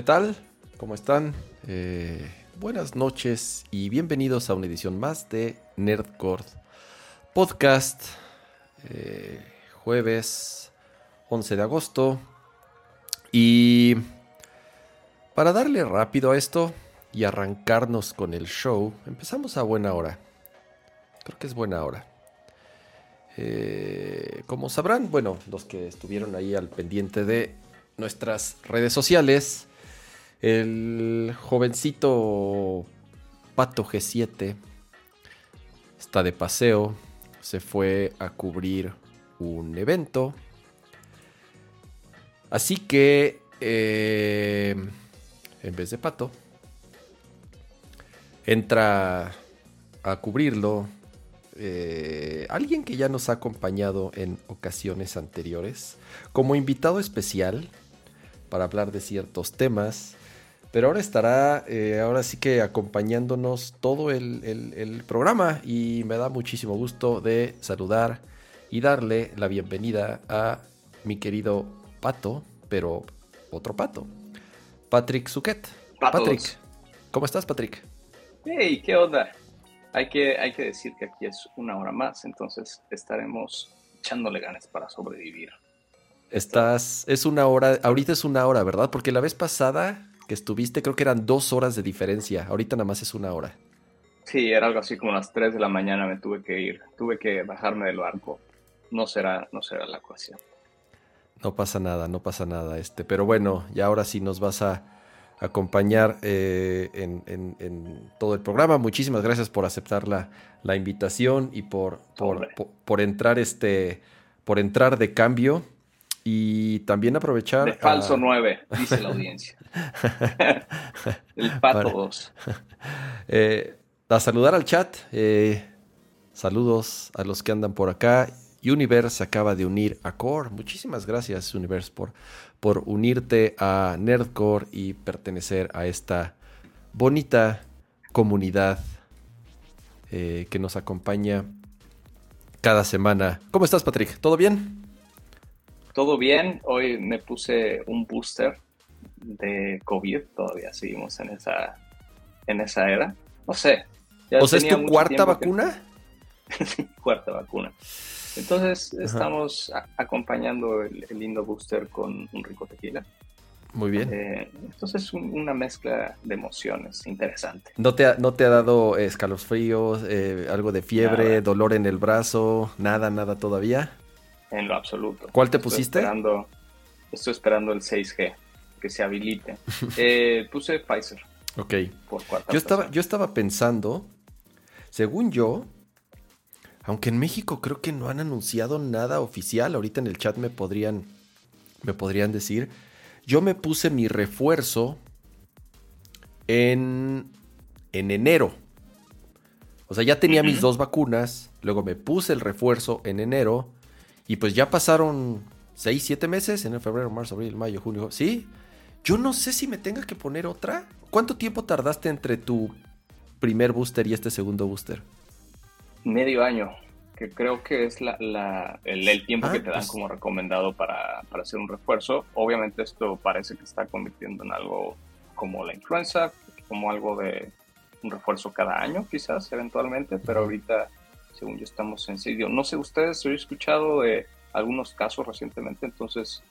¿qué tal? ¿Cómo están? Eh, buenas noches y bienvenidos a una edición más de Nerdcore Podcast. Eh, jueves 11 de agosto. Y para darle rápido a esto y arrancarnos con el show, empezamos a buena hora. Creo que es buena hora. Eh, como sabrán, bueno, los que estuvieron ahí al pendiente de nuestras redes sociales, el jovencito Pato G7 está de paseo, se fue a cubrir un evento. Así que, eh, en vez de Pato, entra a cubrirlo eh, alguien que ya nos ha acompañado en ocasiones anteriores como invitado especial para hablar de ciertos temas. Pero ahora estará, eh, ahora sí que acompañándonos todo el, el, programa y me da muchísimo gusto de saludar y darle la bienvenida a mi querido Pato, pero otro Pato, Patrick Suquet. Patrick, ¿cómo estás Patrick? Hey, ¿qué onda? hay que, hay que decir que aquí es una hora más, entonces estaremos echándole ganas para sobrevivir. Estás, es una hora, ahorita es una hora, ¿verdad? Porque la vez pasada que estuviste creo que eran dos horas de diferencia, ahorita nada más es una hora. Sí, era algo así como las 3 de la mañana me tuve que ir, tuve que bajarme del barco. No será, no será la ecuación. No pasa nada, no pasa nada, este, pero bueno, ya ahora sí nos vas a acompañar eh, en, todo el programa. Muchísimas gracias por aceptar la, invitación y por, por, entrar este por entrar de cambio y también aprovechar. De falso 9, dice la audiencia. el pato 2. Eh, a saludar al chat. Eh, saludos a los que andan por acá. Universe acaba de unir a Core. Muchísimas gracias, Universe, por por unirte a Nerdcore y pertenecer a esta bonita comunidad eh, que nos acompaña cada semana. ¿Cómo estás, Patrick? ¿Todo bien? Todo bien. Hoy me puse un booster de COVID. Todavía seguimos en esa, en esa era. No sé. ¿O sea, es tu cuarta vacuna? cuarta vacuna. Entonces estamos acompañando el, lindo booster con un rico tequila. Muy bien. Eh, entonces es una mezcla de emociones interesante. ¿No te ha, no te ha dado escalofríos, eh, algo de fiebre, dolor en el brazo, nada, nada todavía? En lo absoluto. ¿Cuál te pusiste? Esperando, estoy esperando el 6G, que se habilite. Eh, puse Pfizer. Ok. yo, estaba, yo estaba pensando, según yo, aunque en México creo que no han anunciado nada oficial. Ahorita en el chat me podrían, me podrían decir. Yo me puse mi refuerzo en, en enero. O sea, ya tenía mis dos vacunas. Luego me puse el refuerzo en enero. Y pues ya pasaron 6, 7 meses. En febrero, marzo, abril, mayo, junio. Sí. Yo no sé si me tenga que poner otra. ¿Cuánto tiempo tardaste entre tu primer booster y este segundo booster? medio año, que creo que es la, el, tiempo que ah, te dan pues como recomendado para, hacer un refuerzo. Obviamente esto parece que está convirtiendo en algo como la influenza, como algo de un refuerzo cada año quizás eventualmente, pero ahorita, según yo, estamos en serio. No sé ustedes, he escuchado de algunos casos recientemente, entonces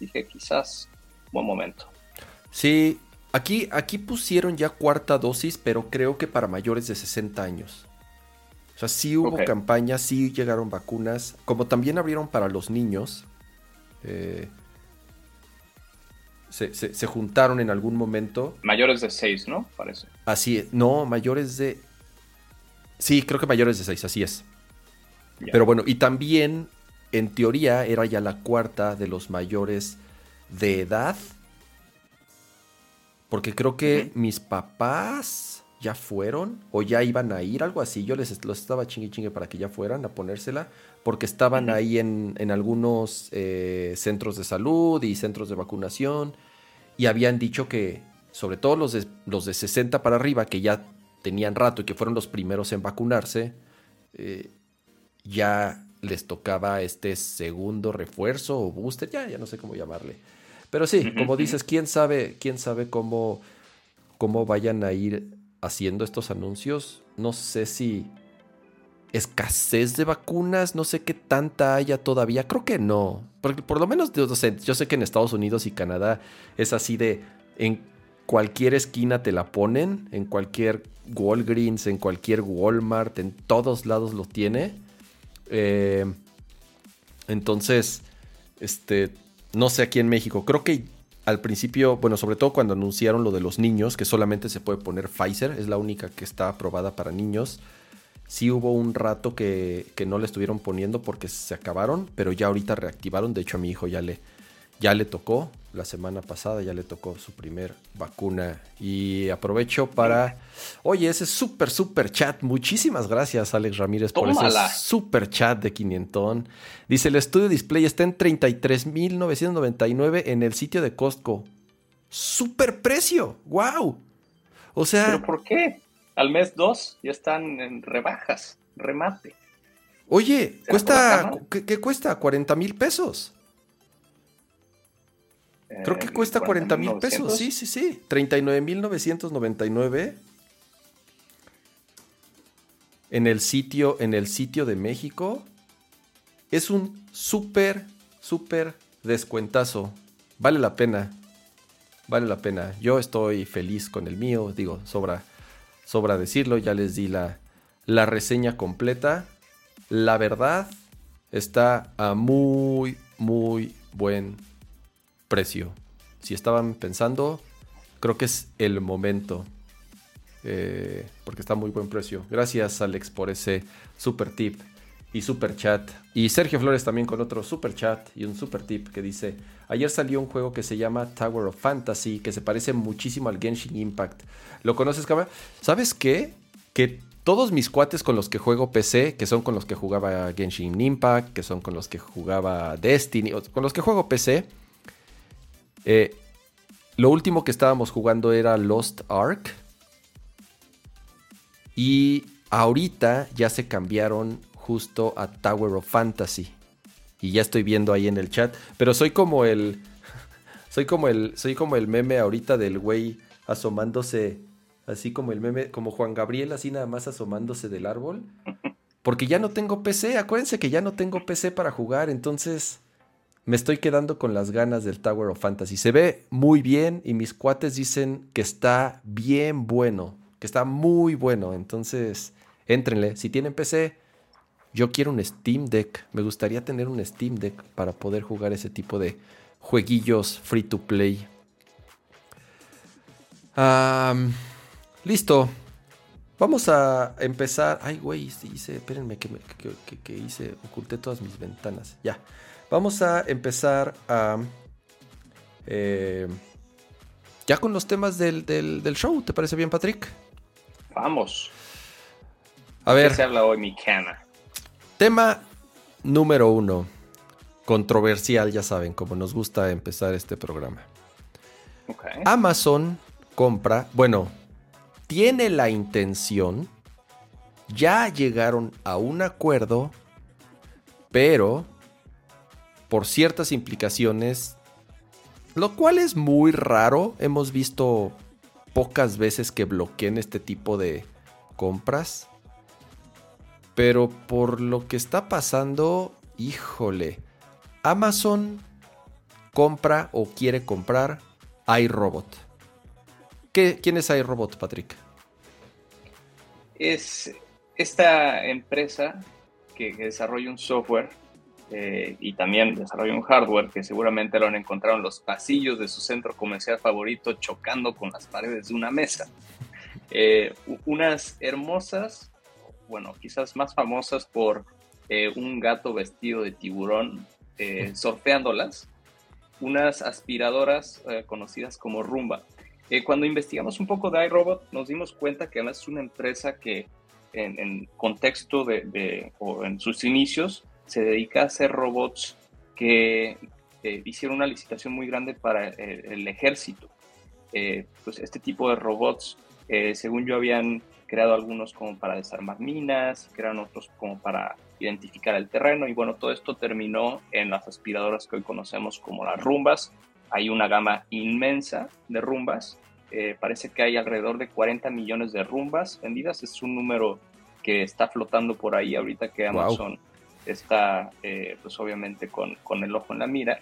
dije quizás buen momento. Sí, aquí, aquí pusieron ya cuarta dosis, pero creo que para mayores de 60 años. O sea, sí hubo campañas, sí llegaron vacunas, como también abrieron para los niños. Eh, se, juntaron en algún momento. Mayores de 6, ¿no? Parece. Así No, mayores de... Sí, creo que mayores de 6, así es. Pero bueno, y también, en teoría, era ya la cuarta de los mayores de edad. Porque creo que mis papás ya fueron o ya iban a ir, algo así. Yo les los estaba chingue chingue para que ya fueran a ponérsela, porque estaban ahí en, algunos eh, centros de salud y centros de vacunación y habían dicho que, sobre todo los de, los de 60 para arriba, que ya tenían rato y que fueron los primeros en vacunarse, eh, ya les tocaba este segundo refuerzo o booster, ya, ya no sé cómo llamarle. Pero sí, como dices, quién sabe, quién sabe cómo, cómo vayan a ir haciendo estos anuncios. No sé si escasez de vacunas, no sé qué tanta haya todavía, creo que no. Porque por lo menos yo sé que en Estados Unidos y Canadá es así de en cualquier esquina te la ponen, en cualquier Walgreens, en cualquier Walmart, en todos lados lo tiene. Eh, entonces, este, no sé aquí en México, creo que al principio, bueno, sobre todo cuando anunciaron lo de los niños, que solamente se puede poner Pfizer, es la única que está aprobada para niños. Sí hubo un rato que, que no le estuvieron poniendo porque se acabaron, pero ya ahorita reactivaron. De hecho, a mi hijo ya le, ya le tocó la semana pasada, ya le tocó su primer vacuna. Y aprovecho para. Oye, ese súper, súper chat. Muchísimas gracias, Alex Ramírez, por ese súper chat de 500. Dice: el estudio display está en 33,999 en el sitio de Costco. ¡Súper precio! ¡Wow! O sea. ¿Pero por qué? Al mes 2 ya están en rebajas, remate. Oye, cuesta. ¿qué, ¿qué, cuesta? 40 mil pesos. Creo que cuesta 40 mil pesos, sí, sí, sí. 39 mil 999 en el sitio, en el sitio de México. Es un súper, súper descuentazo. Vale la pena. Vale la pena. Yo estoy feliz con el mío. Digo, sobra, sobra decirlo. Ya les di la, la reseña completa. La verdad está a muy, muy buen precio. Si estaban pensando, creo que es el momento. Eh, porque está muy buen precio. Gracias Alex por ese super tip y super chat. Y Sergio Flores también con otro super chat y un super tip que dice, ayer salió un juego que se llama Tower of Fantasy, que se parece muchísimo al Genshin Impact. ¿Lo conoces, cabrón? ¿Sabes qué? Que todos mis cuates con los que juego PC, que son con los que jugaba Genshin Impact, que son con los que jugaba Destiny, con los que juego PC, eh, lo último que estábamos jugando era Lost Ark. Y ahorita ya se cambiaron justo a Tower of Fantasy. Y ya estoy viendo ahí en el chat. Pero soy como el. Soy como el. Soy como el meme ahorita del güey asomándose. Así como el meme. Como Juan Gabriel, así nada más asomándose del árbol. Porque ya no tengo PC. Acuérdense que ya no tengo PC para jugar. Entonces me estoy quedando con las ganas del Tower of Fantasy. Se ve muy bien y mis cuates dicen que está bien bueno, que está muy bueno. Entonces, éntrenle. Si tienen PC, yo quiero un Steam Deck. Me gustaría tener un Steam Deck para poder jugar ese tipo de jueguillos free to play. listo. Vamos a empezar. Ay, güey, hice. Espérenme que, que hice. Oculté todas mis ventanas. Ya. Vamos a empezar a... Eh, ya con los temas del, show, ¿te parece bien, Patrick? Vamos. A ver. ¿Qué se habla hoy, mi cana? Tema número uno. Controversial, ya saben, como nos gusta empezar este programa. Amazon compra, bueno, tiene la intención, ya llegaron a un acuerdo, pero por ciertas implicaciones, lo cual es muy raro. Hemos visto pocas veces que bloqueen este tipo de compras. Pero por lo que está pasando, híjole, Amazon compra o quiere comprar iRobot. ¿Qué, ¿Quién es iRobot, Patrick? Es esta empresa que desarrolla un software eh, y también desarrolla un hardware que seguramente lo han encontrado en los pasillos de su centro comercial favorito chocando con las paredes de una mesa. Eh, unas hermosas, bueno, quizás más famosas por eh, un gato vestido de tiburón sorteándolas, unas aspiradoras conocidas como Rumba. cuando investigamos un poco de iRobot, nos dimos cuenta que además es una empresa que en, contexto de, o en sus inicios se dedica a hacer robots que eh, hicieron una licitación muy grande para eh, el, ejército. Eh, pues este tipo de robots, según yo, habían creado algunos como para desarmar minas, crearon otros como para identificar el terreno y bueno, todo esto terminó en las aspiradoras que hoy conocemos como las rumbas, hay una gama inmensa de rumbas. Parece que hay alrededor de 40 millones de rumbas vendidas. Es un número que está flotando por ahí ahorita que Amazon está, eh, pues obviamente, con, con el ojo en la mira.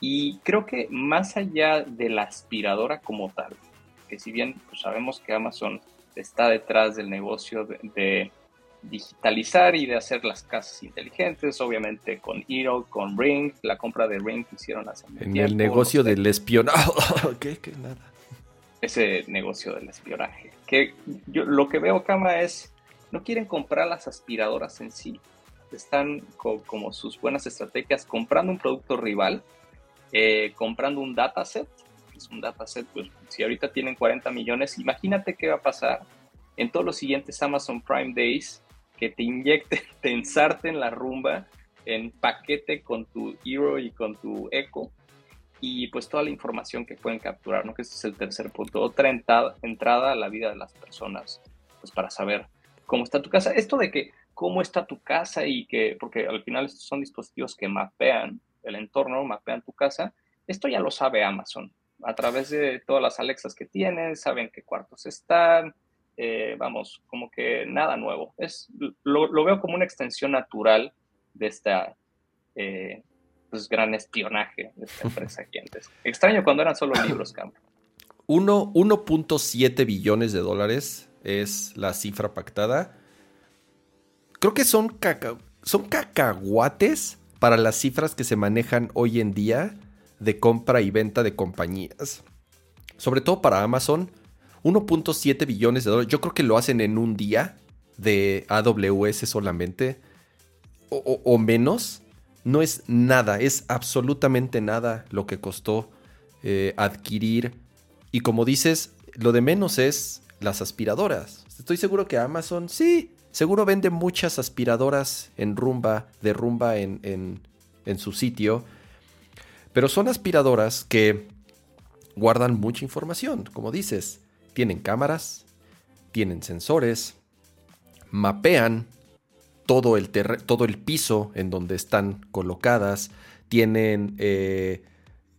Y creo que más allá de la aspiradora como tal, que si bien pues, sabemos que Amazon está detrás del negocio de, digitalizar y de hacer las casas inteligentes, obviamente con Eero, con Ring, la compra de Ring que hicieron hace En el negocio del espionaje. ¿Qué? ¿Qué? Nada. Ese negocio del espionaje. Que yo lo que veo, Cama, es no quieren comprar las aspiradoras en sí. Están como sus buenas estrategias comprando un producto rival eh, comprando un dataset, es un dataset, pues si ahorita tienen 40 millones, imagínate qué va a pasar en todos los siguientes Amazon Prime Days que te inyecten, te ensarten la rumba en paquete con tu Hero y con tu Echo y pues toda la información que pueden capturar, ¿no? Que este es el tercer punto. Otra entrada, entrada a la vida de las personas, pues para saber cómo está tu casa. Esto de que cómo está tu casa y que, porque al final estos son dispositivos que mapean el entorno, mapean tu casa, esto ya lo sabe Amazon. A través de todas las Alexas que tienen, saben qué cuartos están, eh, vamos, como que nada nuevo. Es, lo, veo como una extensión natural de esta eh, pues, gran espionaje de esta empresa aquí antes. Extraño cuando eran solo libros, Campo. 1.7 billones de dólares es la cifra pactada. Creo que son, son cacahuates para las cifras que se manejan hoy en día de compra y venta de compañías. Sobre todo para Amazon, 1.7 billones de dólares. Yo creo que lo hacen en un día de AWS solamente. O, menos. No es nada, es absolutamente nada lo que costó eh, adquirir. Y como dices, lo de menos es las aspiradoras. Estoy seguro que Amazon, sí, Seguro vende muchas aspiradoras en rumba, de rumba en, en, su sitio. Pero son aspiradoras que guardan mucha información, como dices. Tienen cámaras, tienen sensores, mapean todo el, todo el piso en donde están colocadas, tienen eh,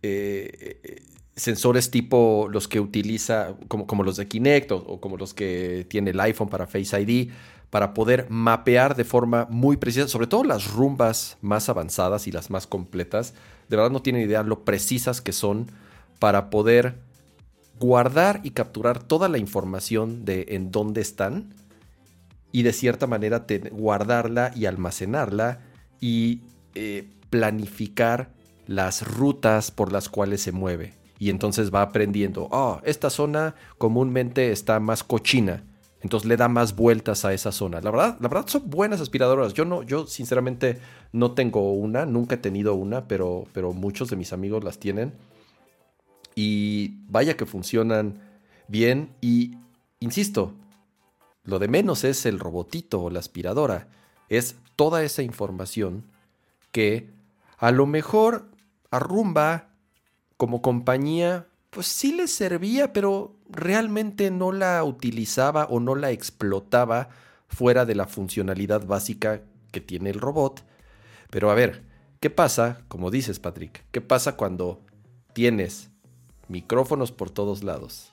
eh, sensores tipo los que utiliza, como, como los de Kinect o, como los que tiene el iPhone para Face ID, para poder mapear de forma muy precisa, sobre todo las rumbas más avanzadas y las más completas. De verdad no tienen idea lo precisas que son para poder guardar y capturar toda la información de en dónde están y de cierta manera guardarla y almacenarla y eh, planificar las rutas por las cuales se mueve. Y entonces va aprendiendo, oh, esta zona comúnmente está más cochina entonces le da más vueltas a esa zona. La verdad, la verdad son buenas aspiradoras. Yo no, yo sinceramente no tengo una, nunca he tenido una, pero, pero muchos de mis amigos las tienen. Y vaya que funcionan bien. Y insisto, lo de menos es el robotito o la aspiradora. Es toda esa información que a lo mejor arrumba como compañía pues sí le servía, pero realmente no la utilizaba o no la explotaba fuera de la funcionalidad básica que tiene el robot. Pero a ver, ¿qué pasa, como dices Patrick, qué pasa cuando tienes micrófonos por todos lados,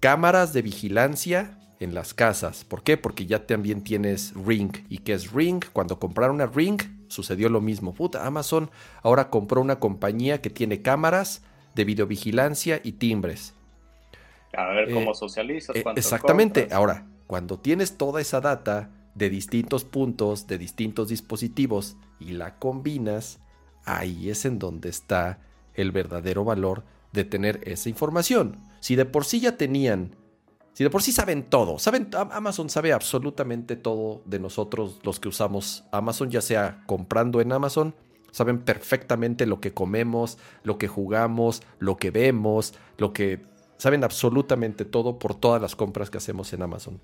cámaras de vigilancia en las casas? ¿Por qué? Porque ya también tienes Ring. ¿Y qué es Ring? Cuando compraron a Ring sucedió lo mismo. Puta, Amazon ahora compró una compañía que tiene cámaras de videovigilancia y timbres. A ver cómo eh, socializas. Eh, exactamente. Ahora, cuando tienes toda esa data de distintos puntos, de distintos dispositivos y la combinas, ahí es en donde está el verdadero valor de tener esa información. Si de por sí ya tenían, si de por sí saben todo, saben, Amazon sabe absolutamente todo de nosotros los que usamos Amazon, ya sea comprando en Amazon saben perfectamente lo que comemos, lo que jugamos, lo que vemos, lo que... Saben absolutamente todo por todas las compras que hacemos en Amazon.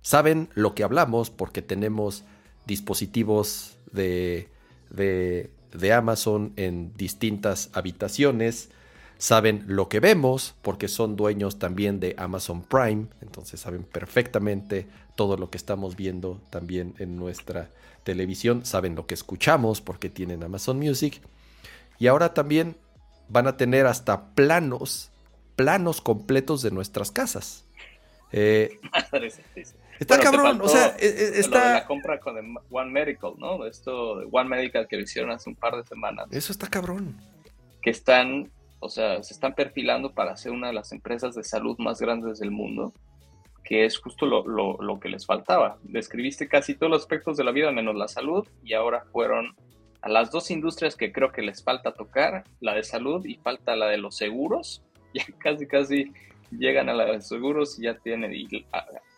Saben lo que hablamos porque tenemos dispositivos de, de, Amazon en distintas habitaciones. Saben lo que vemos porque son dueños también de Amazon Prime. Entonces saben perfectamente todo lo que estamos viendo también en nuestra televisión, saben lo que escuchamos porque tienen Amazon Music. Y ahora también van a tener hasta planos, planos completos de nuestras casas. Eh, está cabrón, o sea, e, e, está... La compra con One Medical, ¿no? Esto de One Medical que lo hicieron hace un par de semanas. Eso está cabrón. Que están, o sea, se están perfilando para ser una de las empresas de salud más grandes del mundo que es justo lo, lo, que les faltaba. Describiste casi todos los aspectos de la vida menos la salud y ahora fueron a las dos industrias que creo que les falta tocar, la de salud y falta la de los seguros. Ya casi, casi llegan a de seguros y ya tienen, y,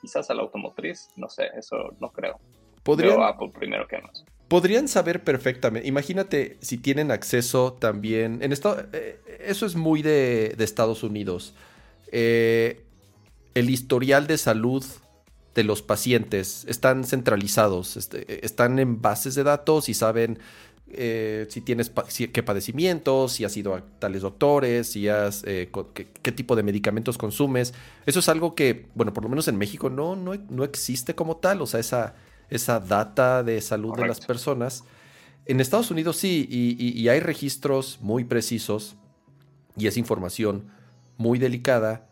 quizás a la automotriz, no sé, eso no creo. ¿Podrían, Apple primero que más. Podrían saber perfectamente. Imagínate si tienen acceso también. En esto, eh, eso es muy de, de Estados Unidos. Eh, el historial de salud de los pacientes están centralizados, este, están en bases de datos y saben eh, si tienes qué padecimientos, si has ido a tales doctores, si has, eh, qué, tipo de medicamentos consumes. Eso es algo que, bueno, por lo menos en México no, no, existe como tal, o sea, esa, esa data de salud de las personas. En Estados Unidos sí, y hay registros muy precisos y es información muy delicada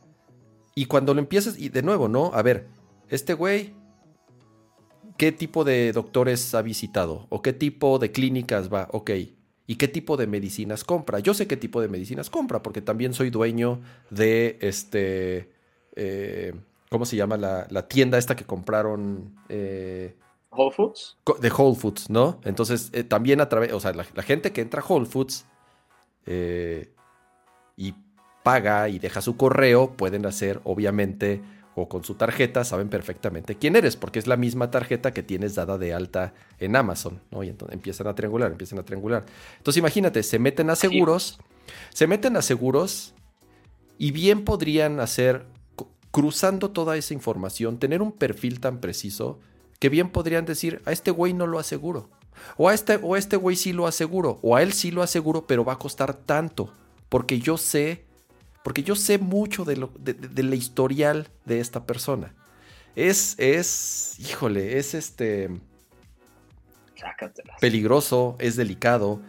y cuando lo empiezas, y de nuevo, ¿no? A ver, este güey, ¿qué tipo de doctores ha visitado? ¿O qué tipo de clínicas va? Ok. ¿Y qué tipo de medicinas compra? Yo sé qué tipo de medicinas compra, porque también soy dueño de este. Eh, ¿Cómo se llama la, tienda esta que compraron? Eh, Whole Foods. De Whole Foods, ¿no? Entonces, eh, también a través. O sea, la, la, gente que entra a Whole Foods y paga y deja su correo, pueden hacer, obviamente, o con su tarjeta, saben perfectamente quién eres, porque es la misma tarjeta que tienes dada de alta en Amazon, ¿no? Y entonces empiezan a triangular, empiezan a triangular. Entonces imagínate, se meten a seguros, se meten a seguros y bien podrían hacer, cruzando toda esa información, tener un perfil tan preciso que bien podrían decir, a este güey no lo aseguro. O a este, o a este güey sí lo aseguro, o a él sí lo aseguro, pero va a costar tanto, porque yo sé porque yo sé mucho de, lo, de, la historial de esta persona. Es, es, híjole, es este... Peligroso, es delicado.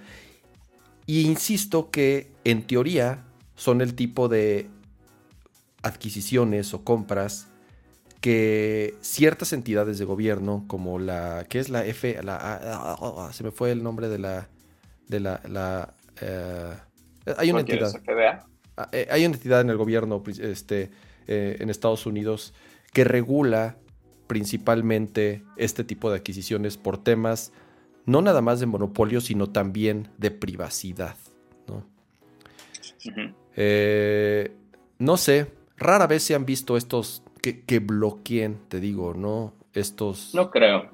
Y insisto que en teoría son el tipo de adquisiciones o compras que ciertas entidades de gobierno, como la, ¿qué es la F? La, ah, ah, ah, se me fue el nombre de la, de la, la eh, hay una entidad. Eh, hay una entidad en el gobierno pues, este, eh, en Estados Unidos que regula principalmente este tipo de adquisiciones por temas no nada más de monopolio, sino también de privacidad. No, eh, no sé, rara vez se han visto estos que, bloqueen, te digo, ¿no? Estos... No creo.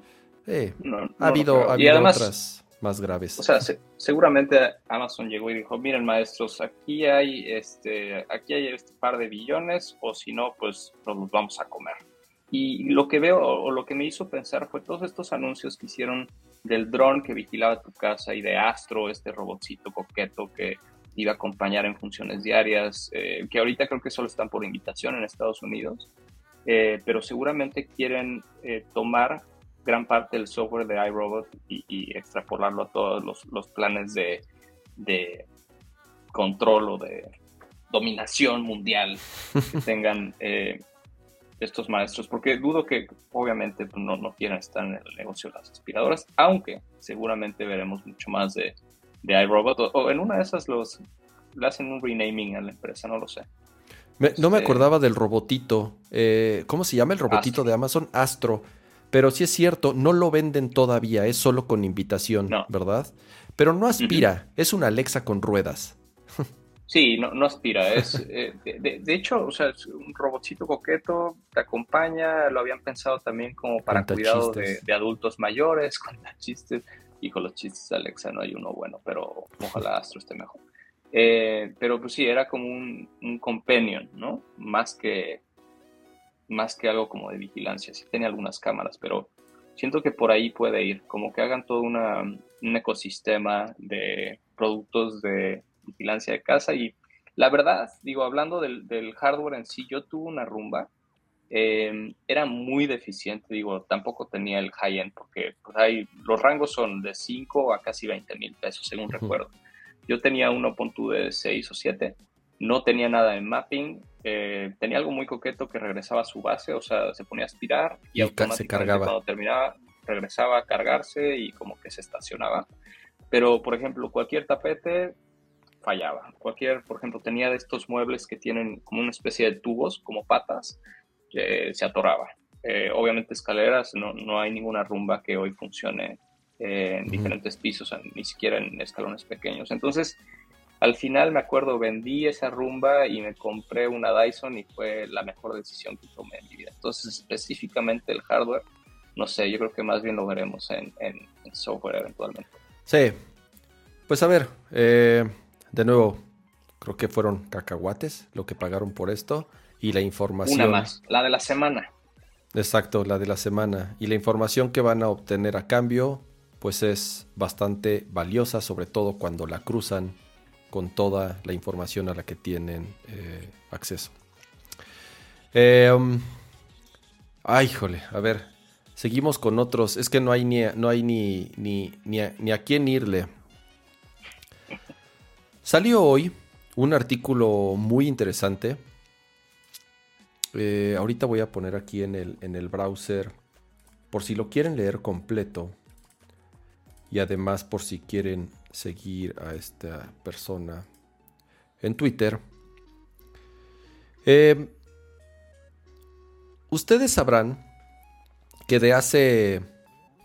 ha habido, ha habido otras más graves. O sea, seguramente Amazon llegó y dijo, miren maestros, aquí hay este, aquí hay este par de billones, o si no, pues nos los vamos a comer. Y lo que veo, o lo que me hizo pensar fue todos estos anuncios que hicieron del dron que vigilaba tu casa y de Astro, este robotcito coqueto que iba a acompañar en funciones diarias, eh, que ahorita creo que solo están por invitación en Estados Unidos, eh, pero seguramente quieren eh, tomar gran parte del software de iRobot y, extrapolarlo a todos los, planes de, control o de dominación mundial que tengan eh, estos maestros, porque dudo que obviamente pues, no, no quieran estar en el negocio de las aspiradoras, aunque seguramente veremos mucho más de, de iRobot, o, en una de esas los le hacen un renaming a la empresa, no lo sé. no me este acordaba del robotito. Eh, ¿Cómo se llama el robotito de Amazon? Astro. Pero sí es cierto, no lo venden todavía, es solo con invitación, ¿verdad? Pero no aspira, es una Alexa con ruedas. Sí, no, no aspira. Es, eh, de, hecho, o sea, es un robotcito coqueto, te acompaña, lo habían pensado también como para cuidado de, adultos mayores, con chistes. Y con los chistes de Alexa no hay uno bueno, pero ojalá Astro esté mejor. Eh, pero pues sí, era como un, un companion, ¿no? Más que, más que algo como de vigilancia. Sí tiene algunas cámaras, pero siento que por ahí puede ir, como que hagan todo una, un ecosistema de productos de vigilancia de casa y la verdad, digo, hablando del, hardware en sí, yo tuve una rumba, em, era muy deficiente, digo, tampoco tenía el high-end porque pues, hay, los rangos son de 5 a casi 20 mil pesos, según recuerdo. Yo tenía uno punto de 6 o 7, no tenía nada de mapping, eh, tenía algo muy coqueto que regresaba a su base, o sea, se ponía a aspirar y, automáticamente se cargaba. cuando terminaba regresaba a cargarse y como que se estacionaba. Pero, por ejemplo, cualquier tapete fallaba. Cualquier, por ejemplo, tenía de estos muebles que tienen como una especie de tubos, como patas, que se atoraba. Eh, obviamente escaleras, no, no, hay ninguna rumba que hoy funcione eh, en diferentes pisos, ni siquiera en escalones pequeños. Entonces, al final me acuerdo, vendí esa rumba y me compré una Dyson y fue la mejor decisión que tomé en mi vida. Entonces, específicamente el hardware, no sé, yo creo que más bien lo veremos en, software eventualmente. Sí, pues a ver, eh, de nuevo, creo que fueron cacahuates lo que pagaron por esto y la información. Una más, la de la semana. Exacto, la de la semana. Y la información que van a obtener a cambio, pues es bastante valiosa, sobre todo cuando la cruzan con toda la información a la que tienen eh, acceso. Eh, ay, jole, a ver, seguimos con otros. Es que no hay ni, no hay ni, ni, ni a quién irle. Salió hoy un artículo muy interesante eh, ahorita voy a poner aquí en el, en el browser, por si lo quieren leer completo. Y además por si quieren seguir a esta persona en Twitter. Eh, ustedes sabrán que de hace,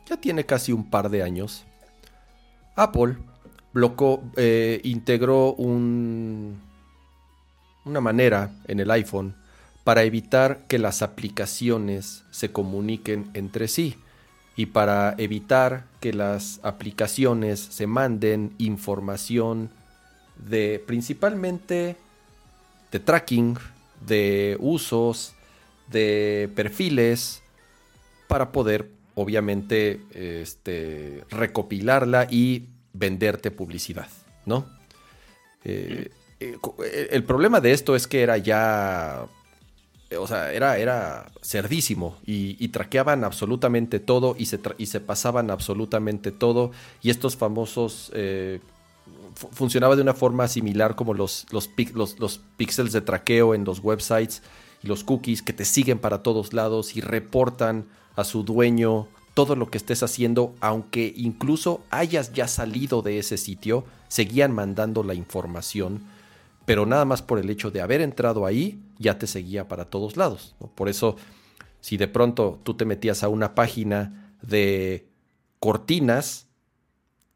ya tiene casi un par de años, Apple bloqueó, eh, integró un, una manera en el iPhone para evitar que las aplicaciones se comuniquen entre sí y para evitar que las aplicaciones se manden información de principalmente de tracking, de usos, de perfiles para poder obviamente este, recopilarla y venderte publicidad, ¿no? Eh, eh, el problema de esto es que era ya o sea, era, era cerdísimo y, traqueaban absolutamente todo y se, y se pasaban absolutamente todo. Y estos famosos eh, funcionaba de una forma similar como los, los, los, los píxeles de traqueo en los websites y los cookies que te siguen para todos lados y reportan a su dueño todo lo que estés haciendo, aunque incluso hayas ya salido de ese sitio, seguían mandando la información pero nada más por el hecho de haber entrado ahí, ya te seguía para todos lados. Por eso, si de pronto tú te metías a una página de cortinas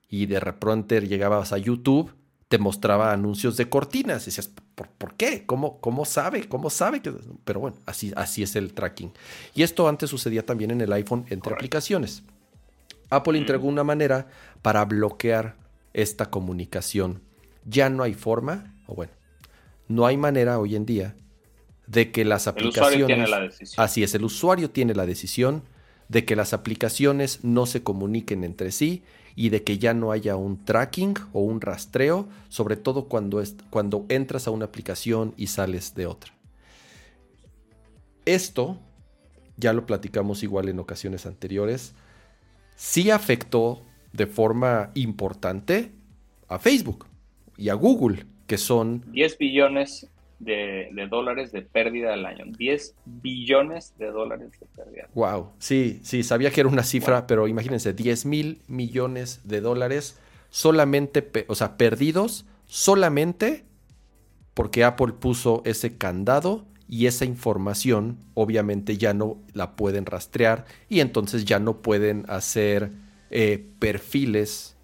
y de repente llegabas a YouTube, te mostraba anuncios de cortinas. Y decías, ¿por, qué? ¿Cómo, ¿Cómo, sabe? ¿Cómo sabe? Que... Pero bueno, así, así es el tracking. Y esto antes sucedía también en el iPhone entre aplicaciones. Apple entregó una manera para bloquear esta comunicación. Ya no hay forma, o bueno, no hay manera hoy en día de que las aplicaciones... El usuario tiene la decisión. Así es, el usuario tiene la decisión de que las aplicaciones no se comuniquen entre sí y de que ya no haya un tracking o un rastreo, sobre todo cuando, es, cuando entras a una aplicación y sales de otra. Esto, ya lo platicamos igual en ocasiones anteriores, sí afectó de forma importante a Facebook y a Google que son... 10 billones de, dólares de pérdida al año. 10 billones de dólares de pérdida. Wow, sí, sí, sabía que era una cifra, pero imagínense, 10 mil millones de dólares solamente, o sea, perdidos solamente porque Apple puso ese candado y esa información obviamente ya no la pueden rastrear y entonces ya no pueden hacer eh, perfiles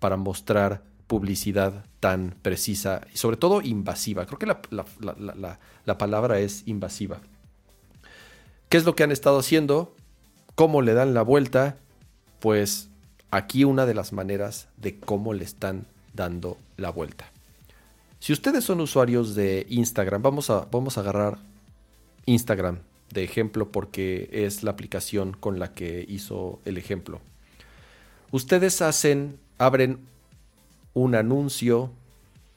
para mostrar publicidad tan precisa y sobre todo invasiva. Creo que la, palabra es invasiva. ¿Qué es lo que han estado haciendo? ¿Cómo le dan la vuelta? Pues aquí una de las maneras de cómo le están dando la vuelta. Si ustedes son usuarios de Instagram, vamos a, vamos a agarrar Instagram de ejemplo porque es la aplicación con la que hizo el ejemplo. Ustedes hacen, abren un anuncio,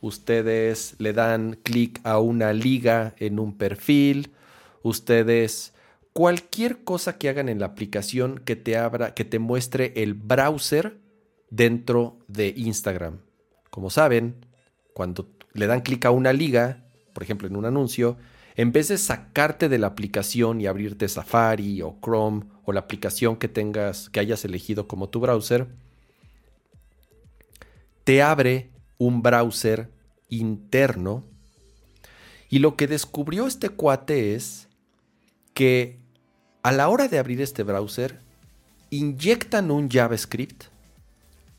ustedes le dan clic a una liga en un perfil, ustedes cualquier cosa que hagan en la aplicación que te abra, que te muestre el browser dentro de Instagram. Como saben, cuando le dan clic a una liga, por ejemplo en un anuncio, en vez de sacarte de la aplicación y abrirte Safari o Chrome o la aplicación que tengas, que hayas elegido como tu browser, te abre un browser interno. Y lo que descubrió este cuate es que a la hora de abrir este browser, inyectan un JavaScript,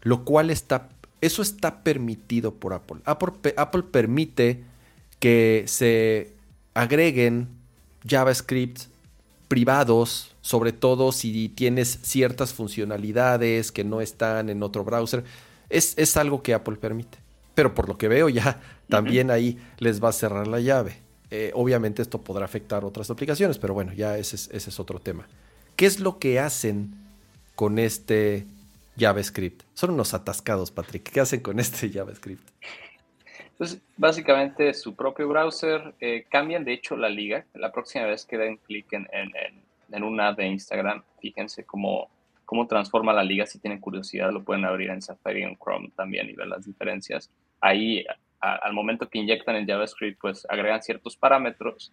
lo cual está, eso está permitido por Apple. Apple, Apple permite que se agreguen JavaScript privados, sobre todo si tienes ciertas funcionalidades que no están en otro browser. Es, algo que Apple permite. Pero por lo que veo ya también ahí les va a cerrar la llave. Eh, obviamente esto podrá afectar otras aplicaciones, pero bueno, ya ese es, ese es otro tema. ¿Qué es lo que hacen con este JavaScript? Son unos atascados, Patrick. ¿Qué hacen con este JavaScript? Entonces, básicamente su propio browser eh, cambian de hecho la liga. La próxima vez que den clic en, en, en, una de Instagram, fíjense cómo, cómo transforma la liga. Si tienen curiosidad, lo pueden abrir en Safari y en Chrome también y ver las diferencias. Ahí, al momento que inyectan el JavaScript, pues agregan ciertos parámetros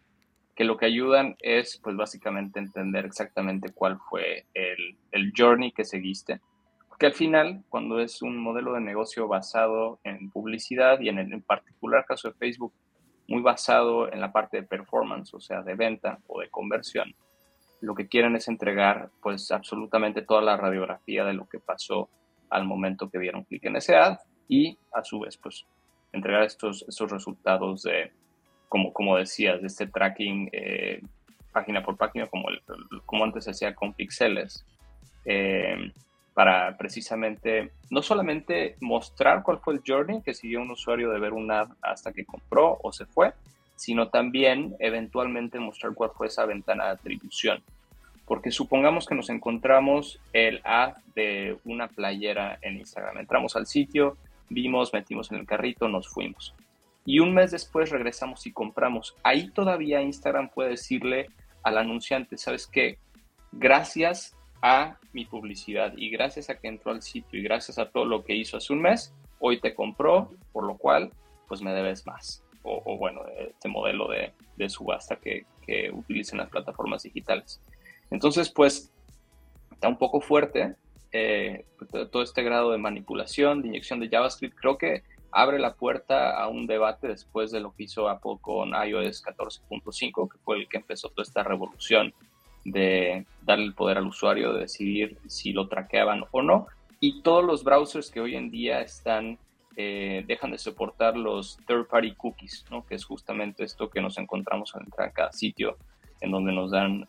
que lo que ayudan es, pues básicamente entender exactamente cuál fue el, el journey que seguiste porque al final, cuando es un modelo de negocio basado en publicidad y en el en particular caso de Facebook, muy basado en la parte de performance, o sea, de venta o de conversión, lo que quieren es entregar pues absolutamente toda la radiografía de lo que pasó al momento que dieron clic en ese ad y a su vez pues entregar estos, estos resultados de, como, como decías, de este tracking eh, página por página, como, como antes se hacía con pixeles. Eh, para precisamente no solamente mostrar cuál fue el journey que siguió un usuario de ver un ad hasta que compró o se fue, sino también eventualmente mostrar cuál fue esa ventana de atribución. Porque supongamos que nos encontramos el ad de una playera en Instagram. Entramos al sitio, vimos, metimos en el carrito, nos fuimos. Y un mes después regresamos y compramos. Ahí todavía Instagram puede decirle al anunciante, ¿sabes qué? Gracias a mi publicidad y gracias a que entró al sitio y gracias a todo lo que hizo hace un mes, hoy te compró, por lo cual pues me debes más. O, bueno, este modelo de, subasta que, que utilicen las plataformas digitales. Entonces pues está un poco fuerte eh, todo este grado de manipulación, de inyección de JavaScript, creo que abre la puerta a un debate después de lo que hizo Apple con iOS 14.5, que fue el que empezó toda esta revolución de darle el poder al usuario de decidir si lo traqueaban o no. Y todos los browsers que hoy en día están, eh, dejan de soportar los third-party cookies, ¿no? que es justamente esto que nos encontramos al entrar a cada sitio, en donde nos dan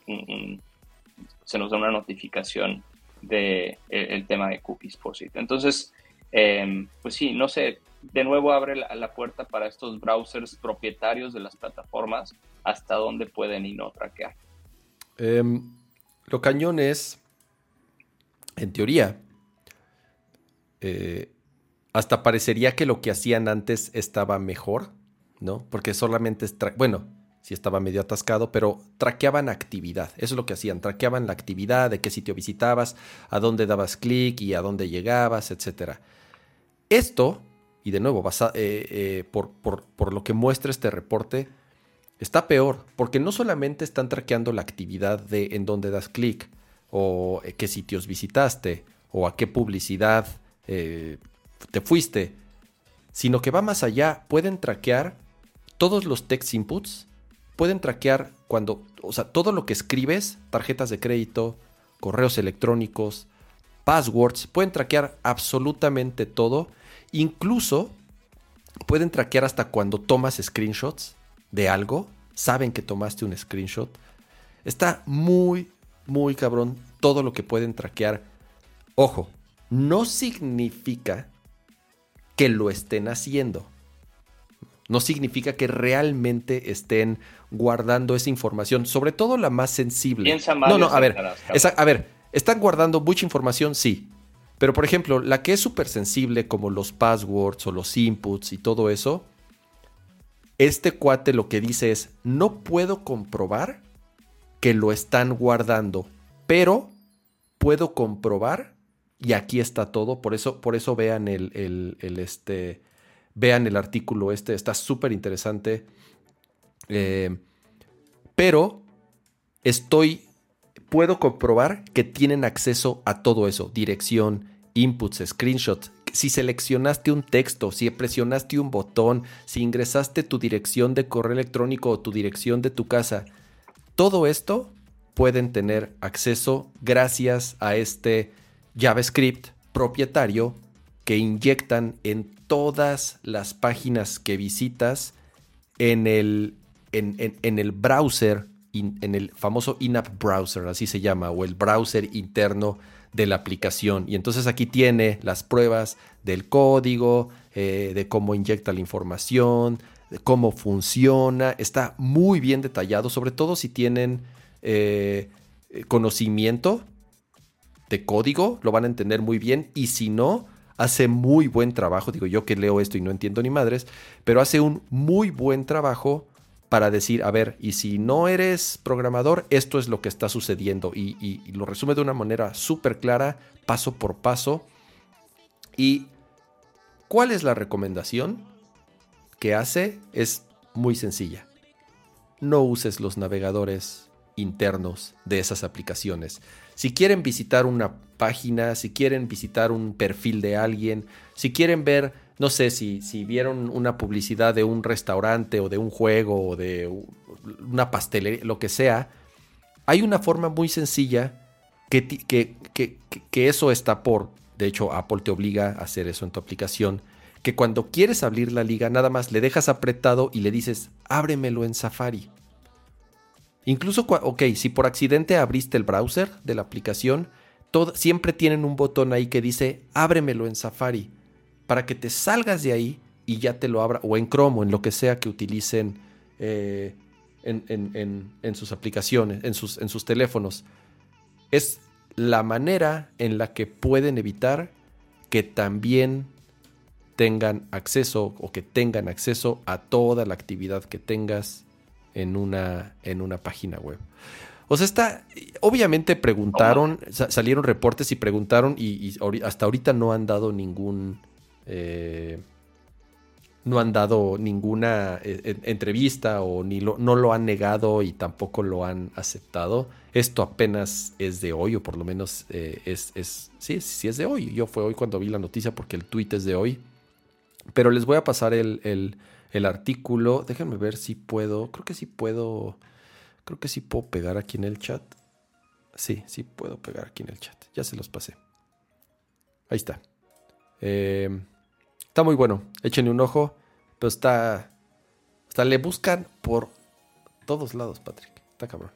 se nos da una notificación de e, el, tema de cookies por sitio. Entonces, em, pues sí, no sé, de nuevo abre la, la, puerta para estos browsers propietarios de las plataformas hasta dónde pueden y no traquear. Em, lo cañón es, en teoría, eh, hasta parecería que lo que hacían antes estaba mejor, ¿no? Porque solamente, bueno, sí estaba medio atascado, pero traqueaban actividad. Eso es lo que hacían, traqueaban la actividad, de qué sitio visitabas, a dónde dabas clic y a dónde llegabas, etc. Esto, y de nuevo, eh, eh, por, por lo que muestra este reporte, Está peor, porque no solamente están traqueando la actividad de en dónde das clic, o eh, qué sitios visitaste, o a qué publicidad eh, te fuiste, sino que va más allá, pueden traquear todos los text inputs, pueden traquear cuando, o sea, todo lo que escribes, tarjetas de crédito, correos electrónicos, passwords, pueden traquear absolutamente todo, incluso pueden traquear hasta cuando tomas screenshots de algo, saben que tomaste un screenshot. Está muy, muy cabrón todo lo que pueden traquear. Ojo, no significa que lo estén haciendo. No significa que realmente estén guardando esa información, sobre todo la más sensible. Piensa no, no, a ver, a ver, están guardando mucha información, sí. Pero por ejemplo, la que es súper sensible, como los passwords o los inputs y todo eso, este cuate lo que dice es, no puedo comprobar que lo están guardando, pero puedo comprobar, y aquí está todo, por eso, por eso vean el, el, este, vean el artículo este, está súper interesante. Eh, pero estoy, puedo comprobar que tienen acceso a todo eso, dirección, inputs, screenshots. Si seleccionaste un texto, si presionaste un botón, si ingresaste tu dirección de correo electrónico o tu dirección de tu casa, todo esto pueden tener acceso gracias a este JavaScript propietario que inyectan en todas las páginas que visitas en el, en, el browser, en el famoso in-app browser, así se llama, o el browser interno de la aplicación. Y entonces aquí tiene las pruebas del código, eh, de cómo inyecta la información, de cómo funciona. Está muy bien detallado, sobre todo si tienen eh, conocimiento de código, lo van a entender muy bien. Y si no, hace muy buen trabajo. Digo yo que leo esto y no entiendo ni madres, pero hace un muy buen trabajo para decir, a ver, y si no eres programador, esto es lo que está sucediendo. Y, lo resume de una manera súper clara, paso por paso. ¿Y cuál es la recomendación que hace? Es muy sencilla. No uses los navegadores internos de esas aplicaciones. Si quieren visitar una página, si quieren visitar un perfil de alguien, si quieren ver, no sé, si, si vieron una publicidad de un restaurante o de un juego o de una pastelería, lo que sea, hay una forma muy sencilla que, que, que, eso está por, de hecho Apple te obliga a hacer eso en tu aplicación, que cuando quieres abrir la liga nada más le dejas apretado y le dices, ábremelo en Safari. Incluso, ok, si por accidente abriste el browser de la aplicación, siempre tienen un botón ahí que dice ábremelo en Safari para que te salgas de ahí y ya te lo abra, o en Chrome, o en lo que sea que utilicen eh, en, sus aplicaciones, en sus, en sus teléfonos. Es la manera en la que pueden evitar que también tengan acceso o que tengan acceso a toda la actividad que tengas en una, en una página web. O sea, está. Obviamente preguntaron, salieron reportes y preguntaron, y, hasta ahorita no han dado ningún. Eh, no han dado ninguna eh, entrevista o ni lo, no lo han negado y tampoco lo han aceptado. Esto apenas es de hoy, o por lo menos eh, es, es. Sí, sí es de hoy. Yo fue hoy cuando vi la noticia porque el tweet es de hoy. Pero les voy a pasar el artículo. Déjenme ver si puedo. Creo que sí puedo. Creo que sí puedo pegar aquí en el chat. Sí, sí puedo pegar aquí en el chat. Ya se los pasé. Ahí está. Eh, está muy bueno. Échenle un ojo. Pero está. Hasta le buscan por todos lados, Patrick. Está cabrón.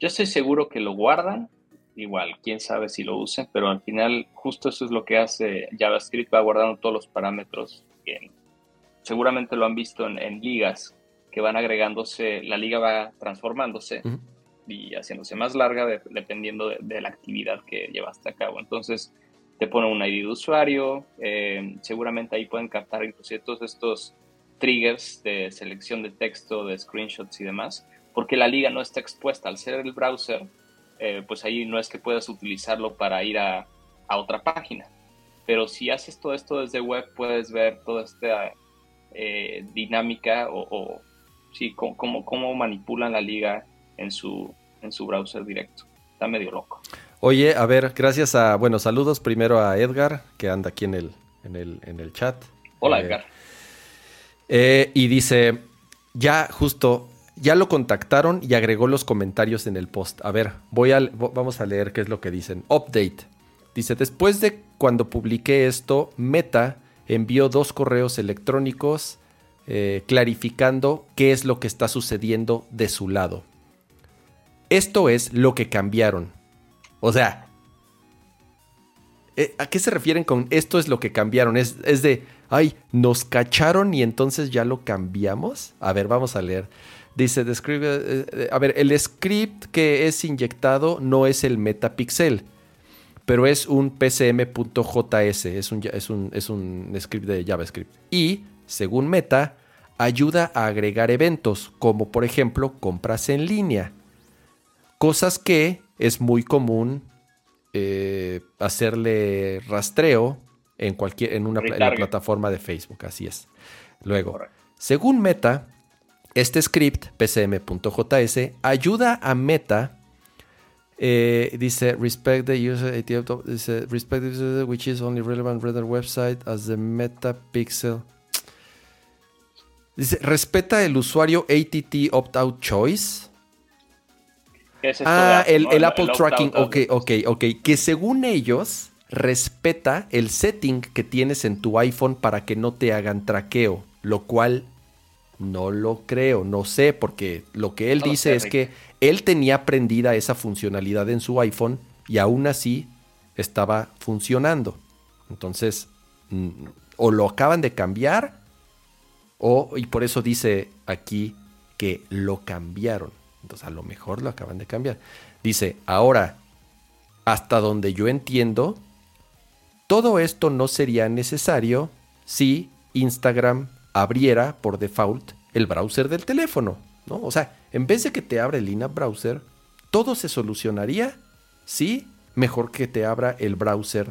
Yo estoy seguro que lo guardan. Igual, quién sabe si lo usen, pero al final justo eso es lo que hace JavaScript, va guardando todos los parámetros en seguramente lo han visto en, ligas que van agregándose, la liga va transformándose y haciéndose más larga dependiendo de, la actividad que llevaste a cabo. Entonces te pone un ID de usuario, eh, seguramente ahí pueden captar inclusive todos estos triggers de selección de texto, de screenshots y demás, porque la liga no está expuesta al ser el browser, eh, pues ahí no es que puedas utilizarlo para ir a, a otra página. Pero si haces todo esto desde web, puedes ver toda esta eh, dinámica o, sí, cómo, cómo, manipulan la liga en su, en su browser directo. Está medio loco. Oye, a ver, gracias a, bueno, saludos primero a Edgar, que anda aquí en el, en el, en el chat. Hola, eh, Edgar. Eh, y dice, ya justo, ya lo contactaron y agregó los comentarios en el post. A ver, voy a, vamos a leer qué es lo que dicen. Update. Dice, después de cuando publiqué esto, Meta envió dos correos electrónicos eh, clarificando qué es lo que está sucediendo de su lado. Esto es lo que cambiaron. O sea, eh, ¿a qué se refieren con esto es lo que cambiaron? Es, es de, ay, nos cacharon y entonces ya lo cambiamos. A ver, vamos a leer. Dice, describe, eh, a ver, el script que es inyectado no es el metapixel pero es un pcm.js, es un, es, un, es un script de JavaScript. Y, según Meta, ayuda a agregar eventos, como por ejemplo compras en línea. Cosas que es muy común eh, hacerle rastreo en cualquier en una plataforma de Facebook, así es. Luego, según Meta, este script pcm.js ayuda a Meta eh, dice respect the user dice respect the user which is only relevant the website as the meta pixel Dice, respeta el usuario ATT opt-out choice. ah, el, Apple Tracking, ok, ok, ok. Que según ellos, respeta el setting que tienes en tu iPhone para que no te hagan traqueo, lo cual no lo creo, no sé, porque lo que él dice es que él tenía prendida esa funcionalidad en su iPhone y aún así estaba funcionando. Entonces, mm, o lo acaban de cambiar o, y por eso dice aquí que lo cambiaron. Entonces a lo mejor lo acaban de cambiar. Dice, ahora, hasta donde yo entiendo, todo esto no sería necesario si Instagram abriera por default el browser del teléfono. ¿no? O sea, en vez de que te abra el in-app browser, todo se solucionaría si mejor que te abra el browser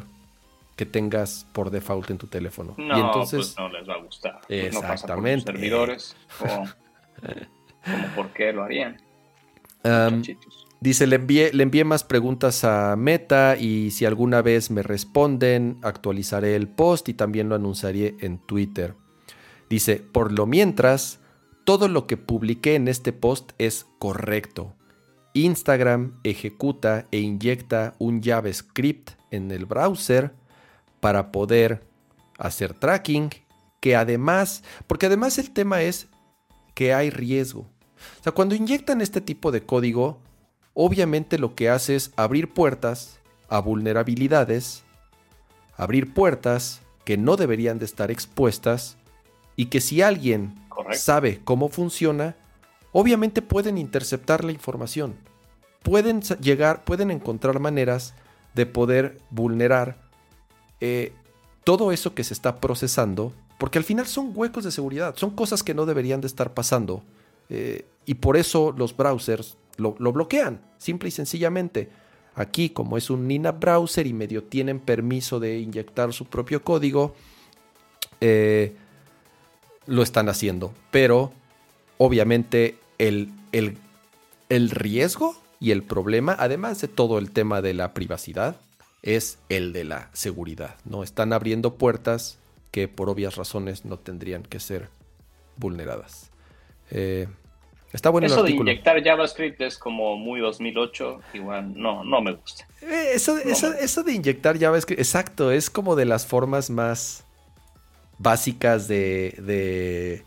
que tengas por default en tu teléfono. No, y entonces, pues no les va a gustar. Exactamente. Pues no servidores. por qué lo harían. dice, le envié, le envié más preguntas a Meta y si alguna vez me responden, actualizaré el post y también lo anunciaré en Twitter. Dice, por lo mientras, todo lo que publiqué en este post es correcto. Instagram ejecuta e inyecta un JavaScript en el browser para poder hacer tracking, que además, porque además el tema es que hay riesgo. O sea, cuando inyectan este tipo de código, obviamente lo que hace es abrir puertas a vulnerabilidades, abrir puertas que no deberían de estar expuestas y que si alguien sabe cómo funciona, obviamente pueden interceptar la información. Pueden llegar, pueden encontrar maneras de poder vulnerar eh, todo eso que se está procesando, porque al final son huecos de seguridad, son cosas que no deberían de estar pasando, eh, y por eso los browsers lo, bloquean, simple y sencillamente. Aquí, como es un Nina browser y medio tienen permiso de inyectar su propio código, eh, lo están haciendo. Pero, obviamente, el, el, el riesgo y el problema, además de todo el tema de la privacidad, es el de la seguridad. ¿no? Están abriendo puertas que por obvias razones no tendrían que ser vulneradas. Eh, está bueno Eso de inyectar JavaScript es como muy 2008, igual no, no me gusta. Eh, eso, de inyectar JavaScript, exacto, es como de las formas más básicas de...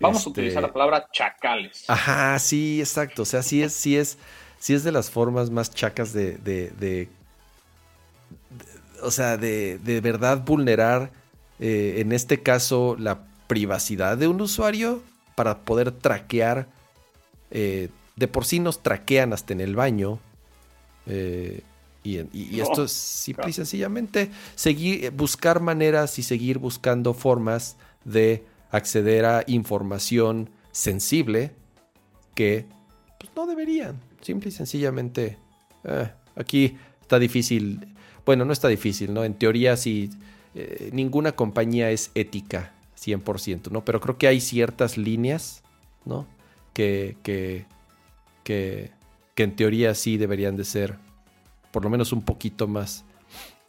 Vamos a este, utilizar la palabra chacales. Ajá, sí, exacto. O sea, sí es, sí es, sí es de las formas más chacas de o sea, de, de verdad vulnerar, eh, en este caso, la privacidad de un usuario para poder traquear. Eh, de por sí nos traquean hasta en el baño. Eh, y, esto es simple y sencillamente seguir, buscar maneras y seguir buscando formas de acceder a información sensible que pues, no deberían. Simple y sencillamente. aquí está difícil bueno, no está difícil, ¿no? En teoría sí, eh, ninguna compañía es ética 100%, ¿no? Pero creo que hay ciertas líneas, ¿no? Que, que, que, en teoría sí deberían de ser por lo menos un poquito más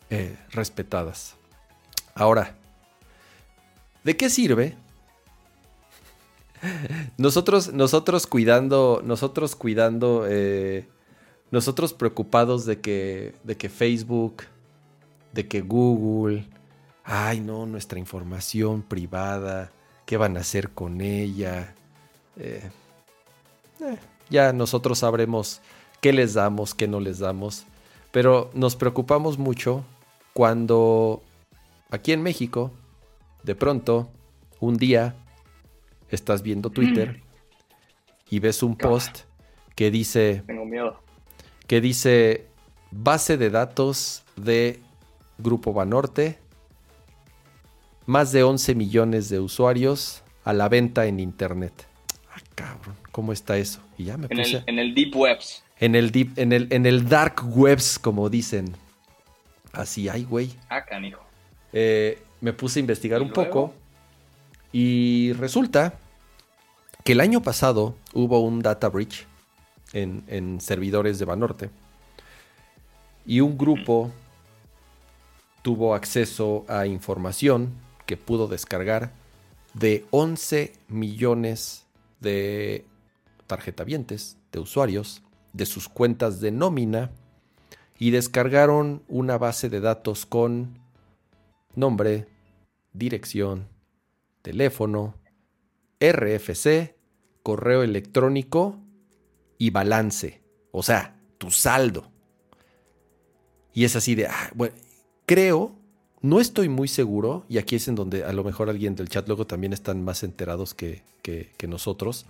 eh, respetadas. Ahora, ¿de qué sirve? Nosotros, nosotros cuidando, nosotros cuidando eh, nosotros preocupados de que, de que Facebook, de que Google, ay no, nuestra información privada, ¿qué van a hacer con ella? Eh, ya nosotros sabremos qué les damos, qué no les damos, pero nos preocupamos mucho cuando aquí en México, de pronto, un día, estás viendo Twitter y ves un post que dice... Tengo miedo que dice base de datos de Grupo Banorte, más de 11 millones de usuarios a la venta en Internet. Ah, cabrón, ¿cómo está eso? Y ya me en El, en el Deep Webs. En el, deep, en, el, en el Dark Webs, como dicen. Así hay, güey. Ah, canijo. Eh, me puse a investigar un poco y resulta que el año pasado hubo un data breach en, en servidores de Banorte y un grupo tuvo acceso a información que pudo descargar de 11 millones de tarjetavientes, de usuarios, de sus cuentas de nómina y descargaron una base de datos con nombre, dirección, teléfono, RFC, correo electrónico y balance. O sea, tu saldo. Y es así de, ah, bueno, creo, no estoy muy seguro, y aquí es en donde a lo mejor alguien del chat luego también están más enterados que, que, nosotros.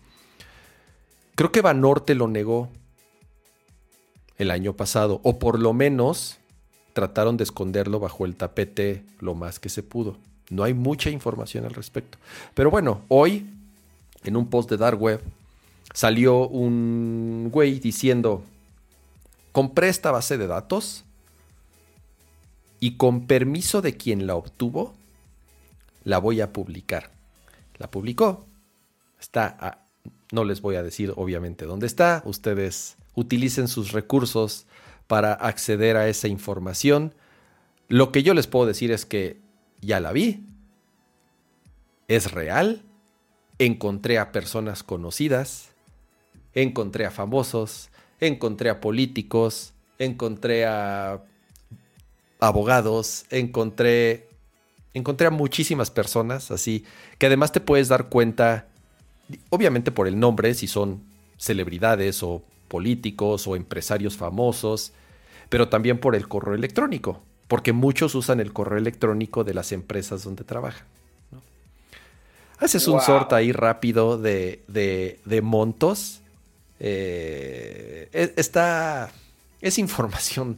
Creo que Banorte lo negó el año pasado, o por lo menos trataron de esconderlo bajo el tapete lo más que se pudo. No hay mucha información al respecto. Pero bueno, hoy, en un post de Dark Web, salió un güey diciendo, compré esta base de datos y con permiso de quien la obtuvo, la voy a publicar. La publicó. Está, no les voy a decir obviamente dónde está. Ustedes utilicen sus recursos para acceder a esa información. Lo que yo les puedo decir es que ya la vi. Es real. Encontré a personas conocidas. Encontré a famosos. Encontré a políticos. Encontré a abogados, encontré, encontré a muchísimas personas así, que además te puedes dar cuenta, obviamente por el nombre, si son celebridades o políticos o empresarios famosos, pero también por el correo electrónico, porque muchos usan el correo electrónico de las empresas donde trabajan. Haces un sort ahí rápido de, de, montos. Eh, e, está. Es información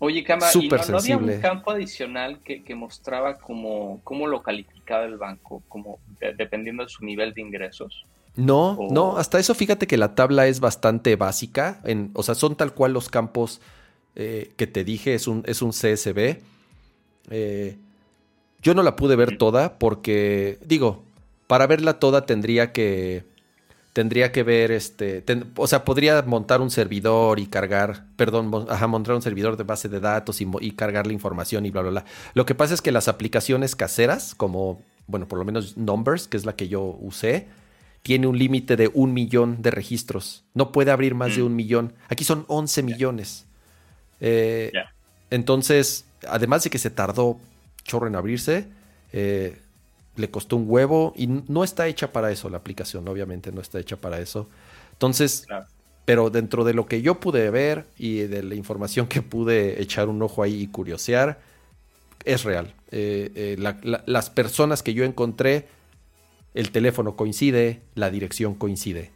Oye, Cama, ¿y no, había un campo adicional que, mostraba cómo, cómo lo calificaba el banco, como dependiendo de su nivel de ingresos? No, no, hasta eso fíjate que la tabla es bastante básica, en, o sea, son tal cual los campos eh, que te dije, es un, es un CSV. Eh, yo no la pude ver toda porque, digo, para verla toda tendría que tendría que ver, este, o sea, podría montar un servidor y cargar, perdón, ajá, montar un servidor de base de datos y, cargar la información y bla, bla, bla. Lo que pasa es que las aplicaciones caseras, como, bueno, por lo menos Numbers, que es la que yo usé, tiene un límite de un millón de registros. No puede abrir más de mm. un millón. Aquí son 11 millones. Eh, entonces, además de que se tardó chorro en abrirse, eh, le costó un huevo y no está hecha para eso la aplicación, obviamente no está hecha para eso. Entonces, pero dentro de lo que yo pude ver y de la información que pude echar un ojo ahí y curiosear, es real. Eh, eh, las personas que yo encontré, el teléfono coincide, la dirección coincide.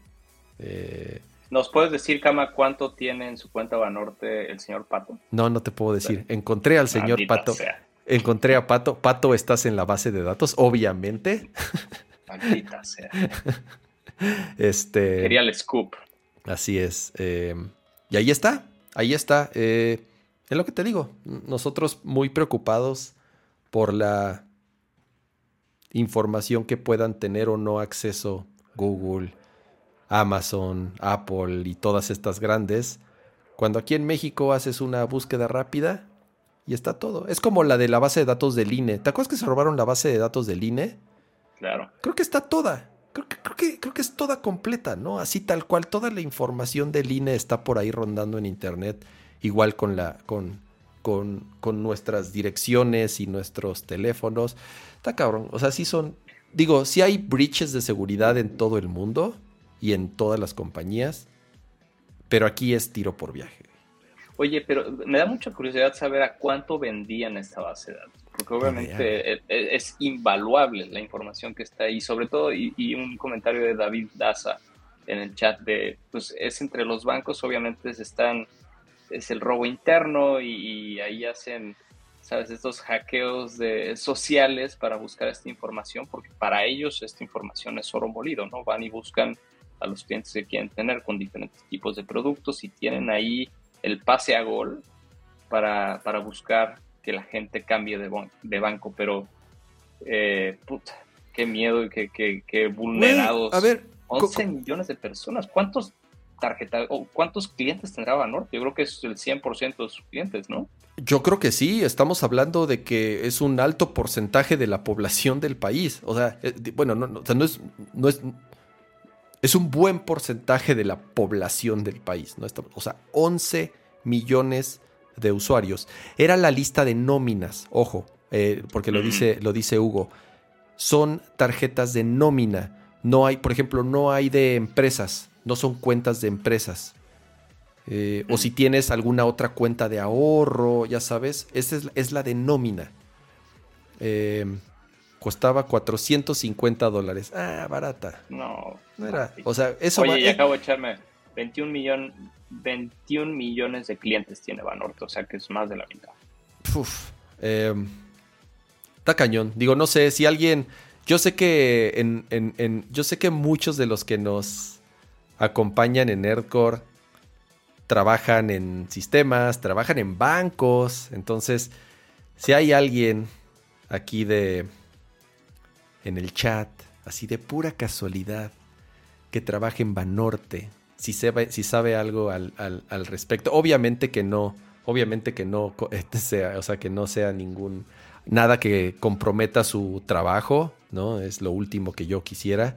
Eh, ¿Nos puedes decir, Cama, cuánto tiene en su cuenta Banorte el señor Pato? No, no te puedo decir. Encontré al señor Pato. Encontré a Pato. Pato, estás en la base de datos, obviamente. Maldita sea. Este. Quería el scoop. Así es. Eh, y ahí está. Ahí está. Eh, es lo que te digo. Nosotros muy preocupados por la información que puedan tener o no acceso Google, Amazon, Apple y todas estas grandes. Cuando aquí en México haces una búsqueda rápida, y está todo. Es como la de la base de datos del INE. ¿Te acuerdas que se robaron la base de datos del INE? Claro. Creo que está toda. Creo que, creo que, creo que es toda completa, ¿no? Así tal cual. Toda la información del INE está por ahí rondando en internet. Igual con la. con. Con, con nuestras direcciones y nuestros teléfonos. Está cabrón. O sea, sí son. Digo, sí hay breaches de seguridad en todo el mundo y en todas las compañías. Pero aquí es tiro por viaje. Oye, pero me da mucha curiosidad saber a cuánto vendían esta base de datos, porque obviamente e, e, es, invaluable la información que está ahí, sobre todo, y, un comentario de David Daza en el chat de, pues es entre los bancos, obviamente están, es el robo interno y, ahí hacen, sabes, estos hackeos de, sociales para buscar esta información, porque para ellos esta información es oro molido, ¿no? Van y buscan a los clientes que quieren tener con diferentes tipos de productos y tienen ahí el pase a gol para, buscar que la gente cambie de, de banco, pero eh, puta, qué miedo y qué, qué, vulnerados. a ver, 11 millones de personas. ¿Cuántos tarjeta o cuántos clientes tendrá Banorte? Yo creo que es el 100% de sus clientes, ¿no? Yo creo que sí, estamos hablando de que es un alto porcentaje de la población del país. O sea, eh, bueno, no, no, es, no es, es un buen porcentaje de la población del país. ¿no? O sea, 11 millones de usuarios. Era la lista de nóminas, ojo, eh, porque lo dice, lo dice Hugo. Son tarjetas de nómina. No hay, por ejemplo, no hay de empresas, no son cuentas de empresas. Eh, o si tienes alguna otra cuenta de ahorro, ya sabes, esa es, la de nómina. Eh, costaba 450 dólares. Ah, barata. No. No era. O sea, eso Oye, y acabo de echarme 21, millón, 21 millones de clientes tiene Banorte, o sea que es más de la mitad. Uf. Eh, está cañón. Digo, no sé si alguien. Yo sé que en, en, yo sé que muchos de los que nos acompañan en Nerdcore trabajan en sistemas, trabajan en bancos. Entonces, si hay alguien aquí de en el chat, así de pura casualidad, que trabaje en Banorte, si sabe, si sabe algo al, respecto, obviamente que no, obviamente que no este sea, o sea, que no sea ningún nada que comprometa su trabajo, ¿no? Es lo último que yo quisiera.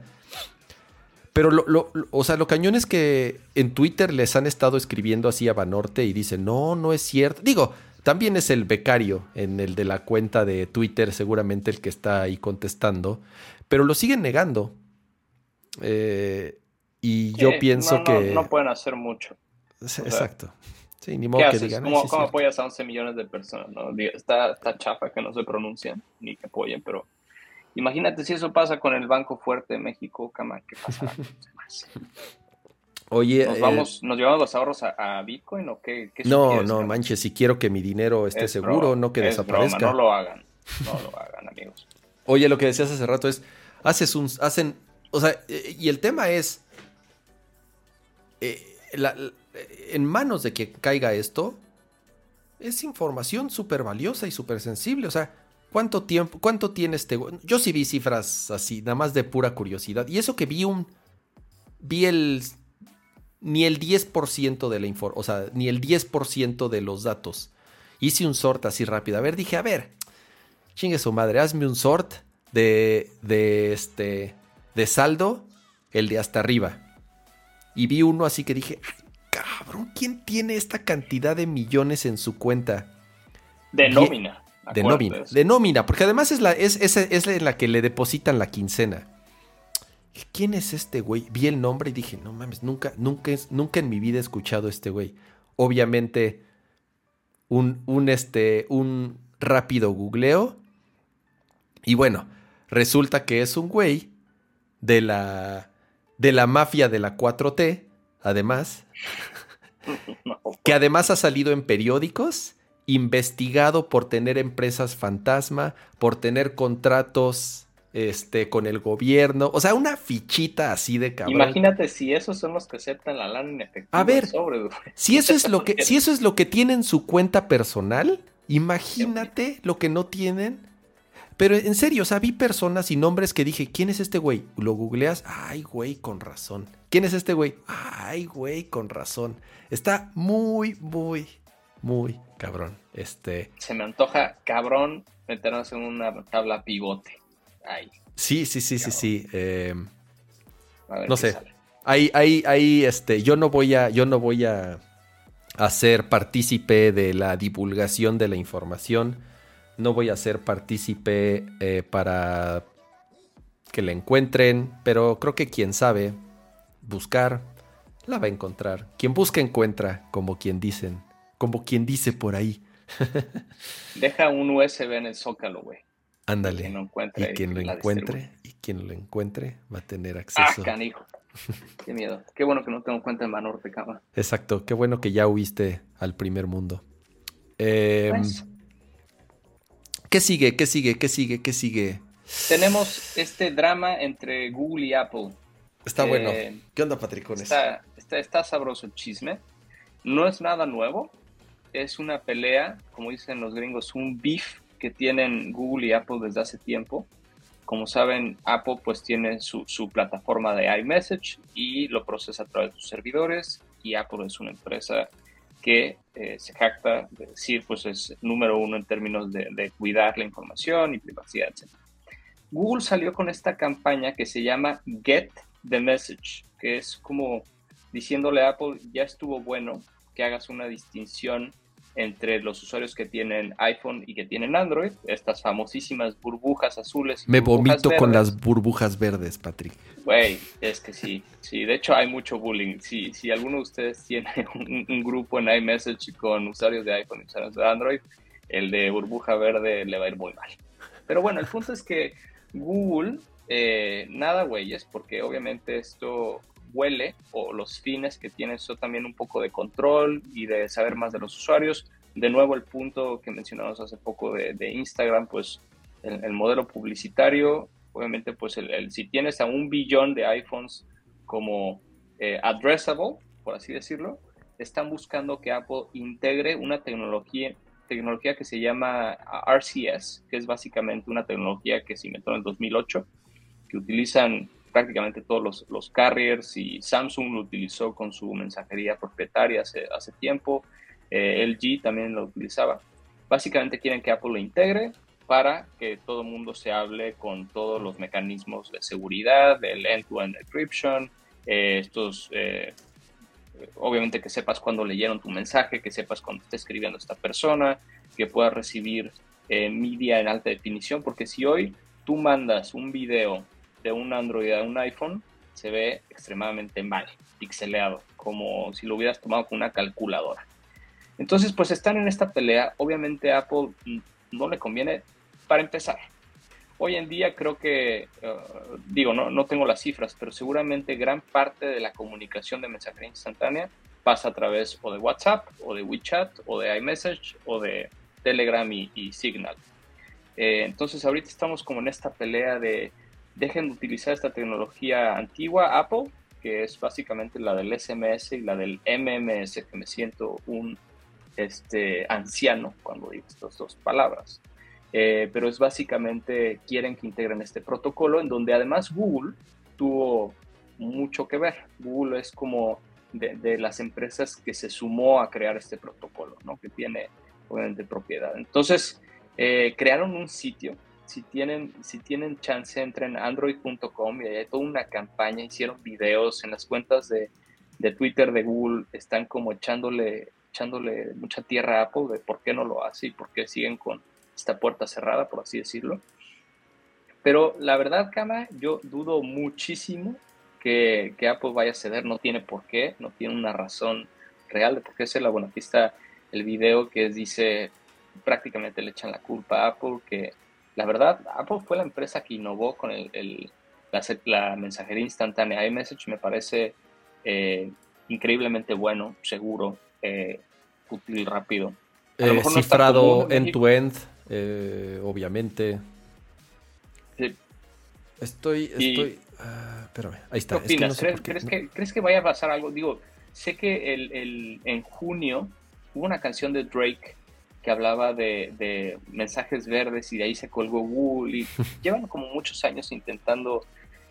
Pero lo, o sea, lo cañón es que en Twitter les han estado escribiendo así a Banorte y dicen, no, no es cierto. Digo, también es el becario en el de la cuenta de Twitter, seguramente el que está ahí contestando, pero lo siguen negando. Eh, y yo pienso que... No pueden hacer mucho. Exacto. Sí, ni modo que digan. ¿Cómo, ¿cómo apoyas a 11 millones de personas? Está, está chafa que no se pronuncian ni que apoyen, pero Imagínate si eso pasa con el Banco Fuerte de México, cama, ¿qué pasa? Oye, ¿Nos, vamos, ¿Nos llevamos los ahorros a, Bitcoin o qué? no, no, manches, si quiero que mi dinero esté seguro, no que desaparezca. no lo hagan, no lo hagan, amigos. Oye, lo que decías hace rato es, haces un, hacen, o sea, eh, y el tema es, eh, en manos de que caiga esto, es información súper valiosa y súper sensible, o sea, ¿Cuánto tiempo, cuánto tiene este Yo sí vi cifras así, nada más de pura curiosidad. Y eso que vi un. Vi el. Ni el 10% de la información. O sea, ni el 10% de los datos. Hice un sort así rápido. A ver, dije, a ver. Chingue su madre, hazme un sort de. de este. de saldo. El de hasta arriba. Y vi uno así que dije. Cabrón, ¿quién tiene esta cantidad de millones en su cuenta? De nómina. De nómina, de nómina, porque además es la, es, es, la que le depositan la quincena. ¿Quién es este güey? Vi el nombre y dije, no mames, nunca, nunca, nunca en mi vida he escuchado a este güey. Obviamente, un, un, este, un rápido googleo. Y bueno, resulta que es un güey de la, de la mafia de la 4T, además. que además ha salido en periódicos investigado por tener empresas fantasma, por tener contratos este, con el gobierno. O sea, una fichita así de cabrón. Imagínate si esos son los que aceptan la lana en efectivo. A ver, si eso es lo que, si eso es lo que tienen en su cuenta personal, imagínate lo que no tienen. Pero en serio, o sea, vi personas y nombres que dije, ¿quién es este güey? Lo googleas, ay, güey, con razón. ¿Quién es este güey? Ay, güey, con razón. Está muy, muy, muy cabrón. Este. Se me antoja cabrón meternos en una tabla pivote. Ahí. Sí, sí, sí, sí, sí. Em, no sé. Ahí, ahí, ahí, este, yo no voy a, yo no voy a hacer partícipe de la divulgación de la información. No voy a ser partícipe eh, para que la encuentren, pero creo que quien sabe buscar, la va a encontrar. Quien busca encuentra, como quien dicen como quien dice por ahí. Deja un USB en el zócalo, güey. Ándale. y quien lo encuentre, y quien lo encuentre va a tener acceso. Ah, canijo. Qué miedo. Qué bueno que no tengo cuenta en Banorte, cama. Exacto. Qué bueno que ya huiste al primer mundo. Em, pues. ¿Qué sigue? ¿Qué sigue? ¿Qué sigue? ¿Qué sigue? Tenemos este drama entre Google y Apple. Está bueno. Eh, ¿Qué onda, Patricones? Está, está, está sabroso el chisme. No es nada nuevo es una pelea, como dicen los gringos, un beef que tienen Google y Apple desde hace tiempo. Como saben, Apple pues tiene su, plataforma de iMessage y lo procesa a través de sus servidores y Apple es una empresa que eh, se jacta de decir pues es número uno en términos de, de cuidar la información y privacidad, etc. Google salió con esta campaña que se llama Get the Message, que es como diciéndole a Apple, ya estuvo bueno que hagas una distinción entre los usuarios que tienen iPhone y que tienen Android, estas famosísimas burbujas azules. Me vomito con las burbujas verdes, Patrick. Güey, es que sí, sí, de hecho hay mucho bullying. Si, si alguno de ustedes tiene un, grupo en iMessage con usuarios de iPhone y usuarios de Android, el de burbuja verde le va a ir muy mal. Pero bueno, el punto es que Google, eh, nada güeyes, porque obviamente esto huele o los fines que tiene eso también un poco de control y de saber más de los usuarios. De nuevo el punto que mencionamos hace poco de, Instagram, pues el, modelo publicitario, obviamente pues el, si tienes a un billón de iPhones como eh, addressable, por así decirlo, están buscando que Apple integre una tecnología, tecnología que se llama RCS, que es básicamente una tecnología que se inventó en el 2008, que utilizan prácticamente todos los, carriers y Samsung lo utilizó con su mensajería propietaria hace, hace tiempo, eh, LG también lo utilizaba. Básicamente quieren que Apple lo integre para que todo el mundo se hable con todos los mecanismos de seguridad, del end-to-end encryption, eh, estos, eh, obviamente que sepas cuando leyeron tu mensaje, que sepas cuando está escribiendo esta persona, que puedas recibir media en alta definición, porque si hoy tú mandas un video de un Android a un iPhone se ve extremadamente mal, pixeleado, como si lo hubieras tomado con una calculadora. Entonces, pues están en esta pelea. Obviamente Apple no le conviene para empezar. Hoy en día creo que, eh, digo, no, no tengo las cifras, pero seguramente gran parte de la comunicación de mensajería instantánea pasa a través o de WhatsApp, o de WeChat, o de iMessage, o de Telegram y, Signal. Eh, entonces ahorita estamos como en esta pelea de dejen de utilizar esta tecnología antigua Apple, que es básicamente la del SMS y la del MMS, que me siento un este, anciano cuando digo estas dos palabras. Eh, pero es básicamente, quieren que integren este protocolo, en donde además Google tuvo mucho que ver. Google es como de, las empresas que se sumó a crear este protocolo, ¿no? que tiene obviamente propiedad. Entonces, eh, crearon un sitio si tienen, si tienen chance, entren a android.com y hay toda una campaña, hicieron videos en las cuentas de, Twitter, de Google, están como echándole, echándole mucha tierra a Apple de por qué no lo hace y por qué siguen con esta puerta cerrada, por así decirlo. Pero la verdad, Kama, yo dudo muchísimo que, que, Apple vaya a ceder, no tiene por qué, no tiene una razón real de por qué es la buena pista el video que dice prácticamente le echan la culpa a Apple, que la verdad, Apple fue la empresa que innovó con el, la, mensajería instantánea iMessage. Me parece eh, increíblemente bueno, seguro, eh, útil rápido. Eh, cifrado end-to-end, obviamente. Estoy, estoy... Ah, espérame, ahí está. ¿Qué opinas? ¿Crees, que, ¿Crees, que, vaya a pasar algo? Digo, sé que el, el, en junio hubo una canción de Drake que hablaba de, mensajes verdes y de ahí se colgó Google y llevan como muchos años intentando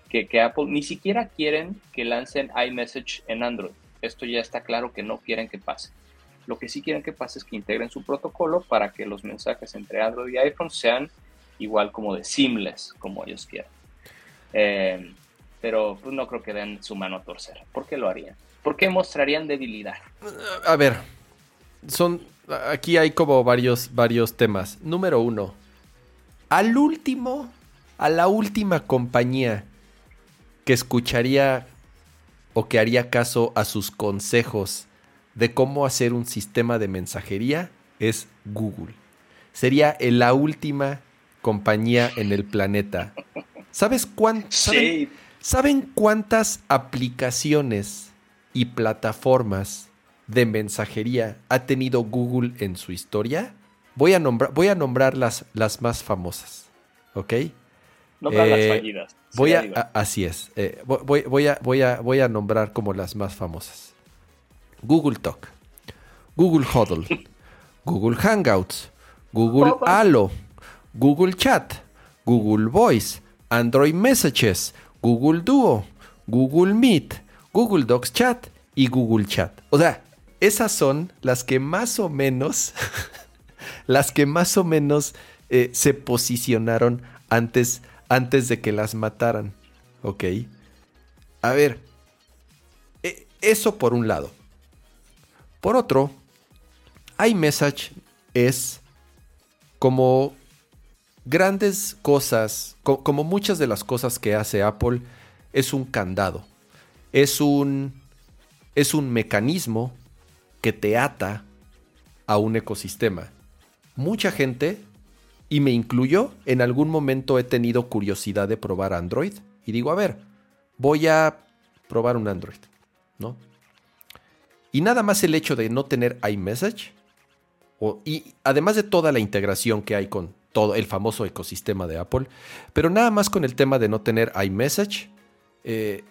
que, Apple ni siquiera quieren que lancen iMessage en Android. Esto ya está claro que no quieren que pase. Lo que sí quieren que pase es que integren su protocolo para que los mensajes entre Android y iPhone sean igual como de seamless, como ellos quieran. Eh, pero pues, no creo que den su mano a torcer. ¿Por qué lo harían? ¿Por qué mostrarían debilidad? A ver, son aquí hay como varios, varios temas. Número uno, al último, a la última compañía que escucharía o que haría caso a sus consejos de cómo hacer un sistema de mensajería es Google. Sería la última compañía en el planeta. ¿Sabes? ¿Saben cuántas aplicaciones y plataformas de mensajería ha tenido Google en su historia? Voy a nombrar, voy a nombrar las, las más famosas, ¿ok? No las eh, fallidas. Voy a, así es. Eh, voy, voy, a, voy, a, voy a nombrar como las más famosas. Google Talk, Google Huddle, Google Hangouts, Google Halo, Google Chat, Google Voice, Android Messages, Google Duo, Google Meet, Google Docs Chat y Google Chat. O sea, esas son las que más o menos, las que más o menos eh, se posicionaron antes, antes de que las mataran. ¿Ok? A ver, e, eso por un lado. Por otro, iMessage es como grandes cosas, como muchas de las cosas que hace Apple, es un candado. Es un, es un mecanismo que te ata a un ecosistema. Mucha gente, y me incluyo, en algún momento he tenido curiosidad de probar Android y digo, a ver, voy a probar un Android, ¿no? Y nada más el hecho de no tener iMessage, y además de toda la integración que hay con todo el famoso ecosistema de Apple, pero nada más con el tema de no tener iMessage, eh,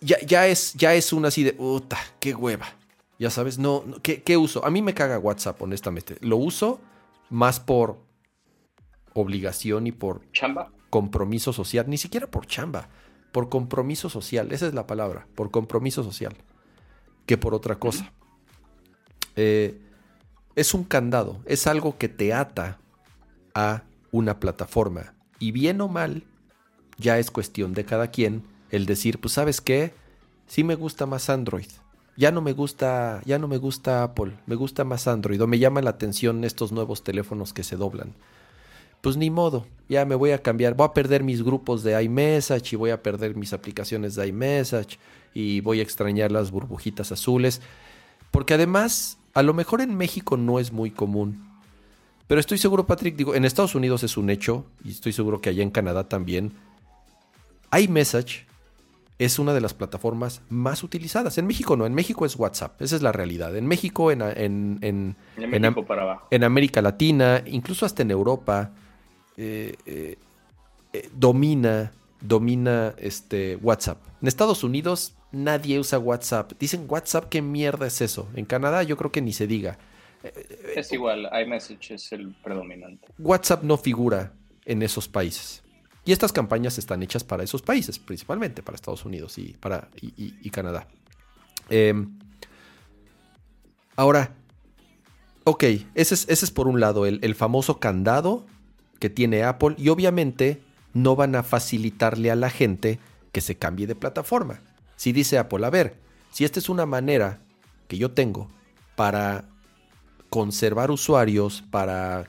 ya, ya, es, ya es una así de, puta, qué hueva. Ya sabes, no, ¿qué, uso? A mí me caga WhatsApp, honestamente. Lo uso más por obligación y por chamba. compromiso social, ni siquiera por chamba, por compromiso social, esa es la palabra, por compromiso social, que por otra cosa. Eh, es un candado, es algo que te ata a una plataforma. Y bien o mal, ya es cuestión de cada quien el decir, pues sabes qué, sí me gusta más Android ya no me gusta, ya no me gusta Apple, me gusta más Android o me llama la atención estos nuevos teléfonos que se doblan. Pues ni modo, ya me voy a cambiar, voy a perder mis grupos de iMessage y voy a perder mis aplicaciones de iMessage y voy a extrañar las burbujitas azules, porque además a lo mejor en México no es muy común. Pero estoy seguro, Patrick, digo, en Estados Unidos es un hecho y estoy seguro que allá en Canadá también. iMessage es una de las plataformas más utilizadas. En México no, en México es WhatsApp, esa es la realidad. En México, en, en, en, en, América Latina, incluso hasta en Europa, eh, eh, eh, domina, domina este, WhatsApp. En Estados Unidos nadie usa WhatsApp. Dicen WhatsApp, ¿qué mierda es eso? En Canadá yo creo que ni se diga. Es igual, iMessage es el predominante. WhatsApp no figura en esos países. Y estas campañas están hechas para esos países, principalmente para Estados Unidos y, para, Canadá. Em, ahora, ok, ese es, ese es, por un lado el, el famoso candado que tiene Apple y obviamente no van a facilitarle a la gente que se cambie de plataforma. Si dice Apple, a ver, si esta es una manera que yo tengo para conservar usuarios, para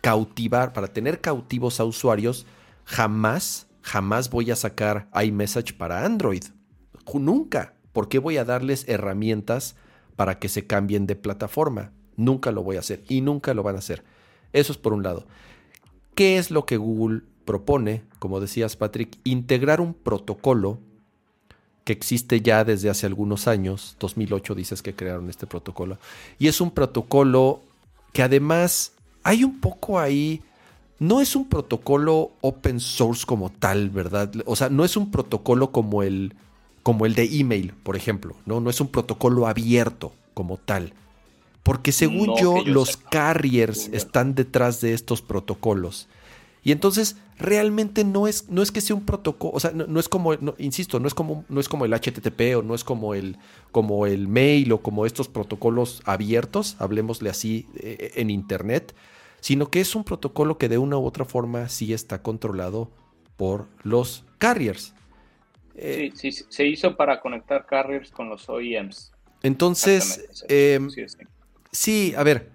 cautivar, para tener cautivos a usuarios, jamás, jamás voy a sacar iMessage para Android. Nunca. ¿Por qué voy a darles herramientas para que se cambien de plataforma? Nunca lo voy a hacer y nunca lo van a hacer. Eso es por un lado. ¿Qué es lo que Google propone? Como decías, Patrick, integrar un protocolo que existe ya desde hace algunos años. 2008 dices que crearon este protocolo. Y es un protocolo que además hay un poco ahí, no es un protocolo open source como tal, ¿verdad? O sea, no es un protocolo como el, como el de email, por ejemplo, ¿no? No es un protocolo abierto como tal. Porque según yo, los carriers están detrás de estos protocolos. Y entonces realmente no es, no es que sea un protocolo, o sea, no, es como, insisto, no es como, no es como el HTTP o no es como el, como el mail o como estos protocolos abiertos, hablemosle así eh, en Internet, sino que es un protocolo que de una u otra forma sí está controlado por los carriers. Eh, sí, sí, se hizo para conectar carriers con los OEMs. Entonces, em, sí, a ver,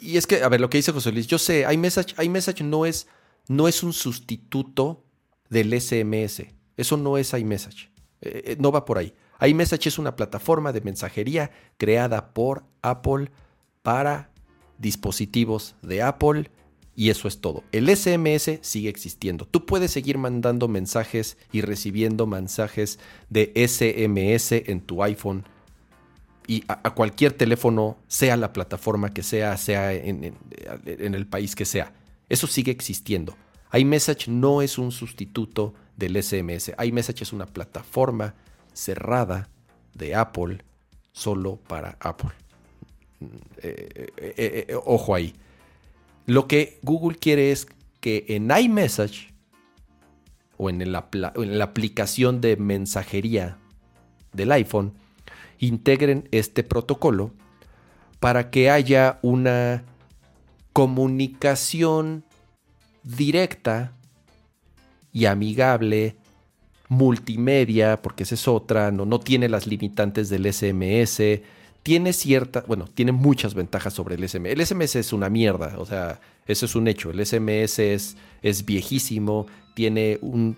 y es que, a ver, lo que dice José Luis, yo sé, iMessage, iMessage no es, no es un sustituto del SMS, eso no es iMessage, eh, eh, no va por ahí. iMessage es una plataforma de mensajería creada por Apple para dispositivos de Apple y eso es todo. El SMS sigue existiendo. Tú puedes seguir mandando mensajes y recibiendo mensajes de SMS en tu iPhone y a, cualquier teléfono, sea la plataforma que sea, sea en, el país que sea. Eso sigue existiendo. iMessage no es un sustituto del SMS. iMessage es una plataforma cerrada de Apple solo para Apple. Eh, ojo ahí. Lo que Google quiere es que en iMessage o en, la aplicación de mensajería del iPhone integren este protocolo para que haya una comunicación directa y amigable, multimedia, porque esa es otra, no, no tiene las limitantes del SMS, tiene cierta, bueno, tiene muchas ventajas sobre el SMS. El SMS es una mierda, o sea, eso es un hecho. El SMS es, es viejísimo, tiene un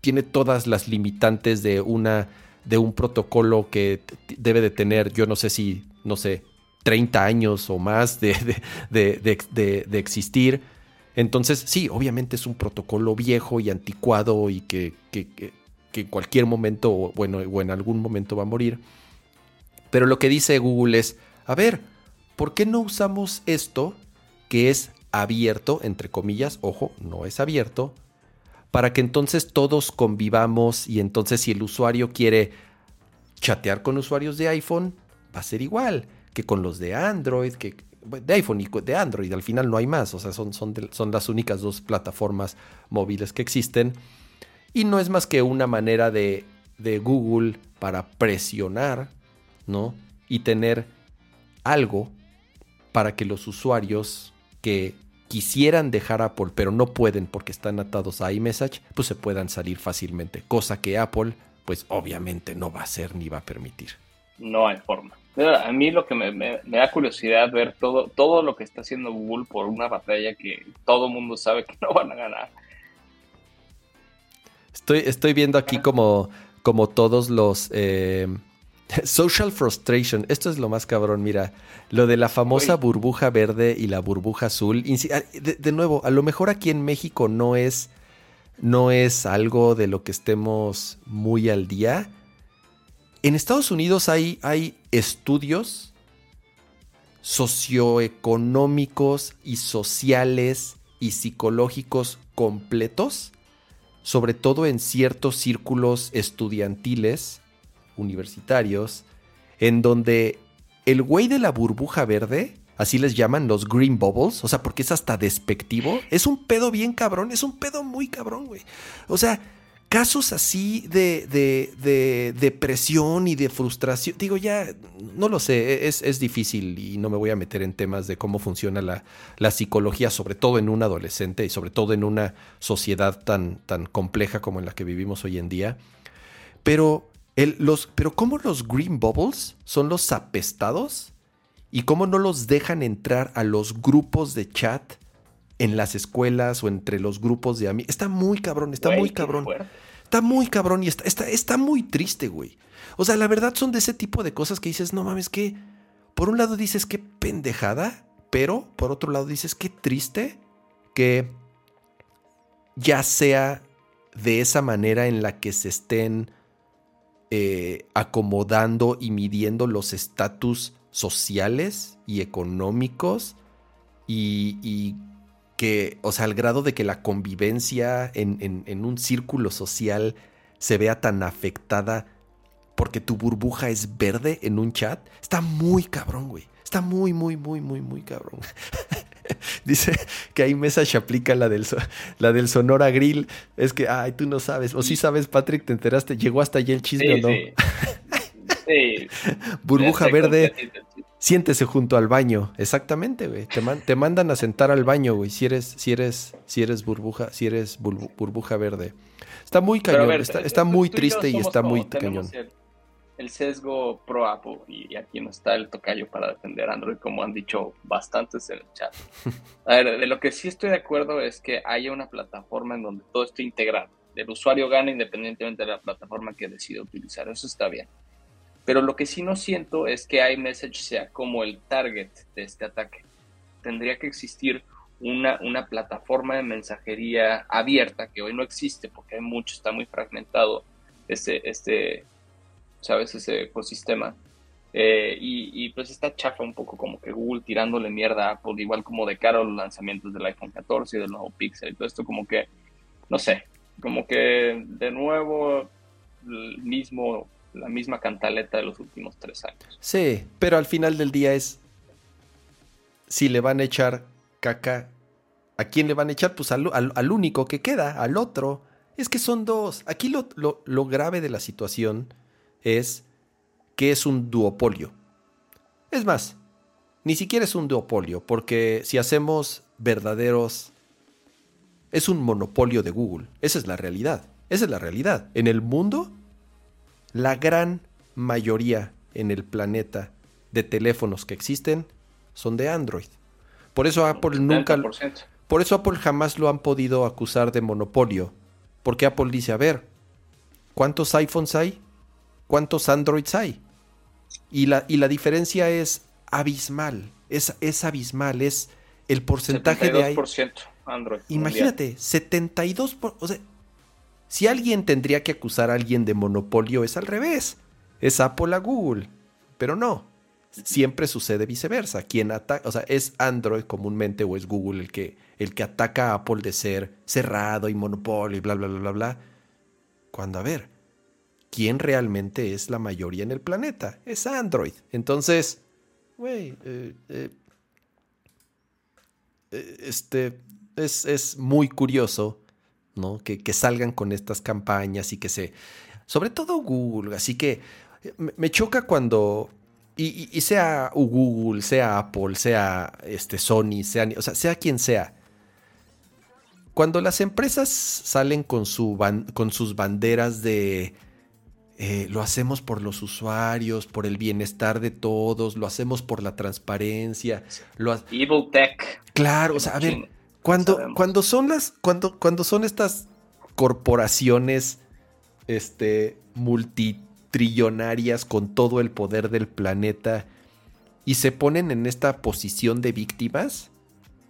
tiene todas las limitantes de una de un protocolo que debe de tener, yo no sé si, no sé, 30 años o más de, de, existir. Entonces, sí, obviamente es un protocolo viejo y anticuado y que, que, que, que en cualquier momento, bueno, o en algún momento va a morir. Pero lo que dice Google es, a ver, ¿por qué no usamos esto que es abierto, entre comillas, ojo, no es abierto, para que entonces todos convivamos y entonces si el usuario quiere chatear con usuarios de iPhone, va a ser igual que con los de Android, que de iPhone y de Android, al final no hay más, o sea, son, son, las únicas dos plataformas móviles que existen. Y no es más que una manera de, de Google para presionar ¿no? Y tener algo para que los usuarios que quisieran dejar Apple, pero no pueden porque están atados a iMessage, pues se puedan salir fácilmente, cosa que Apple, pues obviamente no va a hacer ni va a permitir. No hay forma. A mí lo que me, da curiosidad ver todo, todo lo que está haciendo Google por una batalla que todo mundo sabe que no van a ganar. Estoy, estoy viendo aquí como, como todos los... Eh, Social frustration, esto es lo más cabrón, mira, lo de la famosa burbuja verde y la burbuja azul. Ah, de, nuevo, a lo mejor aquí en México no es, no es algo de lo que estemos muy al día. En Estados Unidos hay, hay estudios socioeconómicos y sociales y psicológicos completos, sobre todo en ciertos círculos estudiantiles universitarios, en donde el güey de la burbuja verde, así les llaman los green bubbles, o sea, porque es hasta despectivo, es un pedo bien cabrón, es un pedo muy cabrón, güey. O sea, casos así de, de, depresión y de frustración, digo, ya, no lo sé, es, es, difícil y no me voy a meter en temas de cómo funciona la, la, psicología, sobre todo en un adolescente y sobre todo en una sociedad tan, tan compleja como en la que vivimos hoy en día. Pero los, pero ¿cómo los Green Bubbles son los apestados? ¿Y cómo no los dejan entrar a los grupos de chat en las escuelas o entre los grupos de amigos? Está muy cabrón, está muy cabrón. Está muy cabrón y está, está, está muy triste, güey. O sea, la verdad son de ese tipo de cosas que dices, no mames, que por un lado dices qué pendejada, pero por otro lado dices qué triste que ya sea de esa manera en la que se estén eh, acomodando y midiendo los estatus sociales y económicos y, que, o sea, al grado de que la convivencia en, un círculo social se vea tan afectada porque tu burbuja es verde en un chat, está muy cabrón, güey. Está muy, muy, muy, muy, muy cabrón. Dice que ahí Message aplica la del, la del Sonora Grill. Es que, ay, tú no sabes. O sí sabes, Patrick, te enteraste. Llegó hasta allí el chisme o no. Sí. Burbuja verde. Siéntese junto al baño. Exactamente, güey. Te, te, mandan a sentar al baño, güey. Si eres, si eres, si eres burbuja, si eres burbuja verde. Está muy cañón. está, está muy triste y está muy cañón el sesgo pro Apple y aquí no está el tocayo para defender Android, como han dicho bastantes en el chat. A ver, de lo que sí estoy de acuerdo es que haya una plataforma en donde todo esté integrado. El usuario gana independientemente de la plataforma que decida utilizar. Eso está bien. Pero lo que sí no siento es que iMessage sea como el target de este ataque. Tendría que existir una, una plataforma de mensajería abierta que hoy no existe porque hay mucho, está muy fragmentado este, este, ¿sabes? Ese ecosistema. Eh, y, pues está chafa un poco como que Google tirándole mierda a igual como de cara a los lanzamientos del iPhone 14 y del nuevo Pixel y todo esto como que, no sé, como que de nuevo mismo, la misma cantaleta de los últimos tres años. Sí, pero al final del día es si le van a echar caca, ¿a quién le van a echar? Pues al, al, único que queda, al otro. Es que son dos. Aquí lo, lo grave de la situación es que es un duopolio. Es más, ni siquiera es un duopolio, porque si hacemos verdaderos... Es un monopolio de Google. Esa es la realidad. Esa es la realidad. En el mundo, la gran mayoría en el planeta de teléfonos que existen son de Android. Por eso Apple nunca... Por eso Apple jamás lo han podido acusar de monopolio. Porque Apple dice, a ver, ¿cuántos iPhones hay? ¿Cuántos Androids hay? Y la, y la diferencia es abismal. Es, es abismal. Es el porcentaje de... Android. Imagínate, 72%. Por, o sea, si alguien tendría que acusar a alguien de monopolio, es al revés. Es Apple a Google. Pero no. Siempre sucede viceversa. Quien ataca, o sea, es Android comúnmente o es Google el que, el que ataca a Apple de ser cerrado y monopolio y bla, bla, bla, bla, bla. Cuando, a ver, ¿quién realmente es la mayoría en el planeta? Es Android. Entonces, güey, eh, eh, eh, este, es, es, muy curioso, ¿no? Que, que salgan con estas campañas y que se, sobre todo Google, así que me choca cuando y, sea Google, sea Apple, sea este, Sony, sea, o sea, sea quien sea. Cuando las empresas salen con, su con sus banderas de eh, lo hacemos por los usuarios, por el bienestar de todos, lo hacemos por la transparencia. Lo Evil tech. Claro, o sea, a ver, cuando, cuando son las, cuando, cuando son estas corporaciones este, multi trillonarias con todo el poder del planeta y se ponen en esta posición de víctimas,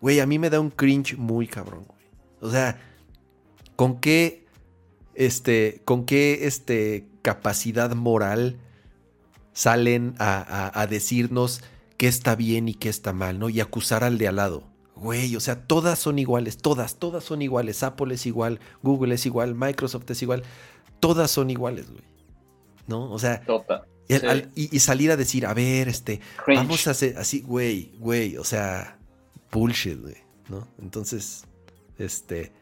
güey, a mí me da un cringe muy cabrón, güey. O sea, ¿con qué, este, con qué, este, capacidad moral salen a, a decirnos qué está bien y qué está mal, ¿no? Y acusar al de al lado. Güey, o sea, todas son iguales, todas, todas son iguales. Apple es igual, Google es igual, Microsoft es igual. Todas son iguales, güey. ¿no? O sea, y, salir a decir, a ver, este, vamos a hacer así, güey, güey, o sea, bullshit, güey, ¿no? Entonces, este,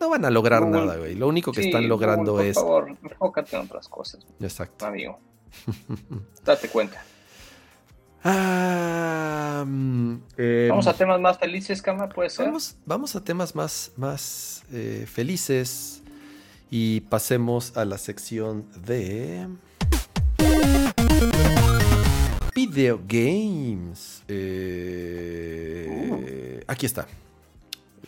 no van a lograr nada, güey. Lo único que están logrando es... Por favor, enfócate en otras cosas. Exacto. Amigo. Date cuenta. Ah, mm, em, vamos a temas más felices, Cama, puede ser. Vamos, vamos a temas más, más eh, felices. Y pasemos a la sección de... Video games. Eh, aquí está.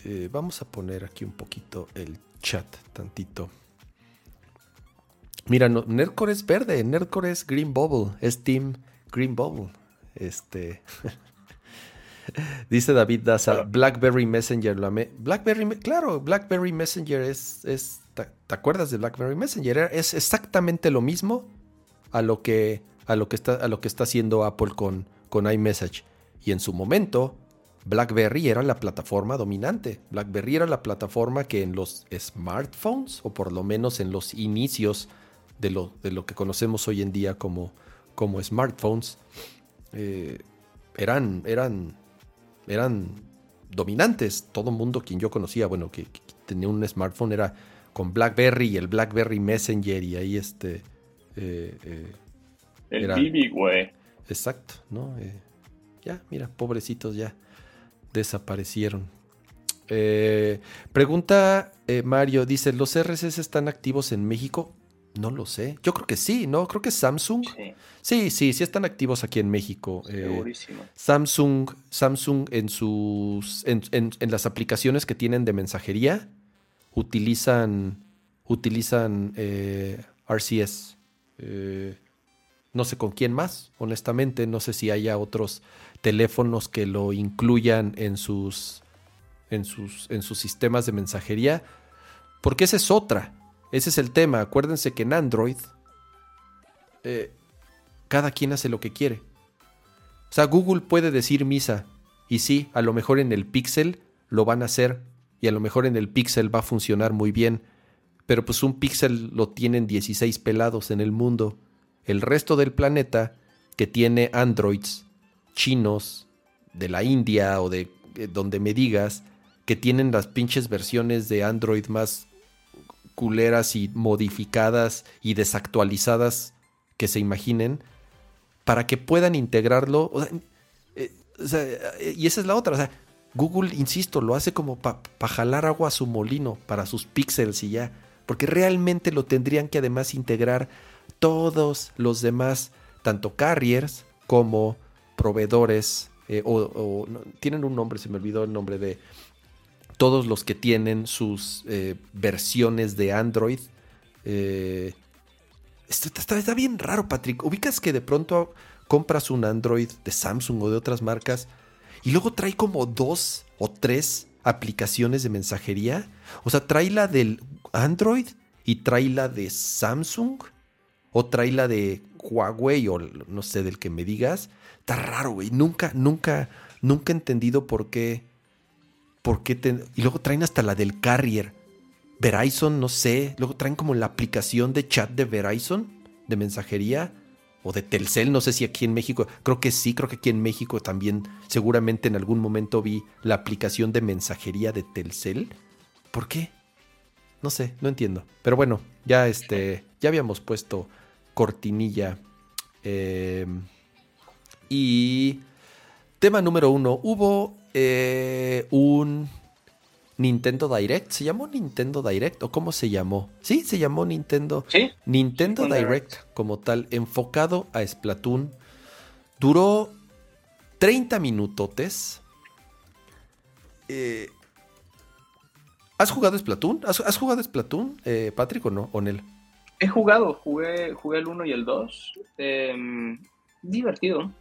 Eh, vamos a poner aquí un poquito el chat, tantito. Mira, Nerdcore es verde, Nerdcore es Green Bubble, es Team Green Bubble. Este. Dice David Daza, BlackBerry Messenger. Lo BlackBerry, claro, BlackBerry Messenger es, es ¿te, acuerdas de BlackBerry Messenger? Es exactamente lo mismo a lo que, a lo que, está, a lo que está haciendo Apple con, con iMessage. Y en su momento, BlackBerry era la plataforma dominante. BlackBerry era la plataforma que en los smartphones, o por lo menos en los inicios de lo, de lo que conocemos hoy en día como, como smartphones, eh, eran, eran eran dominantes. Todo el mundo quien yo conocía, bueno, que, tenía un smartphone era con BlackBerry y el BlackBerry Messenger y ahí este... Eh, eh, el BB, güey. Exacto, ¿no? Ya, mira, pobrecitos ya desaparecieron. pregunta Mario, dice, ¿los RSS están activos en México? No lo sé. Yo creo que sí, ¿no? Creo que Samsung. Sí, sí, sí, están activos aquí en México. Eh, Segurísimo. Samsung, Samsung en sus. En, las aplicaciones que tienen de mensajería utilizan. Utilizan eh, RCS. Eh, no sé con quién más, honestamente. No sé si haya otros teléfonos que lo incluyan en sus. En sus, en sus sistemas de mensajería. Porque esa es otra. Ese es el tema. Acuérdense que en Android eh, cada quien hace lo que quiere. O sea, Google puede decir misa. Y sí, a lo mejor en el Pixel lo van a hacer. Y a lo mejor en el Pixel va a funcionar muy bien. Pero pues un Pixel lo tienen 16 pelados en el mundo. El resto del planeta que tiene Androids chinos, de la India o de eh, donde me digas que tienen las pinches versiones de Android más culeras y modificadas y desactualizadas que se imaginen para que puedan integrarlo. Eh, y esa es la otra. O sea, Google, insisto, lo hace como para jalar agua a su molino, para sus píxeles y ya. Porque realmente lo tendrían que además integrar todos los demás, tanto carriers como proveedores, eh, o, tienen un nombre, se me olvidó el nombre de todos los que tienen sus eh, versiones de Android. Eh, está, está, bien raro, Patrick. Ubicas que de pronto compras un Android de Samsung o de otras marcas y luego trae como dos o tres aplicaciones de mensajería. O sea, trae la del Android y trae la de Samsung o trae la de Huawei o no sé del que me digas. Está raro, güey. Nunca, nunca, nunca he entendido por qué. Por qué Y luego traen hasta la del Carrier. Verizon, no sé. Luego traen como la aplicación de chat de Verizon, de mensajería. O de Telcel, no sé si aquí en México. Creo que sí, creo que aquí en México también. Seguramente en algún momento vi la aplicación de mensajería de Telcel. ¿Por qué? No sé, no entiendo. Pero bueno, ya este. Ya habíamos puesto cortinilla. Eh, y tema número uno, hubo eh, un Nintendo Direct. ¿Se llamó Nintendo Direct o cómo se llamó? Sí, se llamó Nintendo. Sí. Nintendo Direct como tal, enfocado a Splatoon. Duró 30 minutotes. Eh, ¿Has jugado Splatoon? ¿Has, jugado Splatoon, eh, Patrick, o no, Onel? He jugado, jugué, jugué el 1 y el 2. Em, divertido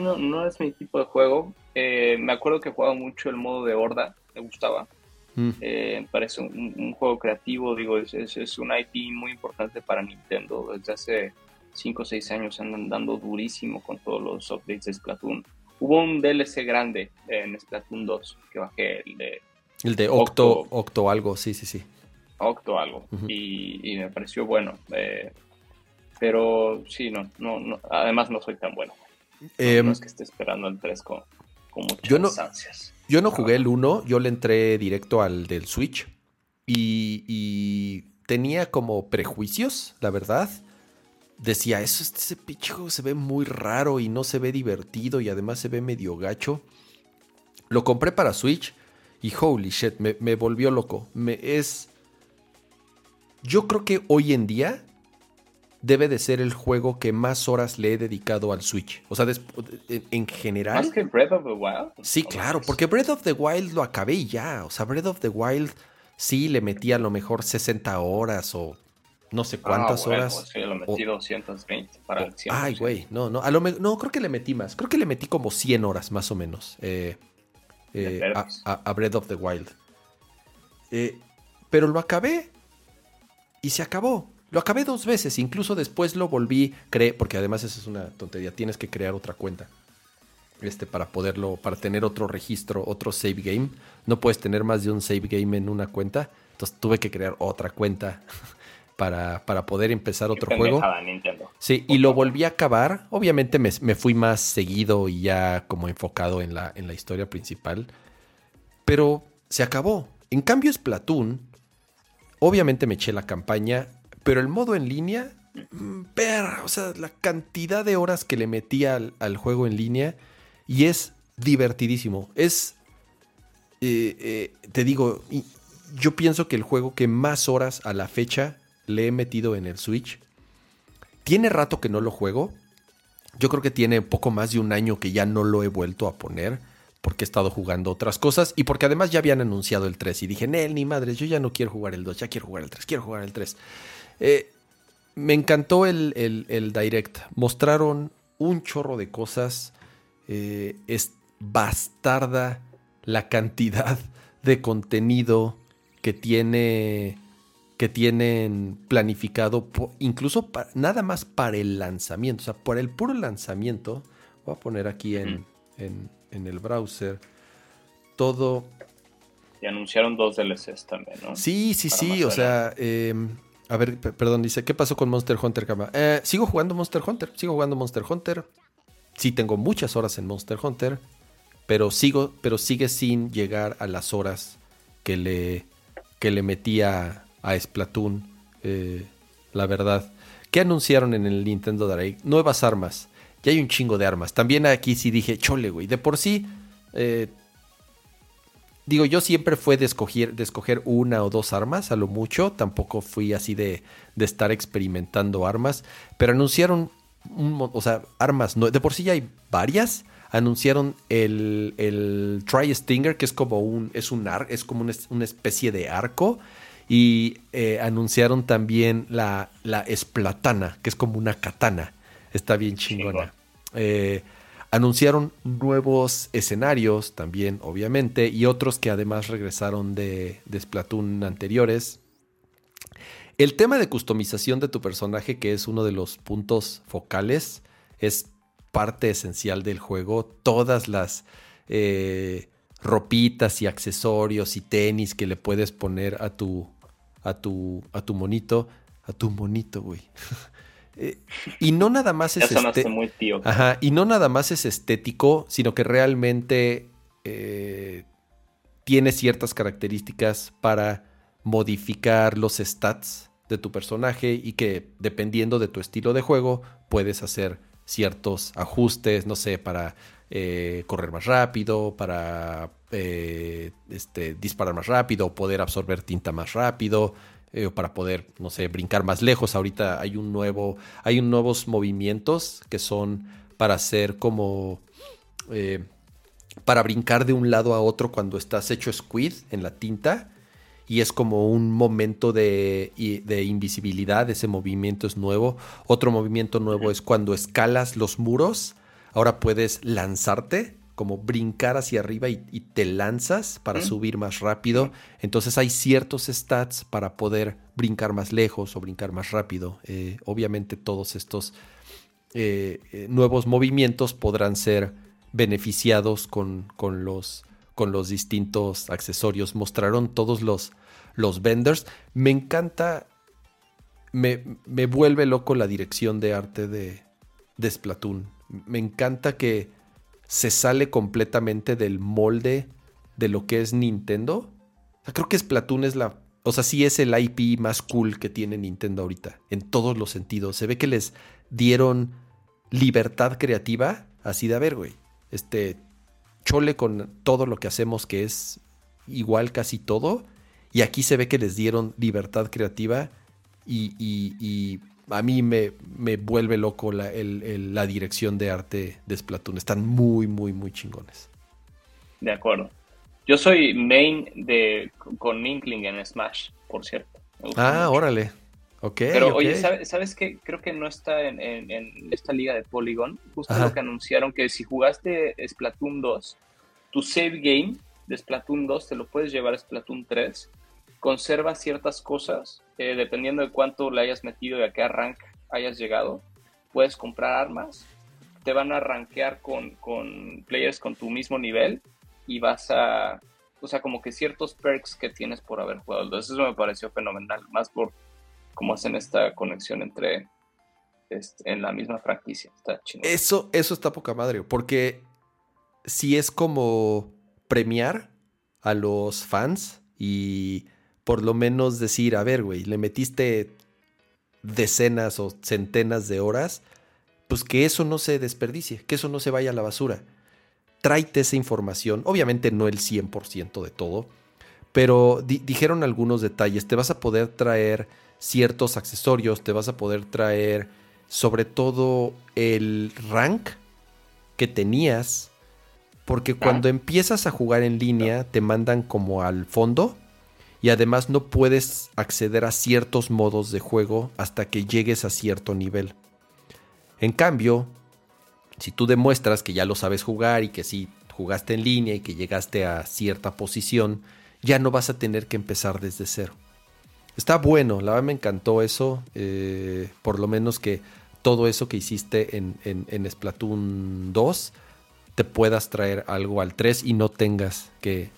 no, no es mi tipo de juego. Eh, me acuerdo que jugaba mucho el modo de horda, me gustaba. Mm. Eh, parece un, juego creativo, digo, es, es, un IP muy importante para Nintendo. Desde hace 5 o 6 años andan dando durísimo con todos los updates de Splatoon. Hubo un DLC grande en Splatoon 2 que bajé, el de... El de Octo, Octo, algo, sí, sí, sí. Octo algo. y, me pareció bueno. Eh, pero sí, no, no, no, además no soy tan bueno. Em, no, es que esté esperando el 3 con, muchas yo no, ansias. Yo no jugué el 1, yo le entré directo al del Switch y, tenía como prejuicios, la verdad. Decía, eso, este, ese pinche juego se ve muy raro y no se ve divertido y además se ve medio gacho. Lo compré para Switch y holy shit, me, me volvió loco. Me es... Yo creo que hoy en día debe de ser el juego que más horas le he dedicado al Switch. O sea, en general. ¿Más que Breath of the Wild? Sí, claro, porque Breath of the Wild lo acabé y ya. O sea, Breath of the Wild sí le metí a lo mejor 60 horas o no sé cuántas ah, horas. Sí, lo metí 220 para el 100%. Ay, güey, no, no, a lo no, creo que le metí más. Creo que le metí como 100 horas más o menos eh, eh, a, Breath of the Wild. Eh, pero lo acabé y se acabó. Lo acabé dos veces, incluso después lo volví, creé, porque además esa es una tontería, tienes que crear otra cuenta. Este, para poderlo, para tener otro registro, otro save game. No puedes tener más de un save game en una cuenta. Entonces tuve que crear otra cuenta para, para poder empezar otro juego. Sí, y lo volví a acabar. Obviamente me, me, fui más seguido y ya como enfocado en la, en la historia principal. Pero se acabó. En cambio, Splatoon, obviamente me eché la campaña pero el modo en línea, mm, perra, o sea, la cantidad de horas que le metí al, juego en línea y es divertidísimo. Es, eh, eh, te digo, yo pienso que el juego que más horas a la fecha le he metido en el Switch, tiene rato que no lo juego. Yo creo que tiene poco más de un año que ya no lo he vuelto a poner porque he estado jugando otras cosas y porque además ya habían anunciado el 3 y dije, Nel, ni madres, yo ya no quiero jugar el 2, ya quiero jugar el 3, quiero jugar el 3. Eh, me encantó el, direct. Mostraron un chorro de cosas. Eh, es bastarda la cantidad de contenido que tiene que tienen planificado incluso nada más para el lanzamiento, o sea, por el puro lanzamiento, voy a poner aquí en, en, el browser todo. Y anunciaron dos DLCs también, ¿no? Sí, sí, sí, o sea, a ver, perdón, dice, ¿qué pasó con Monster Hunter, Cama? Eh, sigo jugando Monster Hunter, sigo jugando Monster Hunter. Sí, tengo muchas horas en Monster Hunter, pero, sigo, pero sigue sin llegar a las horas que le, que le metía a Splatoon, eh, la verdad. ¿Qué anunciaron en el Nintendo Direct? Nuevas armas. Ya hay un chingo de armas. También aquí sí dije, chole, güey. De por sí, eh, digo, yo siempre fue de escoger, de escoger una o dos armas, a lo mucho. Tampoco fui así de, de estar experimentando armas. Pero anunciaron, o sea, armas. No, de por sí ya hay varias. Anunciaron el, el Tri Stinger, que es como un, es un ar, es como una, especie de arco. Y eh, anunciaron también la, la esplatana, que es como una katana. Está bien chingona. Eh, anunciaron nuevos escenarios también, obviamente, y otros que además regresaron de, de Splatoon anteriores. El tema de customización de tu personaje, que es uno de los puntos focales, es parte esencial del juego. Todas las eh, ropitas y accesorios y tenis que le puedes poner a tu, a tu, a tu monito. A tu monito, güey. Eh, y no nada más es estético. y no nada más es estético, sino que realmente eh, tiene ciertas características para modificar los stats de tu personaje y que dependiendo de tu estilo de juego puedes hacer ciertos ajustes, no sé, para eh, correr más rápido, para este, disparar más rápido, poder absorber tinta más rápido, eh, para poder, no sé, brincar más lejos. Ahorita hay un nuevo, hay un nuevos movimientos que son para hacer como, eh, para brincar de un lado a otro cuando estás hecho squid en la tinta. Y es como un momento de, de invisibilidad, ese movimiento es nuevo. Otro movimiento nuevo es cuando escalas los muros, ahora puedes lanzarte como brincar hacia arriba y, te lanzas para subir más rápido. Entonces hay ciertos stats para poder brincar más lejos o brincar más rápido. Eh, obviamente todos estos eh, eh, nuevos movimientos podrán ser beneficiados con, con, los, con los distintos accesorios. Mostraron todos los, los vendors. Me encanta, me, me vuelve loco la dirección de arte de, de Splatoon. Me encanta que se sale completamente del molde de lo que es Nintendo. creo que Splatoon es la. O sea, sí es el IP más cool que tiene Nintendo ahorita, en todos los sentidos. Se ve que les dieron libertad creativa, así de ver, güey. Este, chole con todo lo que hacemos, que es igual casi todo. Y aquí se ve que les dieron libertad creativa y, y a mí me, me vuelve loco la, la, dirección de arte de Splatoon. Están muy, muy, muy chingones. De acuerdo. Yo soy main de con Inkling en Smash, por cierto. Ah, órale. Ok. Pero oye, ¿sabes, qué? Creo que no está en, esta liga de Polygon. Justo lo que anunciaron que si jugaste Splatoon 2, tu save game de Splatoon 2 te lo puedes llevar a Splatoon 3 conserva ciertas cosas, eh, dependiendo de cuánto le hayas metido y a qué rank hayas llegado. Puedes comprar armas, te van a rankear con, con players con tu mismo nivel y vas a, o sea, como que ciertos perks que tienes por haber jugado. Entonces eso me pareció fenomenal, más por cómo hacen esta conexión entre este, en la misma franquicia. Está Eso, eso está poca madre, porque si es como premiar a los fans y por lo menos decir, a ver, güey, le metiste decenas o centenas de horas, pues que eso no se desperdicie, que eso no se vaya a la basura. Tráete esa información, obviamente no el 100% de todo, pero dijeron algunos detalles, te vas a poder traer ciertos accesorios, te vas a poder traer sobre todo el rank que tenías, porque cuando empiezas a jugar en línea te mandan como al fondo y además no puedes acceder a ciertos modos de juego hasta que llegues a cierto nivel. En cambio, si tú demuestras que ya lo sabes jugar y que sí jugaste en línea y que llegaste a cierta posición, ya no vas a tener que empezar desde cero. Está bueno, la verdad me encantó eso, eh, por lo menos que todo eso que hiciste en, en, Splatoon 2 te puedas traer algo al 3 y no tengas que,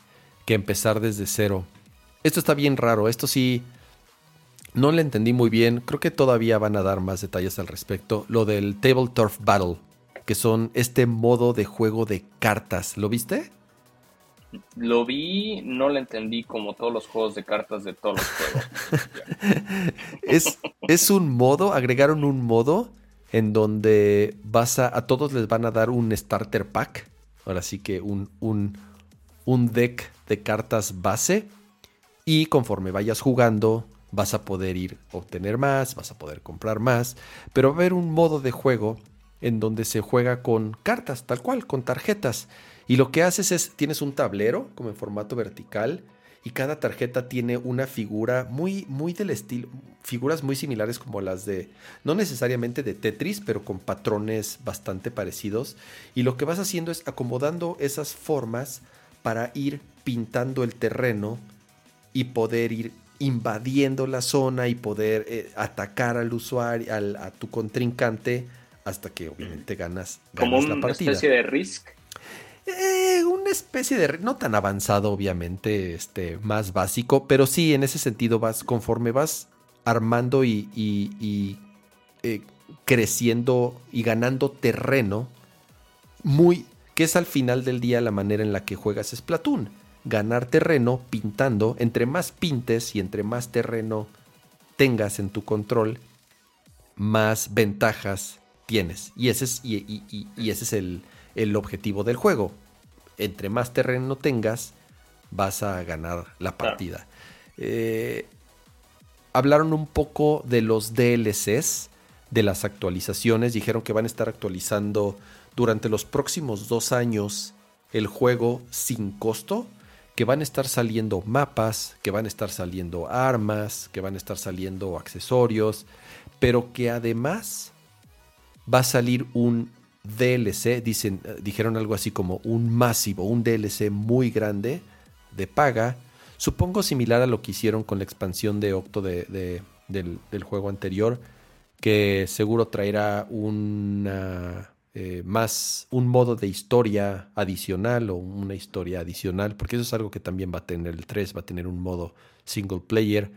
que empezar desde cero esto está bien raro, esto sí no le entendí muy bien, creo que todavía van a dar más detalles al respecto. Lo del Table Turf Battle, que son este modo de juego de cartas. ¿Lo viste? Lo vi, no lo entendí como todos los juegos de cartas de todos los juegos. es, es un modo, agregaron un modo en donde vas a, a todos les van a dar un starter pack. Ahora sí que un, un, un deck de cartas base. Y conforme vayas jugando, vas a poder ir a obtener más, vas a poder comprar más. Pero va a haber un modo de juego en donde se juega con cartas, tal cual, con tarjetas. Y lo que haces es, tienes un tablero como en formato vertical y cada tarjeta tiene una figura muy, muy del estilo, figuras muy similares como las de, no necesariamente de Tetris, pero con patrones bastante parecidos. Y lo que vas haciendo es acomodando esas formas para ir pintando el terreno y poder ir invadiendo la zona y poder eh, atacar al usuario, al, a tu contrincante, hasta que obviamente ganas, Como una especie de Risk. Eh, una especie de... No tan avanzado, obviamente, este, más básico, pero sí, en ese sentido vas, conforme vas armando y, eh, creciendo y ganando terreno, muy... que es al final del día la manera en la que juegas Splatoon. Ganar terreno pintando, entre más pintes y entre más terreno tengas en tu control, más ventajas tienes. Y ese es, y, ese es el, el objetivo del juego. Entre más terreno tengas, vas a ganar la partida. Eh, hablaron un poco de los DLCs, de las actualizaciones. Dijeron que van a estar actualizando durante los próximos dos años el juego sin costo. Que van a estar saliendo mapas, que van a estar saliendo armas, que van a estar saliendo accesorios, pero que además va a salir un DLC, dicen, eh, dijeron algo así como un masivo, un DLC muy grande de paga, supongo similar a lo que hicieron con la expansión de Octo de, del, juego anterior, que seguro traerá una, eh, más un modo de historia adicional o una historia adicional, porque eso es algo que también va a tener el 3, va a tener un modo single player,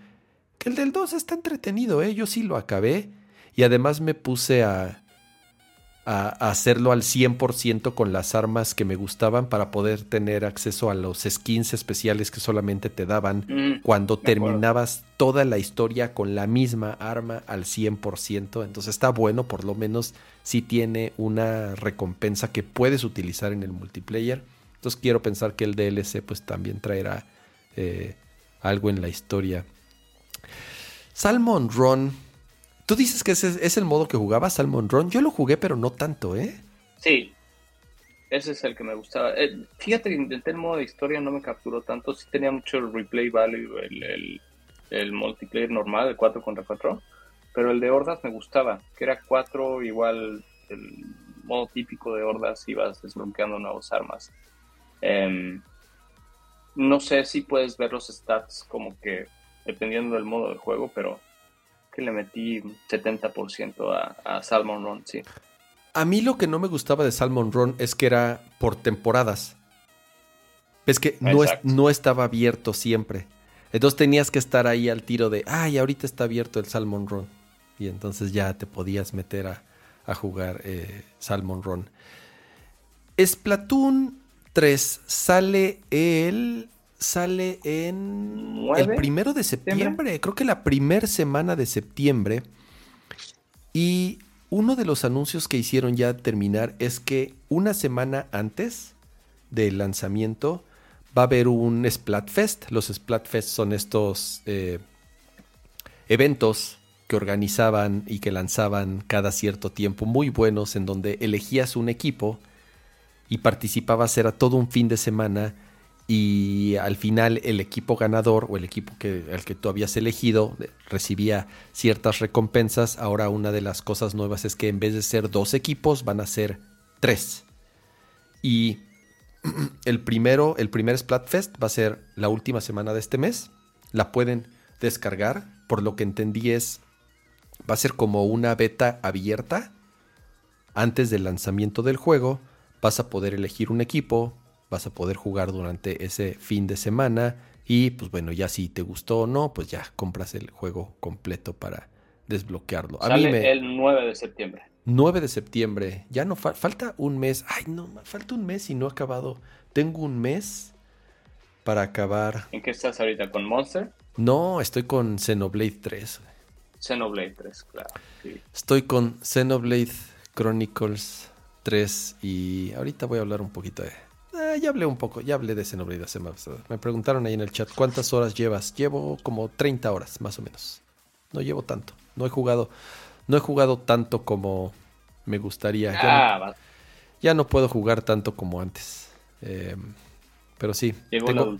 que el del 2 está entretenido, ¿eh? yo sí lo acabé y además me puse a a, hacerlo al 100% con las armas que me gustaban para poder tener acceso a los skins especiales que solamente te daban mm, cuando terminabas toda la historia con la misma arma al 100%. Entonces está bueno, por lo menos si tiene una recompensa que puedes utilizar en el multiplayer. Entonces quiero pensar que el DLC pues también traerá eh, algo en la historia. Salmon Run Tú dices que ese es el modo que jugaba Salmon Run. Yo lo jugué, pero no tanto, ¿eh? Sí, ese es el que me gustaba. Eh, fíjate que intenté el modo de historia, no me capturó tanto. Sí tenía mucho replay value, el, el, multiplayer normal, el 4 contra 4. Pero el de hordas me gustaba, que era 4 igual el modo típico de hordas, ibas desbloqueando nuevas armas. Em, no sé si puedes ver los stats como que dependiendo del modo de juego, pero le metí 70% a, a Salmon Run, sí. A mí lo que no me gustaba de Salmon Run es que era por temporadas. Es que no, no estaba abierto siempre. Entonces tenías que estar ahí al tiro de, ay, ahorita está abierto el Salmon Run. Y entonces ya te podías meter a, a jugar eh, Salmon Run. Splatoon 3 sale el sale en el primero de septiembre, creo que la primera semana de septiembre. Y uno de los anuncios que hicieron ya terminar es que una semana antes del lanzamiento va a haber un Splatfest. Los Splatfest son estos eh, eventos que organizaban y que lanzaban cada cierto tiempo, muy buenos, en donde elegías un equipo y participabas, era todo un fin de semana y al final el equipo ganador o el equipo que, el que tú habías elegido recibía ciertas recompensas. Ahora una de las cosas nuevas es que en vez de ser dos equipos van a ser tres. Y el primero, el primer Splatfest va a ser la última semana de este mes. La pueden descargar. Por lo que entendí es, va a ser como una beta abierta. Antes del lanzamiento del juego vas a poder elegir un equipo, vas a poder jugar durante ese fin de semana y pues bueno, ya si te gustó o no, pues ya compras el juego completo para desbloquearlo. A Sale el 9 de septiembre. 9 de septiembre. Ya no falta un mes. Ay, no, falta un mes y no he acabado. Tengo un mes para acabar. ¿En qué estás ahorita? ¿Con Monster? No, estoy con Xenoblade 3. Xenoblade 3, claro. Estoy con Xenoblade Chronicles 3 y ahorita voy a hablar un poquito de... Eh, ya hablé un poco, ya hablé de Xenoblade más. Me preguntaron ahí en el chat, ¿cuántas horas llevas? Llevo como 30 horas, más o menos. No llevo tanto. No he jugado, no he jugado tanto como me gustaría. Ya, no, ah, puedo jugar tanto como antes. Em, pero sí. tengo,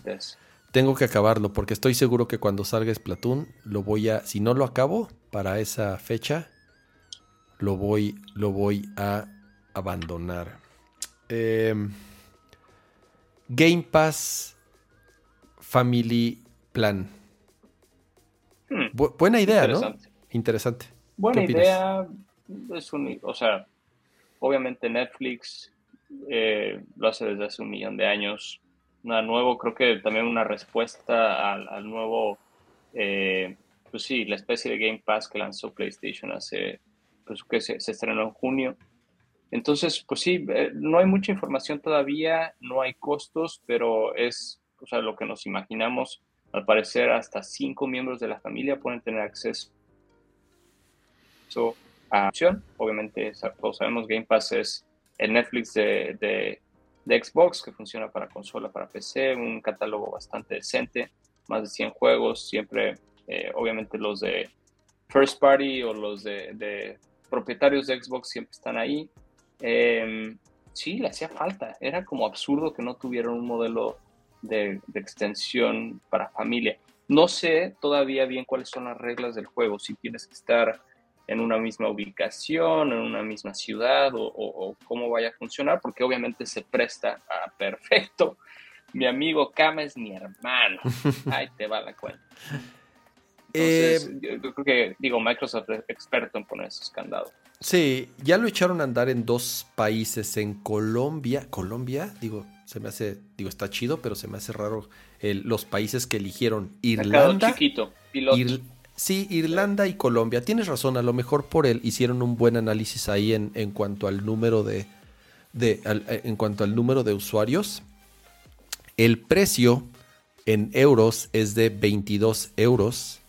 tengo que acabarlo porque estoy seguro que cuando salga Splatoon lo voy a, si no lo acabo para esa fecha, lo voy, lo voy a abandonar. Em, Game Pass Family Plan. Hmm. buena idea, ¿no? Interesante. Buena idea. Es un, o sea, obviamente Netflix eh, lo hace desde hace un millón de años. Nada nuevo, creo que también una respuesta al, nuevo, eh, pues sí, la especie de Game Pass que lanzó PlayStation hace, pues que se, se estrenó en junio. Entonces, pues sí, eh, no hay mucha información todavía, no hay costos, pero es o sea, lo que nos imaginamos. Al parecer, hasta cinco miembros de la familia pueden tener acceso a opción. Obviamente, todos sabemos, Game Pass es el Netflix de, de, Xbox, que funciona para consola, para PC, un catálogo bastante decente, más de 100 juegos, siempre, eh, obviamente los de First Party o los de, de propietarios de Xbox siempre están ahí. Em, sí, le hacía falta. Era como absurdo que no tuvieran un modelo de, extensión para familia. No sé todavía bien cuáles son las reglas del juego, si tienes que estar en una misma ubicación, en una misma ciudad o, cómo vaya a funcionar, porque obviamente se presta a perfecto. Mi amigo Kama es mi hermano. Ahí te va la cuenta. Entonces, eh, yo creo que, digo, Microsoft es experto en poner esos candados. Sí, ya lo echaron a andar en dos países, en Colombia. Colombia, digo, se me hace, digo, está chido, pero se me hace raro los países que eligieron. Irlanda. chiquito, sí, Irlanda y Colombia. Tienes razón, a lo mejor por él hicieron un buen análisis ahí en, en cuanto al número de, de en cuanto al número de usuarios. El precio en euros es de 22 euros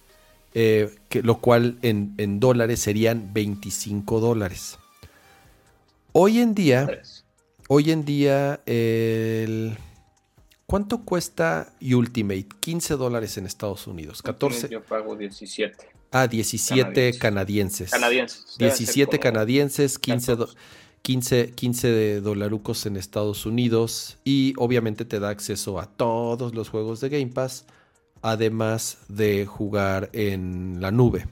eh, que, lo cual en, dólares serían 25 dólares. Hoy en día, hoy en día, el, ¿cuánto cuesta Ultimate? 15 dólares en Estados Unidos. 14. Yo pago 17. Ah, 17 canadienses. Canadienses. 17 canadienses, 15, 15, 15 de dolarucos en Estados Unidos. Y obviamente te da acceso a todos los juegos de Game Pass además de jugar en la nube.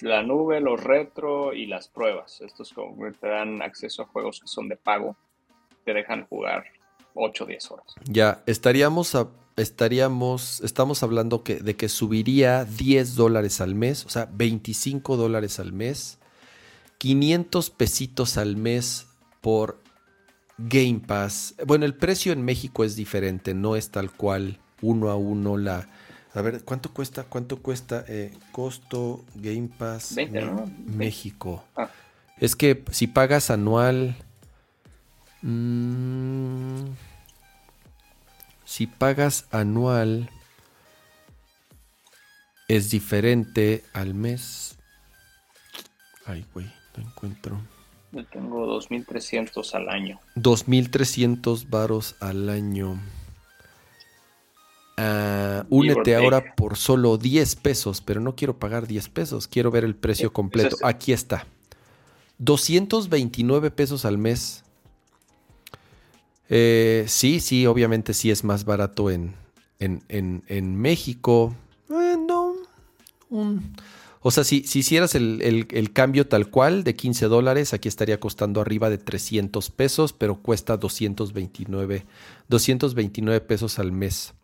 La nube, los retro y las pruebas. Estos como te dan acceso a juegos que son de pago. Te dejan jugar 8 o 10 horas. Ya, estaríamos, estaríamos, estamos hablando que, de que subiría 10 dólares al mes, o sea, 25 dólares al mes, 500 pesitos al mes por Game Pass. Bueno, el precio en México es diferente, no es tal cual uno a uno la... A ver, ¿cuánto cuesta? ¿Cuánto cuesta? Eh, costo Game Pass México. Ah. Es que si pagas anual... Mm, si pagas anual es diferente al mes. Ay, güey, no encuentro. Yo tengo 2.300 al año. 2.300 varos al año. Uh, únete ahora por solo 10 pesos, pero no quiero pagar 10 pesos, quiero ver el precio completo. Aquí está. 229 pesos al mes. Eh, sí, sí, obviamente sí es más barato en, en, México. Eh, no. o sea, si, si hicieras el, el, cambio tal cual de 15 dólares, aquí estaría costando arriba de 300 pesos, pero cuesta 229, 229 pesos al mes.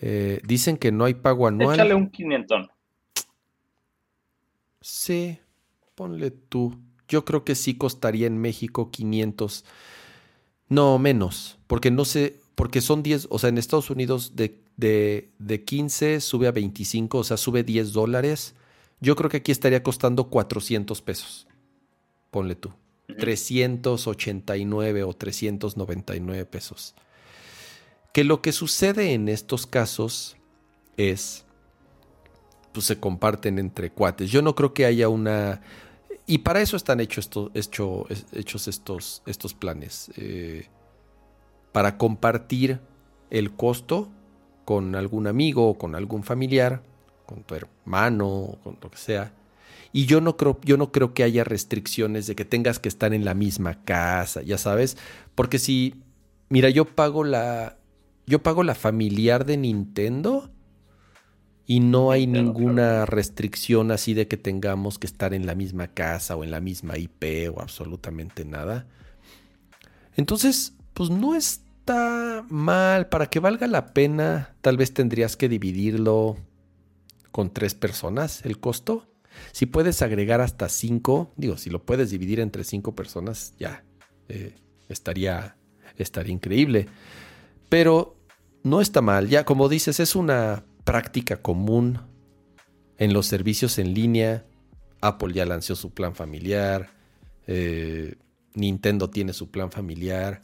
Eh, dicen que no hay pago anual. Échale un 500. Sí, ponle tú. Yo creo que sí costaría en México 500. No, menos. Porque no sé, porque son 10, o sea, en Estados Unidos de, de, de 15 sube a 25, o sea, sube 10 dólares. yo creo que aquí estaría costando 400 pesos. Ponle tú. 389 o 399 pesos. Que lo que sucede en estos casos es, pues se comparten entre cuates. Yo no creo que haya una... Y para eso están hechos, hechos estos, estos planes. Eh, para compartir el costo con algún amigo o con algún familiar, con tu hermano, con lo que sea. Y yo no creo, yo no creo que haya restricciones de que tengas que estar en la misma casa, ya sabes, porque si, mira, yo pago la, yo pago la familiar de Nintendo y no hay ninguna restricción así de que tengamos que estar en la misma casa o en la misma IP o absolutamente nada. Entonces, pues no es está mal. Para que valga la pena, tal vez tendrías que dividirlo con tres personas el costo. Si puedes agregar hasta cinco, digo, si lo puedes dividir entre cinco personas, ya eh, estaría, estaría increíble. Pero no está mal. Ya, como dices, es una práctica común en los servicios en línea. Apple ya lanzó su plan familiar. Eh, Nintendo tiene su plan familiar.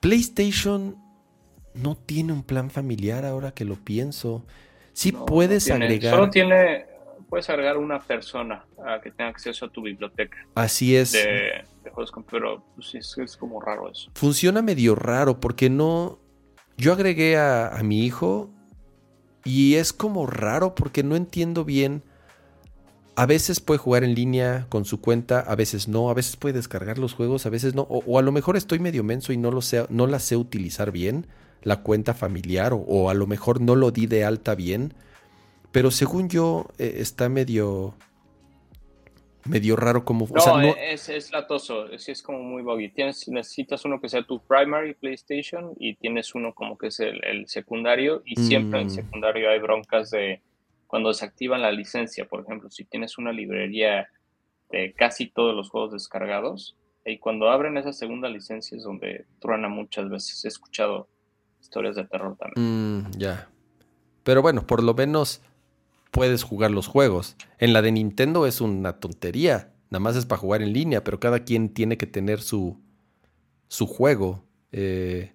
PlayStation no tiene un plan familiar ahora que lo pienso. Sí puedes agregar. Solo tiene. Puedes agregar una persona a que tenga acceso a tu biblioteca. Así es. De, pero pues, es, como raro eso. Funciona medio raro porque no. Yo agregué a, a mi hijo y es como raro porque no entiendo bien a veces puede jugar en línea con su cuenta, a veces no, a veces puede descargar los juegos, a veces no, o, a lo mejor estoy medio menso y no, lo sé, no la sé utilizar bien, la cuenta familiar, o, a lo mejor no lo di de alta bien, pero según yo eh, está medio medio raro como... No, Es, es, latoso, es, es como muy buggy. Tienes, necesitas uno que sea tu primary PlayStation y tienes uno como que es el, secundario y siempre en el mm. secundario hay broncas de cuando desactivan la licencia, por ejemplo, si tienes una librería de casi todos los juegos descargados, y cuando abren esa segunda licencia es donde truena muchas veces. He escuchado historias de terror también. Mm, ya. Pero bueno, por lo menos puedes jugar los juegos. En la de Nintendo es una tontería. Nada más es para jugar en línea, pero cada quien tiene que tener su, su juego. Eh,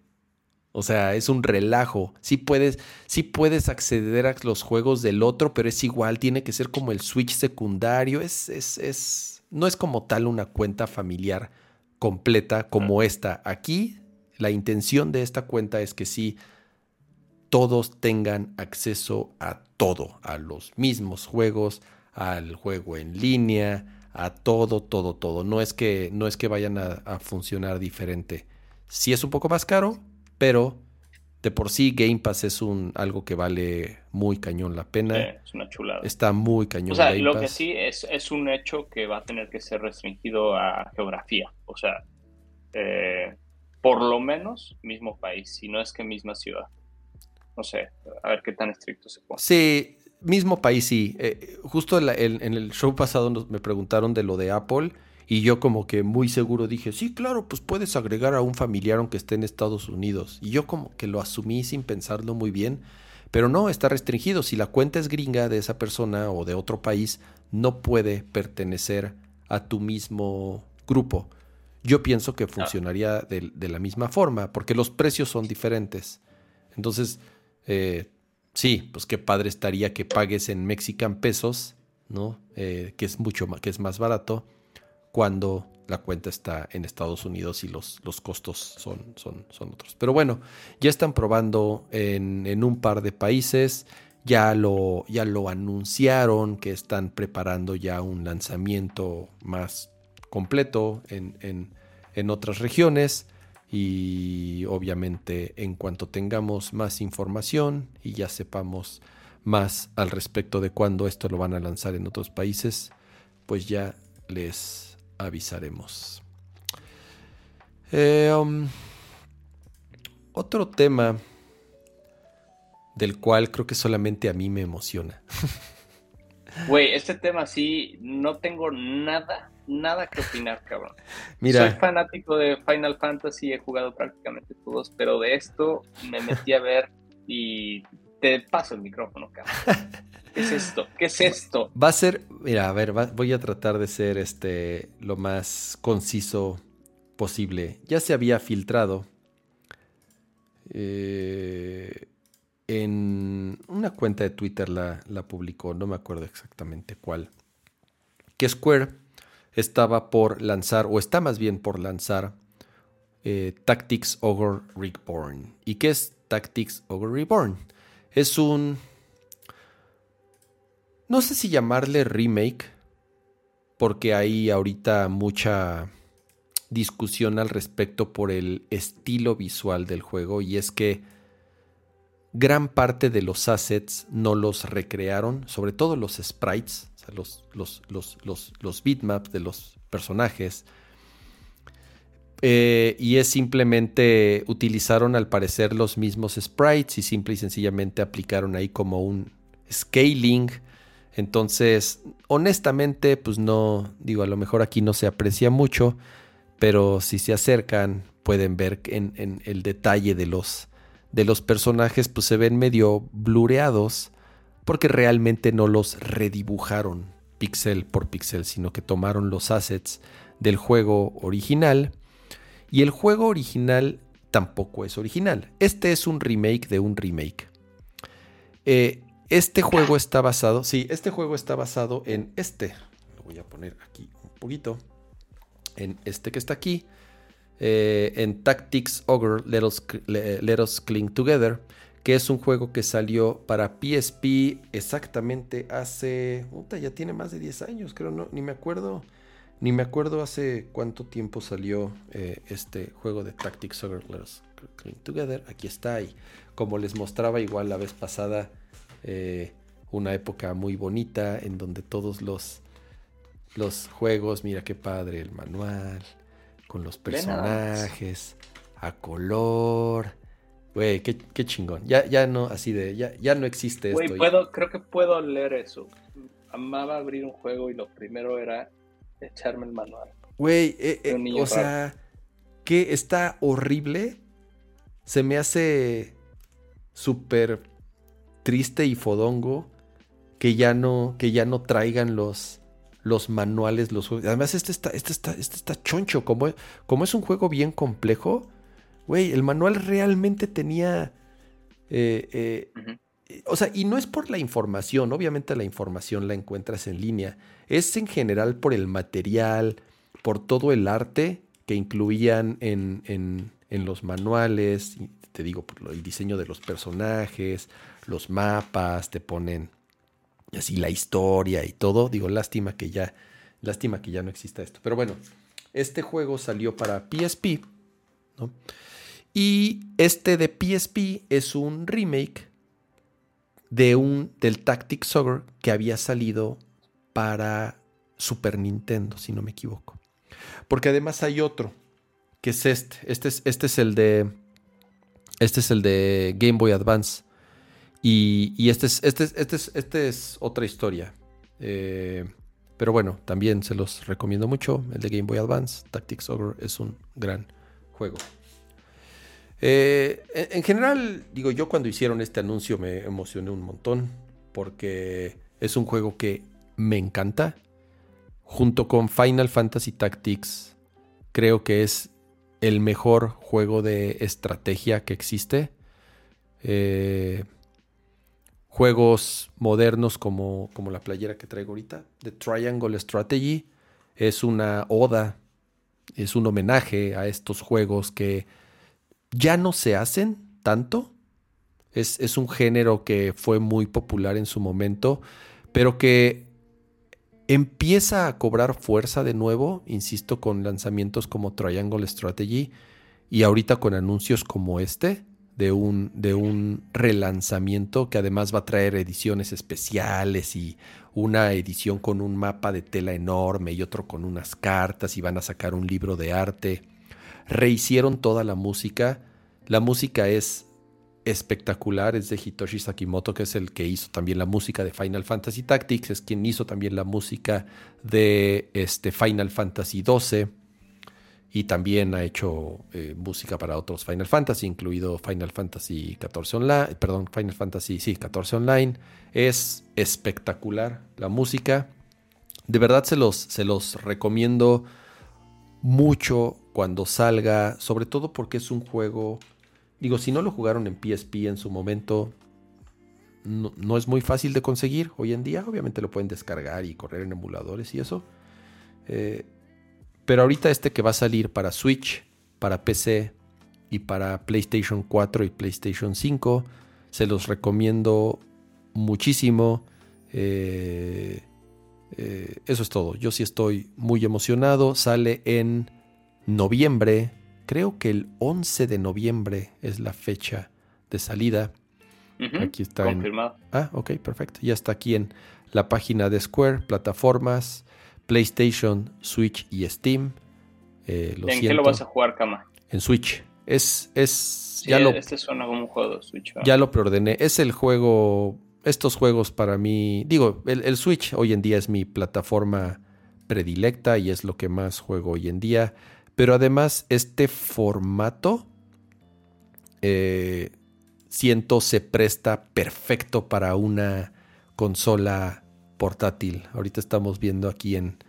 o sea, es un relajo. Sí puedes, sí puedes acceder a los juegos del otro, pero es igual, tiene que ser como el Switch secundario. Es, es, es, no es como tal una cuenta familiar completa como esta. Aquí, la intención de esta cuenta es que sí todos tengan acceso a todo, a los mismos juegos, al juego en línea, a todo, todo, todo. No es que, no es que vayan a, a funcionar diferente. Si es un poco más caro, pero de por sí Game Pass es un algo que vale muy cañón la pena. es una chulada. Está muy cañón. O sea, lo que sí es, es un hecho que va a tener que ser restringido a geografía. O sea, eh, por lo menos mismo país, si no es que misma ciudad. No sé, a ver qué tan estricto se pone. Sí, mismo país, sí. Eh, justo en el show pasado me preguntaron de lo de Apple y yo como que muy seguro dije, sí, claro, pues puedes agregar a un familiar aunque esté en Estados Unidos. Y yo como que lo asumí sin pensarlo muy bien. Pero no, está restringido. Si la cuenta es gringa de esa persona o de otro país, no puede pertenecer a tu mismo grupo. Yo pienso que funcionaría de, la misma forma, porque los precios son diferentes. Entonces, eh, sí, pues qué padre estaría que pagues en Mexican pesos, ¿no? Eh, que es mucho más, que es más barato cuando la cuenta está en Estados Unidos y los, los costos son, son, son otros. Pero bueno, ya están probando en, un par de países, ya lo, ya lo anunciaron que están preparando ya un lanzamiento más completo en, en, en otras regiones y obviamente en cuanto tengamos más información y ya sepamos más al respecto de cuándo esto lo van a lanzar en otros países, pues ya les avisaremos. Eh, um, otro tema del cual creo que solamente a mí me emociona. Güey, este tema sí, no tengo nada, nada que opinar, cabrón. Mira. Soy fanático de Final Fantasy, he jugado prácticamente todos, pero de esto me metí a ver y te paso el micrófono, cabrón. ¿Qué es esto? ¿Qué es esto? Va a ser, mira, a ver, voy a tratar de ser este lo más conciso posible. Ya se había filtrado eh, en una cuenta de Twitter la, la, publicó, no me acuerdo exactamente cuál, que Square estaba por lanzar, o está más bien por lanzar, eh, Tactics Ogre Reborn. ¿Y qué es Tactics Ogre Reborn? Es un... No sé si llamarle remake, porque hay ahorita mucha discusión al respecto por el estilo visual del juego y es que gran parte de los assets no los recrearon, sobre todo los sprites, los, los, los, los, bitmaps de los personajes. Eh, y es simplemente utilizaron al parecer los mismos sprites y simple y sencillamente aplicaron ahí como un scaling. Entonces, honestamente, pues no, digo, a lo mejor aquí no se aprecia mucho pero si se acercan pueden ver en, en el detalle de los, de los personajes, pues se ven medio blureados porque realmente no los redibujaron pixel por pixel, sino que tomaron los assets del juego original y el juego original tampoco es original. Este es un remake de un remake. Eh, este juego está basado, sí, este juego está basado en este. Lo voy a poner aquí un poquito en este que está aquí, eh, en Tactics Ogre Let Us, Cling Together, que es un juego que salió para PSP exactamente hace, ya tiene más de 10 años, creo, no, ni me acuerdo, ni me acuerdo hace cuánto tiempo salió eh, este juego de Tactics Cling Together, aquí está, ahí como les mostraba igual la vez pasada, eh, una época muy bonita en donde todos los los juegos, mira qué padre el manual, con los personajes, a color. Güey, qué, chingón. Ya, ya no, así de, ya, ya no existe esto. puedo, creo que puedo leer eso. Amaba abrir un juego y lo primero era echarme el manual. Güey, eh, eh, o sea, que está horrible. Se me hace súper triste y fodongo que ya no, que ya no traigan los, los manuales, los juegos. Además, este está, este está, este está choncho. Como, como es un juego bien complejo, güey, el manual realmente tenía. Eh, eh, o sea, y no es por la información, obviamente la información la encuentras en línea. Es en general por el material, por todo el arte que incluían en, en, en los manuales. Te digo, por el diseño de los personajes, los mapas, te ponen así la historia y todo. Digo, lástima que ya, lástima que ya no exista esto. Pero bueno, este juego salió para PSP, ¿no? Y este de PSP es un remake de un del Tactics Ogre que había salido para Super Nintendo, si no me equivoco. Porque además hay otro, que es este. Este es, este es el de. Este es el de Game Boy Advance. Y, este, es, este, este, es, este es otra historia. Eh, pero bueno, también se los recomiendo mucho. El de Game Boy Advance, Tactics Ogre, es un gran juego. Eh, en, general, digo, yo cuando hicieron este anuncio me emocioné un montón. Porque es un juego que me encanta. Junto con Final Fantasy Tactics, creo que es el mejor juego de estrategia que existe. Eh, juegos modernos como, como la playera que traigo ahorita, The Triangle Strategy, es una oda, es un homenaje a estos juegos que ya no se hacen tanto. Es, es, un género que fue muy popular en su momento, pero que empieza a cobrar fuerza de nuevo, insisto, con lanzamientos como Triangle Strategy y ahorita con anuncios como este de un, de un relanzamiento que además va a traer ediciones especiales y una edición con un mapa de tela enorme y otro con unas cartas y van a sacar un libro de arte. Rehicieron toda la música. La música es espectacular, es de Hitoshi Sakimoto, que es el que hizo también la música de Final Fantasy Tactics, es quien hizo también la música de este Final Fantasy XII. y también ha hecho eh, música para otros Final Fantasy, incluido Final Fantasy 14 Online, perdón, Final Fantasy, sí, 14 Online. Es espectacular la música. De verdad se los, se los recomiendo mucho cuando salga, sobre todo porque es un juego, digo, si no lo jugaron en PSP en su momento, no, es muy fácil de conseguir hoy en día. Obviamente lo pueden descargar y correr en emuladores y eso. Eh, pero ahorita este que va a salir para Switch, para PC y para PlayStation 4 y PlayStation 5, se los recomiendo muchísimo. Eh, eh, eso es todo. Yo sí estoy muy emocionado. Sale en noviembre. Creo que el 11 de noviembre es la fecha de salida. aquí está. Confirmado. Ah, ok, perfecto. Ya está aquí en la página de Square, plataformas. PlayStation, Switch y Steam. Eh, ¿En qué lo vas a jugar, Kama? En Switch. Es, es ya lo, este suena como un juego de Switch. Ya lo preordené. Es el juego. Estos juegos para mí. Digo, el, Switch hoy en día es mi plataforma predilecta y es lo que más juego hoy en día. Pero además, este formato. Eh, siento se presta perfecto para una consola portátil. Ahorita estamos viendo aquí en,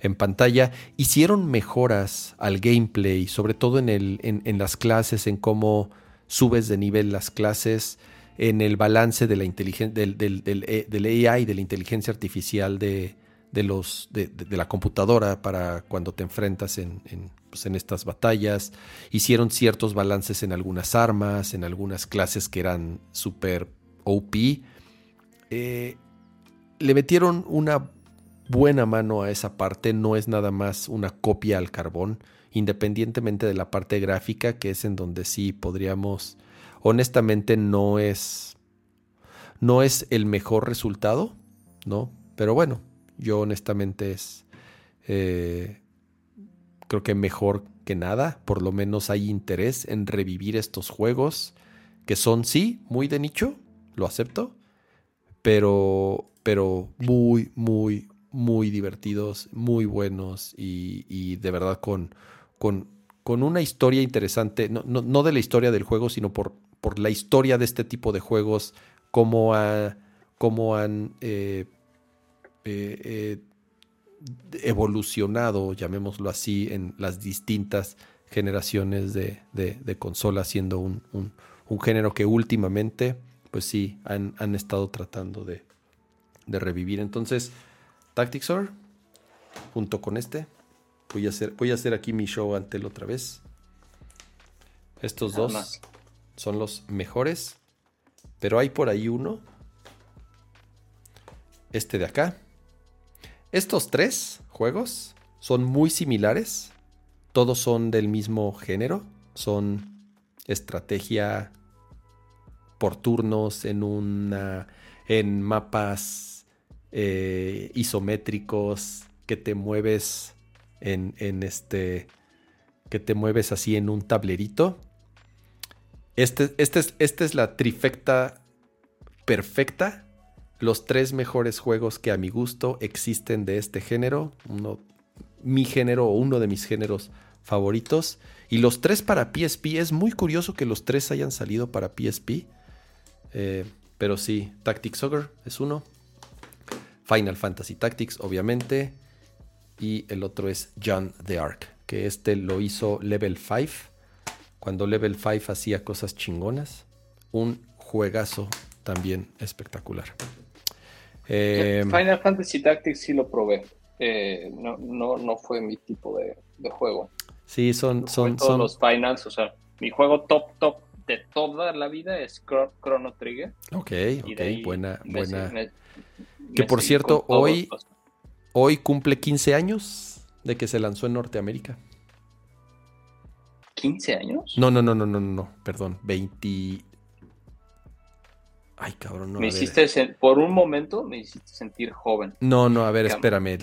en pantalla. Hicieron mejoras al gameplay, sobre todo en, el, en, las clases, en cómo subes de nivel las clases, en el balance de la del, del, del, eh, AI, de la inteligencia artificial de, los, de, la computadora para cuando te enfrentas en, pues, en, estas batallas. Hicieron ciertos balances en algunas armas, en algunas clases que eran super OP. Eh, le metieron una buena mano a esa parte, no es nada más una copia al carbón, independientemente de la parte gráfica, que es en donde sí podríamos, honestamente no es, no es el mejor resultado, ¿no? Pero bueno, yo honestamente es, eh, creo que mejor que nada, por lo menos hay interés en revivir estos juegos, que son sí, muy de nicho, lo acepto, pero pero muy, muy, muy divertidos, muy buenos y, de verdad con, con, con, una historia interesante, no, no, de la historia del juego, sino por, por la historia de este tipo de juegos, cómo, ha, cómo han eh, eh, eh, evolucionado, llamémoslo así, en las distintas generaciones de, de, consolas, siendo un, un, un, género que últimamente, pues sí, han, han estado tratando de, de revivir. Entonces, Tactixor, junto con este, voy a hacer, voy a hacer aquí mi show ante él otra vez. Estos dos son los mejores, pero hay por ahí uno. Este de acá. Estos tres juegos son muy similares. Todos son del mismo género. Son estrategia por turnos en una en mapas eh, isométricos, que te mueves en, este, que te mueves así en un tablerito. Este, este es, esta es la trifecta perfecta. Los tres mejores juegos que a mi gusto existen de este género. Mi género o uno de mis géneros favoritos. Y los tres para PSP. Es muy curioso que los tres hayan salido para PSP. Eh, pero sí, Tactics Ogre es uno. Final Fantasy Tactics, obviamente. Y el otro es John the Ark, que este lo hizo Level 5, cuando Level 5 hacía cosas chingonas. Un juegazo también espectacular. Em, Final Fantasy Tactics sí lo probé. Eh, no, no, fue mi tipo de, juego. Sí, son, son, todos los finals, o sea, mi juego top, top de toda la vida es Chrono Trigger. Ok, ok, buena, buena. Que por cierto, hoy, hoy cumple 15 años de que se lanzó en Norteamérica. ¿15 años? No, no, no, no, no, no, perdón, 20... Ay, cabrón, no. Me hiciste, por un momento me hiciste sentir joven. No, no, a ver, espérame.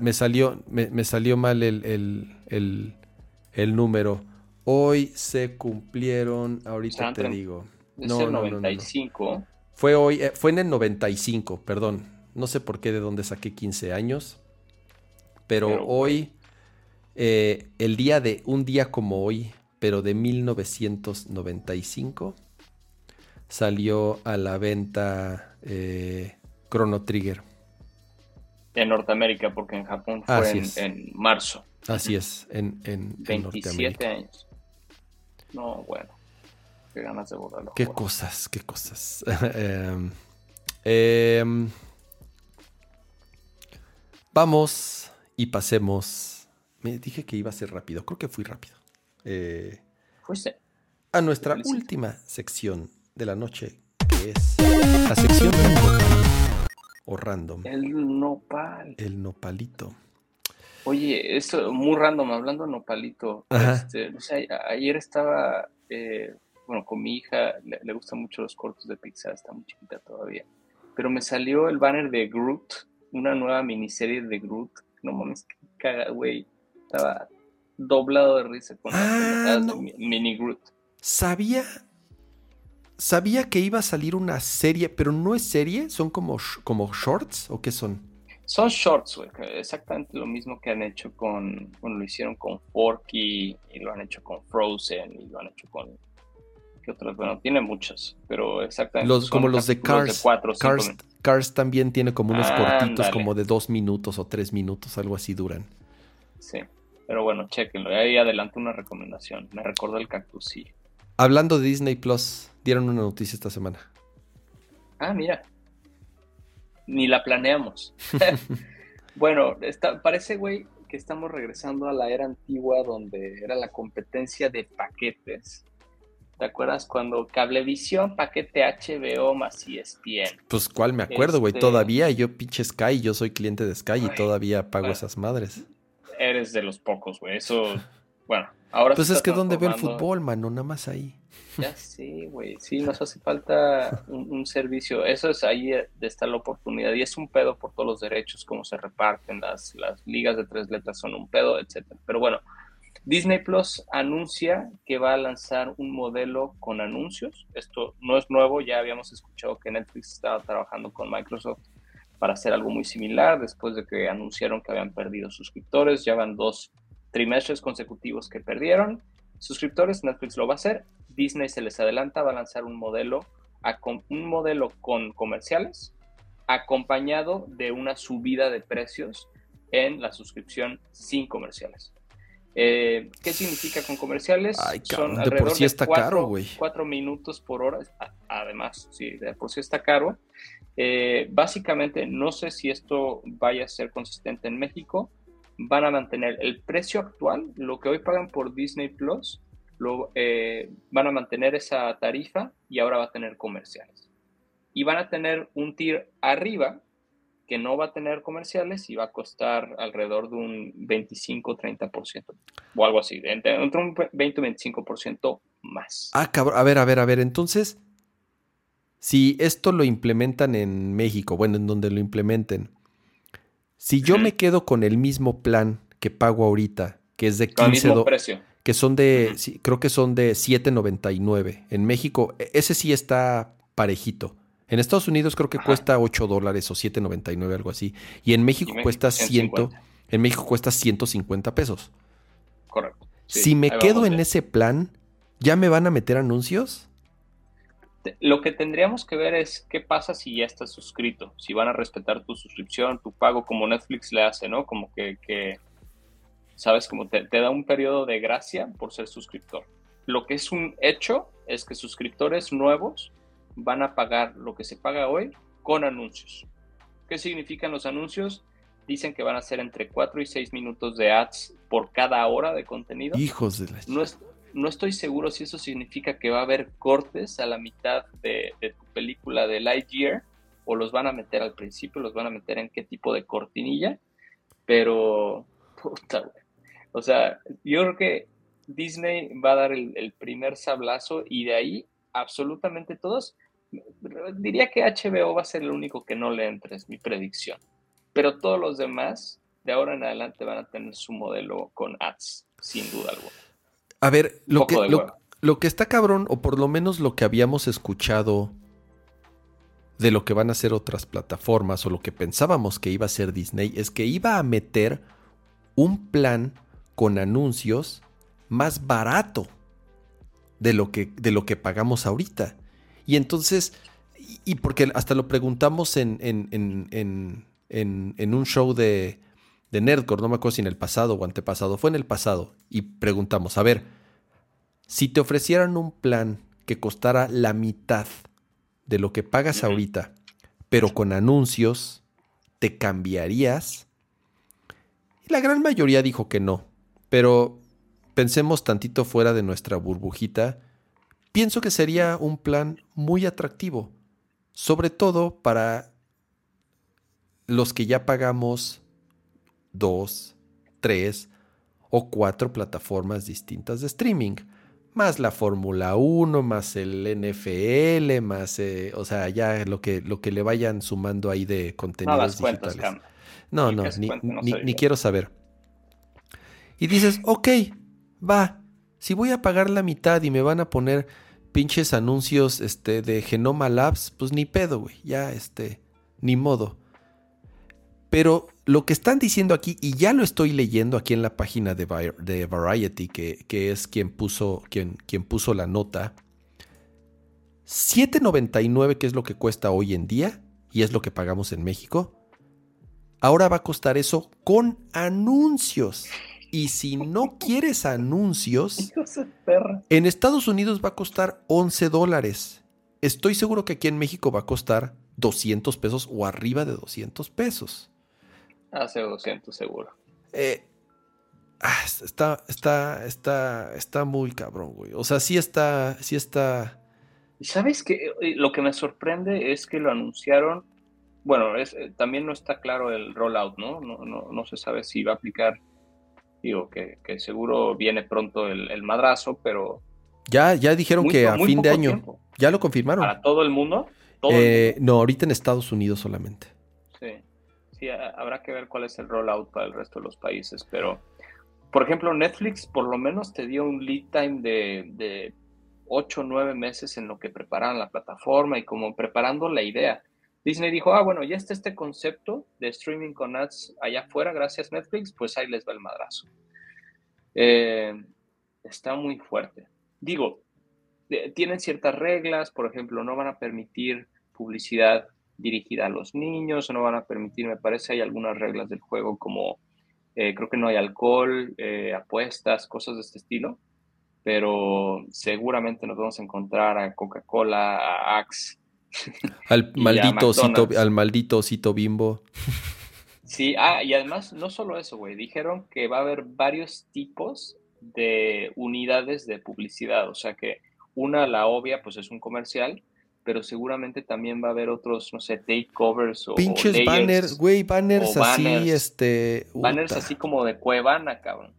me, salió, me, salió mal el, el, número. Hoy se cumplieron, ahorita te digo. No, no, 95. Fue hoy, eh, fue en el 95, perdón. No sé por qué de dónde saqué 15 años. Pero, hoy eh, el día de un día como hoy, pero de 1995, salió a la venta eh, Chrono Trigger. En Norteamérica, porque en Japón fue en, marzo. Así es, en, en, 27 años. No, bueno. Qué ganas de borrarlo. Qué cosas, qué cosas. Em, em, vamos y pasemos. Me dije que iba a ser rápido. Creo que fui rápido. Eh, a nuestra última sección de la noche, que es la sección de o random. El nopal. El nopalito. Oye, esto muy random, hablando de nopalito. Este, ayer estaba, eh, bueno, con mi hija, le, gustan mucho los cortos de Pixar, está muy chiquita todavía. Pero me salió el banner de Groot, una nueva miniserie de Groot. No mames, caga, güey. Estaba doblado de risa con ah, mini Groot. Sabía, sabía que iba a salir una serie, pero no es serie, son como, como shorts o qué son? Son shorts, güey, exactamente lo mismo que han hecho con, bueno, lo hicieron con Forky y lo han hecho con Frozen y lo han hecho con, ¿qué otros? Bueno, tiene muchos, pero exactamente. Los, como los de Cars. Cars, también tiene como unos cortitos como de dos minutos o tres minutos, algo así duran. Sí, pero bueno, chequenlo. Ahí adelanto una recomendación. Me recordó el cactus, sí. Hablando de Disney Plus, dieron una noticia esta semana. Ah, mira ni la planeamos. bueno, parece, güey, que estamos regresando a la era antigua donde era la competencia de paquetes. ¿Te acuerdas cuando Cablevisión, paquete HBO más ESPN? Pues cuál me acuerdo, güey. Este todavía yo pinche Sky, yo soy cliente de Sky y todavía pago esas madres. Eres de los pocos, güey. Eso, bueno, ahora... Pues es que donde veo el fútbol, mano, nada más ahí. Ya sí, güey, sí, nos hace falta un, servicio. Eso es ahí de está la oportunidad. Y es un pedo por todos los derechos, cómo se reparten, las, las ligas de tres letras son un pedo, etcétera. Pero bueno, Disney Plus anuncia que va a lanzar un modelo con anuncios. Esto no es nuevo, ya habíamos escuchado que Netflix estaba trabajando con Microsoft para hacer algo muy similar después de que anunciaron que habían perdido suscriptores. Ya van dos trimestres consecutivos que perdieron suscriptores. Netflix lo va a hacer Disney se les adelanta, va a lanzar un modelo, un modelo con comerciales acompañado de una subida de precios en la suscripción sin comerciales. Eh, ¿Qué significa con comerciales? Son de por sí está caro, güey. Cuatro minutos por hora. Además, sí, de por sí está caro. Eh, básicamente, no sé si esto vaya a ser consistente en México. Van a mantener el precio actual, lo que hoy pagan por Disney Plus, lo, eh, van a mantener esa tarifa y ahora va a tener comerciales. Y van a tener un tier arriba que no va a tener comerciales y va a costar alrededor de un 25-30% o algo así, entre, un 20 25% más. Ah, cabrón, a ver, a ver, a ver, entonces, si esto lo implementan en México, bueno, en donde lo implementen, si yo me quedo con el mismo plan que pago ahorita, que es de 15 dólares que son de, creo que son de 7.99. En México, e, ese sí está parejito. En Estados Unidos creo que cuesta 8 dólares o 7.99, algo así. Y en México, cuesta 100, en México cuesta 150 pesos. Correcto. si me quedo en ese plan, ¿ya me van a meter anuncios? Lo que tendríamos que ver es qué pasa si ya estás suscrito, si van a respetar tu suscripción, tu pago, como Netflix le hace, ¿no? Como que, que ¿sabes? Como te, da un periodo de gracia por ser suscriptor. Lo que es un hecho es que suscriptores nuevos van a pagar lo que se paga hoy con anuncios. ¿Qué significan los anuncios? Dicen que van a ser entre 4 y 6 minutos de ads por cada hora de contenido. Hijos de la... No, no estoy seguro si eso significa que va a haber cortes a la mitad de, tu película de Lightyear o los van a meter al principio, los van a meter en qué tipo de cortinilla, pero puta, güey. O sea, yo creo que Disney va a dar el, primer sablazo y de ahí absolutamente todos. Diría que HBO va a ser el único que no le entre, es mi predicción. Pero todos los demás, de ahora en adelante, van a tener su modelo con ads, sin duda alguna. A ver, lo, que, lo, que está cabrón, o por lo menos lo que habíamos escuchado de lo que van a ser otras plataformas, o lo que pensábamos que iba a ser Disney, es que iba a meter un plan con anuncios más barato de lo que, de lo que pagamos ahorita. Y entonces, y porque hasta lo preguntamos en, en, un show de, de Nerdcore, no me acuerdo si en el pasado o antepasado, fue en el pasado, y preguntamos, a ver, si te ofrecieran un plan que costara la mitad de lo que pagas ahorita, pero con anuncios, ¿te cambiarías? Y la gran mayoría dijo que no, pero pensemos tantito fuera de nuestra burbujita, pienso que sería un plan muy atractivo, sobre todo para los que ya pagamos dos, tres o cuatro plataformas distintas de streaming, más la Fórmula 1, más el NFL, más, eh, o sea, ya lo que, lo que le vayan sumando ahí de contenidos digitales. no, no, ni, ni quiero saber. Y dices, ok, va, si voy a pagar la mitad y me van a poner pinches anuncios este, de Genoma Labs, pues ni pedo, güey, ya, este, ni modo. Pero lo que están diciendo aquí, y ya lo estoy leyendo aquí en la página de, de Variety, que, que, es quien puso, quien, quien puso la nota, 7.99, que es lo que cuesta hoy en día, y es lo que pagamos en México, ahora va a costar eso con anuncios. Y si no quieres anuncios, en Estados Unidos va a costar 11 dólares. Estoy seguro que aquí en México va a costar 200 pesos o arriba de 200 pesos. Hace 200 seguro. Eh, ah, está, está, está, está muy cabrón, güey. O sea, sí está, sí está. ¿Sabes qué? Eh, lo que me sorprende es que lo anunciaron. Bueno, es, eh, también no está claro el rollout, ¿no? No, no, no se sabe si va a aplicar Digo, que, seguro viene pronto el, madrazo, pero... Ya, ya dijeron que a fin de año. Ya lo confirmaron. ¿Para todo el mundo? Eh, no, ahorita en Estados Unidos solamente. Sí, habrá que ver cuál es el rollout para el resto de los países, pero... Por ejemplo, Netflix por lo menos te dio un lead time de, de 8 o 9 meses en lo que preparaban la plataforma y como preparando la idea. Disney dijo, ah, bueno, ya está este concepto de streaming con ads allá afuera, gracias Netflix, pues ahí les va el madrazo. Eh, está muy fuerte. Digo, tienen ciertas reglas, por ejemplo, no van a permitir publicidad dirigida a los niños, o no van a permitir, me parece, hay algunas reglas del juego como eh, creo que no hay alcohol, eh, apuestas, cosas de este estilo, pero seguramente nos vamos a encontrar a Coca-Cola, a Axe, Al maldito, osito, al maldito osito bimbo. Sí, ah, y además no solo eso, güey, dijeron que va a haber varios tipos de unidades de publicidad, o sea que una, la obvia, pues es un comercial, pero seguramente también va a haber otros, no sé, takeovers o pinches banners, güey, banners, así, este, banners así como de Cuevana, cabrón.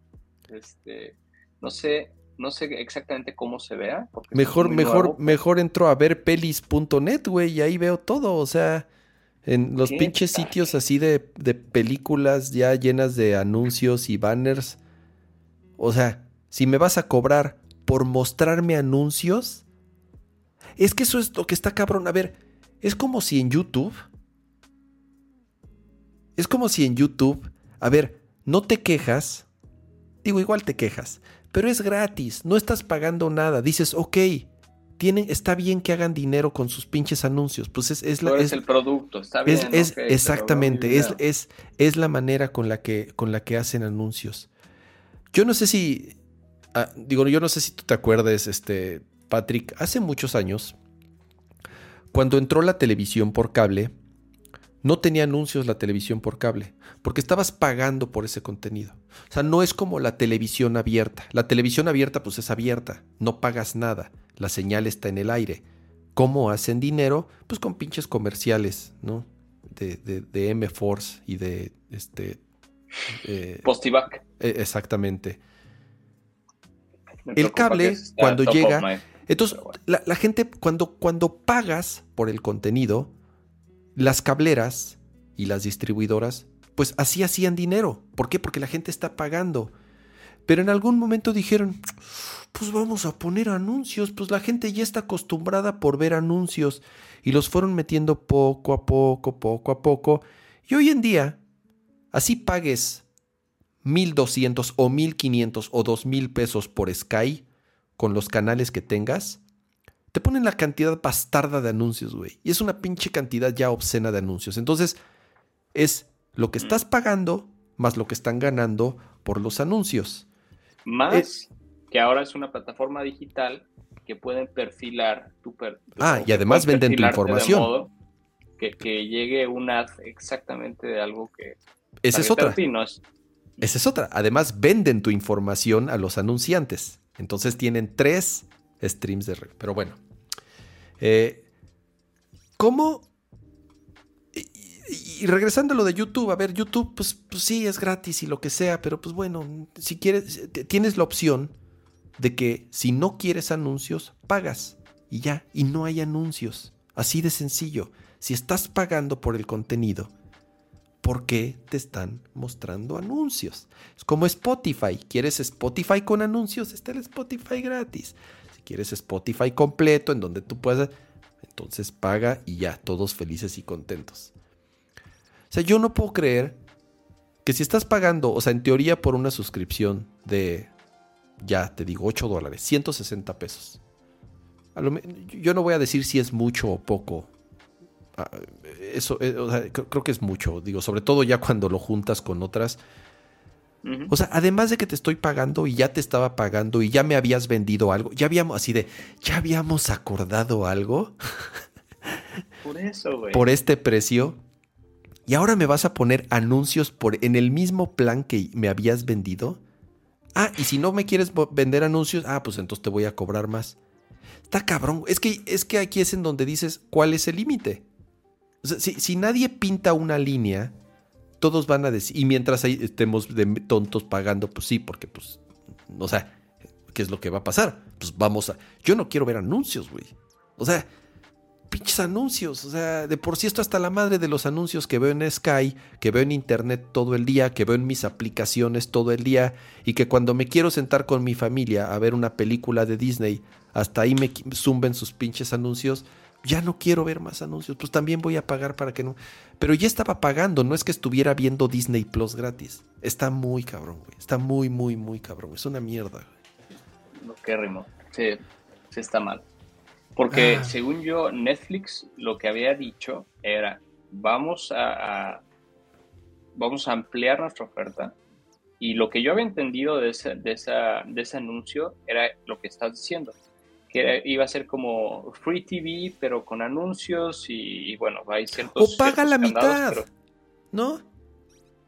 Este, no sé, no sé exactamente cómo se vea. Mejor, mejor, mejor entro a ver pelis.net, güey, y ahí veo todo. O sea, en los pinches sitios así de, películas ya llenas de anuncios y banners. O sea, si me vas a cobrar por mostrarme anuncios, es que eso es lo que está cabrón. A ver, es como si en YouTube. Es como si en YouTube. A ver, no te quejas. Digo, igual te quejas pero es gratis, no estás pagando nada. Dices, ok, tienen, está bien que hagan dinero con sus pinches anuncios. Pues es, es, la, es el producto, está bien. Es, exactamente, es, es, es la manera con la, que, con la que hacen anuncios. Yo no sé si, ah, digo, yo no sé si tú te acuerdas, este, Patrick, hace muchos años, cuando entró la televisión por cable, no tenía anuncios la televisión por cable, porque estabas pagando por ese contenido. O sea, no es como la televisión abierta. La televisión abierta pues es abierta, no pagas nada, la señal está en el aire. ¿Cómo hacen dinero? Pues con pinches comerciales, ¿no? De, de, M-Force y de este... Eh, Postivac. Eh, exactamente. El cable, cuando llega... Entonces, la, la, gente, cuando, cuando pagas por el contenido, las cableras y las distribuidoras, pues así hacían dinero. ¿Por qué? Porque la gente está pagando. Pero en algún momento dijeron, pues vamos a poner anuncios, pues la gente ya está acostumbrada por ver anuncios y los fueron metiendo poco a poco, poco a poco. Y hoy en día, así pagues 1200 o 1500 o 2000 pesos por Sky con los canales que tengas, te ponen la cantidad bastarda de anuncios, güey. Y es una pinche cantidad ya obscena de anuncios. Entonces, es lo que estás pagando más lo que están ganando por los anuncios. Más que ahora es una plataforma digital que pueden perfilar tu per Ah, y además venden tu información. que, que, llegue un ad exactamente de algo que... Esa es otra. Esa es otra. Además venden tu información a los anunciantes. Entonces tienen tres streams de... Pero bueno. Eh, ¿Cómo y, regresando a lo de YouTube, a ver, YouTube, pues, pues, sí, es gratis y lo que sea, pero pues bueno, si quieres, tienes la opción de que si no quieres anuncios, pagas y ya, y no hay anuncios. Así de sencillo. Si estás pagando por el contenido, ¿por qué te están mostrando anuncios? Es como Spotify. ¿Quieres Spotify con anuncios? Está el Spotify gratis. Si quieres Spotify completo, en donde tú puedas, entonces paga y ya, todos felices y contentos. O sea, yo no puedo creer que si estás pagando, o sea, en teoría por una suscripción de, ya te digo, 8 dólares, 160 pesos. yo no voy a decir si es mucho o poco. Ah, eso, eh, creo que es mucho, digo, sobre todo ya cuando lo juntas con otras. O sea, además de que te estoy pagando y ya te estaba pagando y ya me habías vendido algo, ya habíamos, así de, ya habíamos acordado algo. Por eso, güey. Por este precio. Y ahora me vas a poner anuncios por, en el mismo plan que me habías vendido. Ah, y si no me quieres vender anuncios, ah, pues entonces te voy a cobrar más. Está cabrón. Es que, es que aquí es en donde dices cuál es el límite. Sea, si, nadie pinta una línea, todos van a decir, y mientras ahí estemos de tontos pagando, pues sí, porque pues, o sea, ¿qué es lo que va a pasar? Pues vamos a... Yo no quiero ver anuncios, güey. O sea, pinches anuncios. O sea, de por sí esto hasta la madre de los anuncios que veo en Sky, que veo en internet todo el día, que veo en mis aplicaciones todo el día, y que cuando me quiero sentar con mi familia a ver una película de Disney, hasta ahí me zumben sus pinches anuncios. Ya no quiero ver más anuncios, pues también voy a pagar para que no. Pero ya estaba pagando, no es que estuviera viendo Disney Plus gratis. Está muy cabrón, güey. Está muy, muy, muy cabrón. Es una mierda, güey. No, qué rimo. Sí, sí está mal. Porque ah. según yo, Netflix lo que había dicho era, vamos a, vamos a ampliar nuestra oferta. Y lo que yo había entendido de ese, de, esa, de ese anuncio era lo que estás diciendo, que iba a ser como free TV, pero con anuncios y, bueno, hay ciertos... O paga la mitad, ¿no?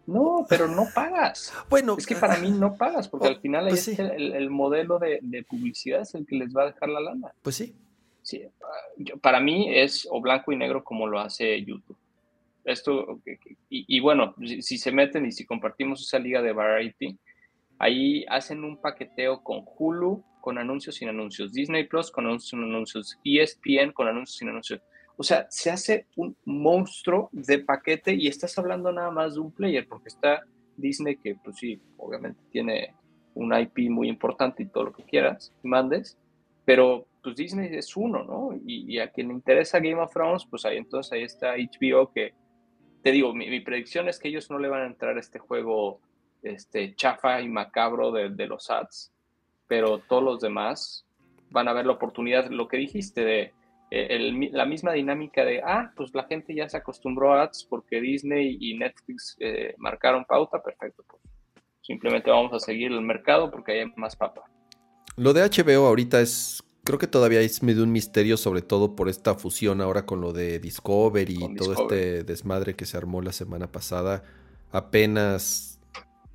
No, pero no pagas. Bueno, es que para mí no pagas, porque al final pues el, el, modelo de, de, publicidad es el que les va a dejar la lana. Pues sí. Sí, para mí es o blanco y negro como lo hace YouTube. Esto, y, bueno, si, se meten y si compartimos esa liga de Variety, ahí hacen un paqueteo con Hulu, con anuncios sin anuncios, Disney Plus con anuncios sin anuncios, ESPN con anuncios sin anuncios. O sea, se hace un monstruo de paquete y estás hablando nada más de un player, porque está Disney que, pues sí, obviamente tiene un IP muy importante y todo lo que quieras mandes, pero pues Disney es uno, ¿no? Y, a quien le interesa Game of Thrones, pues ahí entonces ahí está HBO que, te digo, mi, predicción es que ellos no le van a entrar a este juego este, chafa y macabro de, los ads, pero todos los demás van a ver la oportunidad, lo que dijiste, de eh, la misma dinámica de, ah, pues la gente ya se acostumbró a ads porque Disney y Netflix eh, marcaron pauta, perfecto, pues simplemente vamos a seguir el mercado porque hay más papa. Lo de HBO ahorita es creo que todavía es medio un misterio, sobre todo por esta fusión ahora con lo de Discovery y todo este desmadre que se armó la semana pasada. Apenas,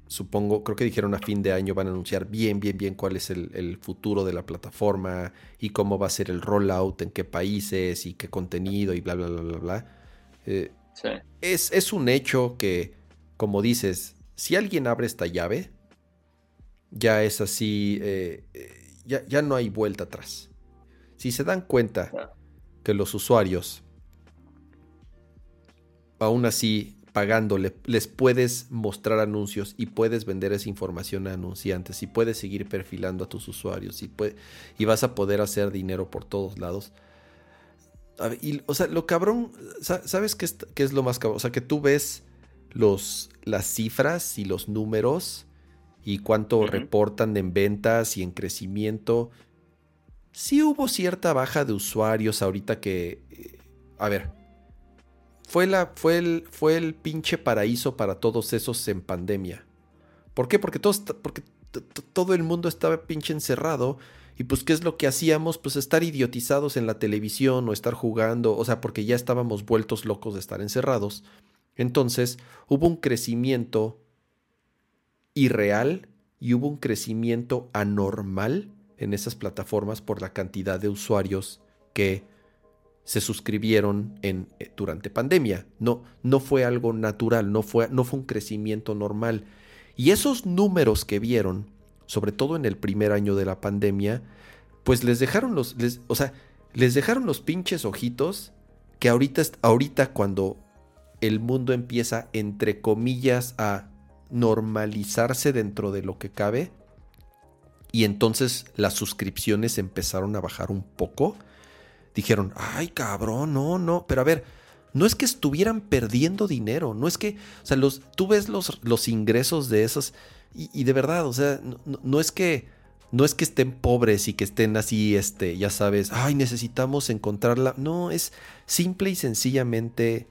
supongo, creo que dijeron a fin de año van a anunciar bien, bien, bien cuál es el, futuro de la plataforma y cómo va a ser el rollout, en qué países y qué contenido y bla, bla, bla, bla, bla. Eh, es, es un hecho que, como dices, si alguien abre esta llave, ya es así. Eh, eh, ya, no hay vuelta atrás. Si se dan cuenta que los usuarios, aún así pagándole, les puedes mostrar anuncios y puedes vender esa información a anunciantes y puedes seguir perfilando a tus usuarios y, y vas a poder hacer dinero por todos lados. y, o sea, lo cabrón, ¿sabes qué es, qué es, lo más cabrón? O sea, que tú ves los, las cifras y los números y cuánto reportan en ventas y en crecimiento. Sí hubo cierta baja de usuarios ahorita que... Eh, a ver, fue, la, fue, el, fue el pinche paraíso para todos esos en pandemia. ¿Por qué? Porque, porque todo el mundo estaba pinche encerrado. Y pues, ¿qué es lo que hacíamos? Pues estar idiotizados en la televisión o estar jugando. O sea, porque ya estábamos vueltos locos de estar encerrados. Entonces, hubo un crecimiento irreal y hubo un crecimiento anormal en esas plataformas por la cantidad de usuarios que se suscribieron en, eh, durante pandemia. No, no fue algo natural, no fue, no fue un crecimiento normal. Y esos números que vieron, sobre todo en el primer año de la pandemia, pues les dejaron los, o sea, les dejaron los pinches ojitos que ahorita, ahorita cuando el mundo empieza, entre comillas, a normalizarse dentro de lo que cabe, y entonces las suscripciones empezaron a bajar un poco, dijeron, ay cabrón, no, no, pero a ver, no es que estuvieran perdiendo dinero, no es que, o sea, los, tú ves los, los ingresos de esos y, de verdad, o sea, no, es que, no es que estén pobres y que estén así, este, ya sabes, ay, necesitamos encontrarla, no, es simple y sencillamente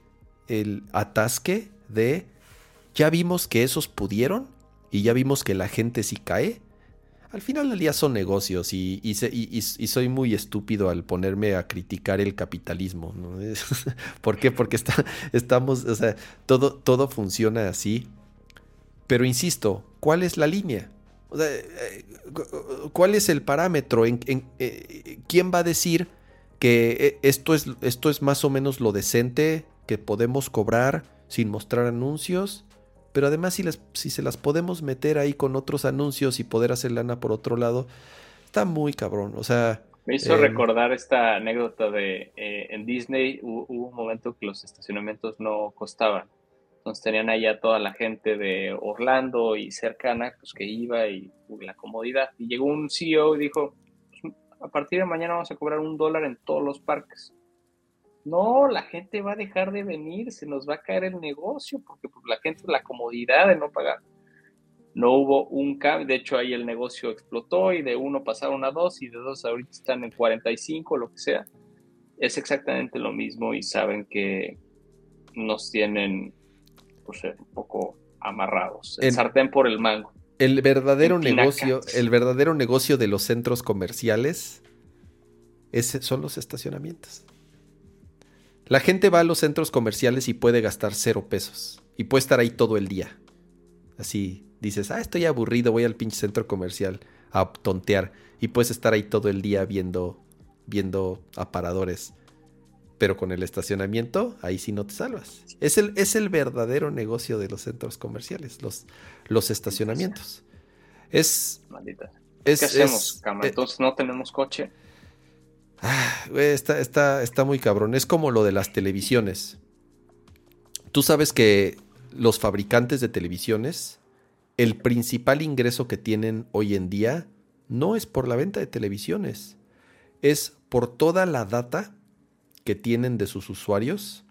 el atasque de, ya vimos que esos pudieron y ya vimos que la gente sí cae, al final del día son negocios y, soy muy estúpido al ponerme a criticar el capitalismo. ¿Por qué? Porque estamos, o sea, todo, todo funciona así. Pero insisto, ¿cuál es la línea? Eh, ¿Cuál es el parámetro? ¿En, eh, ¿Quién va a decir que eh, esto es, esto es más o menos lo decente que podemos cobrar sin mostrar anuncios? Pero además, si, si se las podemos meter ahí con otros anuncios y poder hacer lana por otro lado, está muy cabrón. O sea. Me hizo em, recordar esta anécdota de eh, en Disney hubo, un momento que los estacionamientos no costaban. Entonces tenían allá toda la gente de Orlando y cercana, pues que iba y la comodidad. Y llegó un CEO y dijo, pues, a partir de mañana vamos a cobrar un dólar en todos los parques no, la gente va a dejar de venir, se nos va a caer el negocio, porque pues, la gente, la comodidad de no pagar. No hubo un cambio, de hecho ahí el negocio explotó y de uno pasaron a dos y de dos ahorita están en 45, lo que sea. Es exactamente lo mismo y saben que nos tienen pues, un poco amarrados. El, sartén por el mango. El verdadero negocio, el verdadero negocio de los centros comerciales son los estacionamientos. La gente va a los centros comerciales y puede gastar cero pesos. Y puede estar ahí todo el día. Así dices, ah, estoy aburrido, voy al pinche centro comercial a tontear. Y puedes estar ahí todo el día viendo, viendo aparadores. Pero con el estacionamiento, ahí sí no te salvas. Es el, es el verdadero negocio de los centros comerciales, los, los estacionamientos. Es. Maldita. ¿Qué hacemos, eh, Entonces no tenemos coche. Ah, está, está, está muy cabrón. Es como lo de las televisiones. Tú sabes que los fabricantes de televisiones, el principal ingreso que tienen hoy en día no es por la venta de televisiones, es por toda la data que tienen de sus usuarios,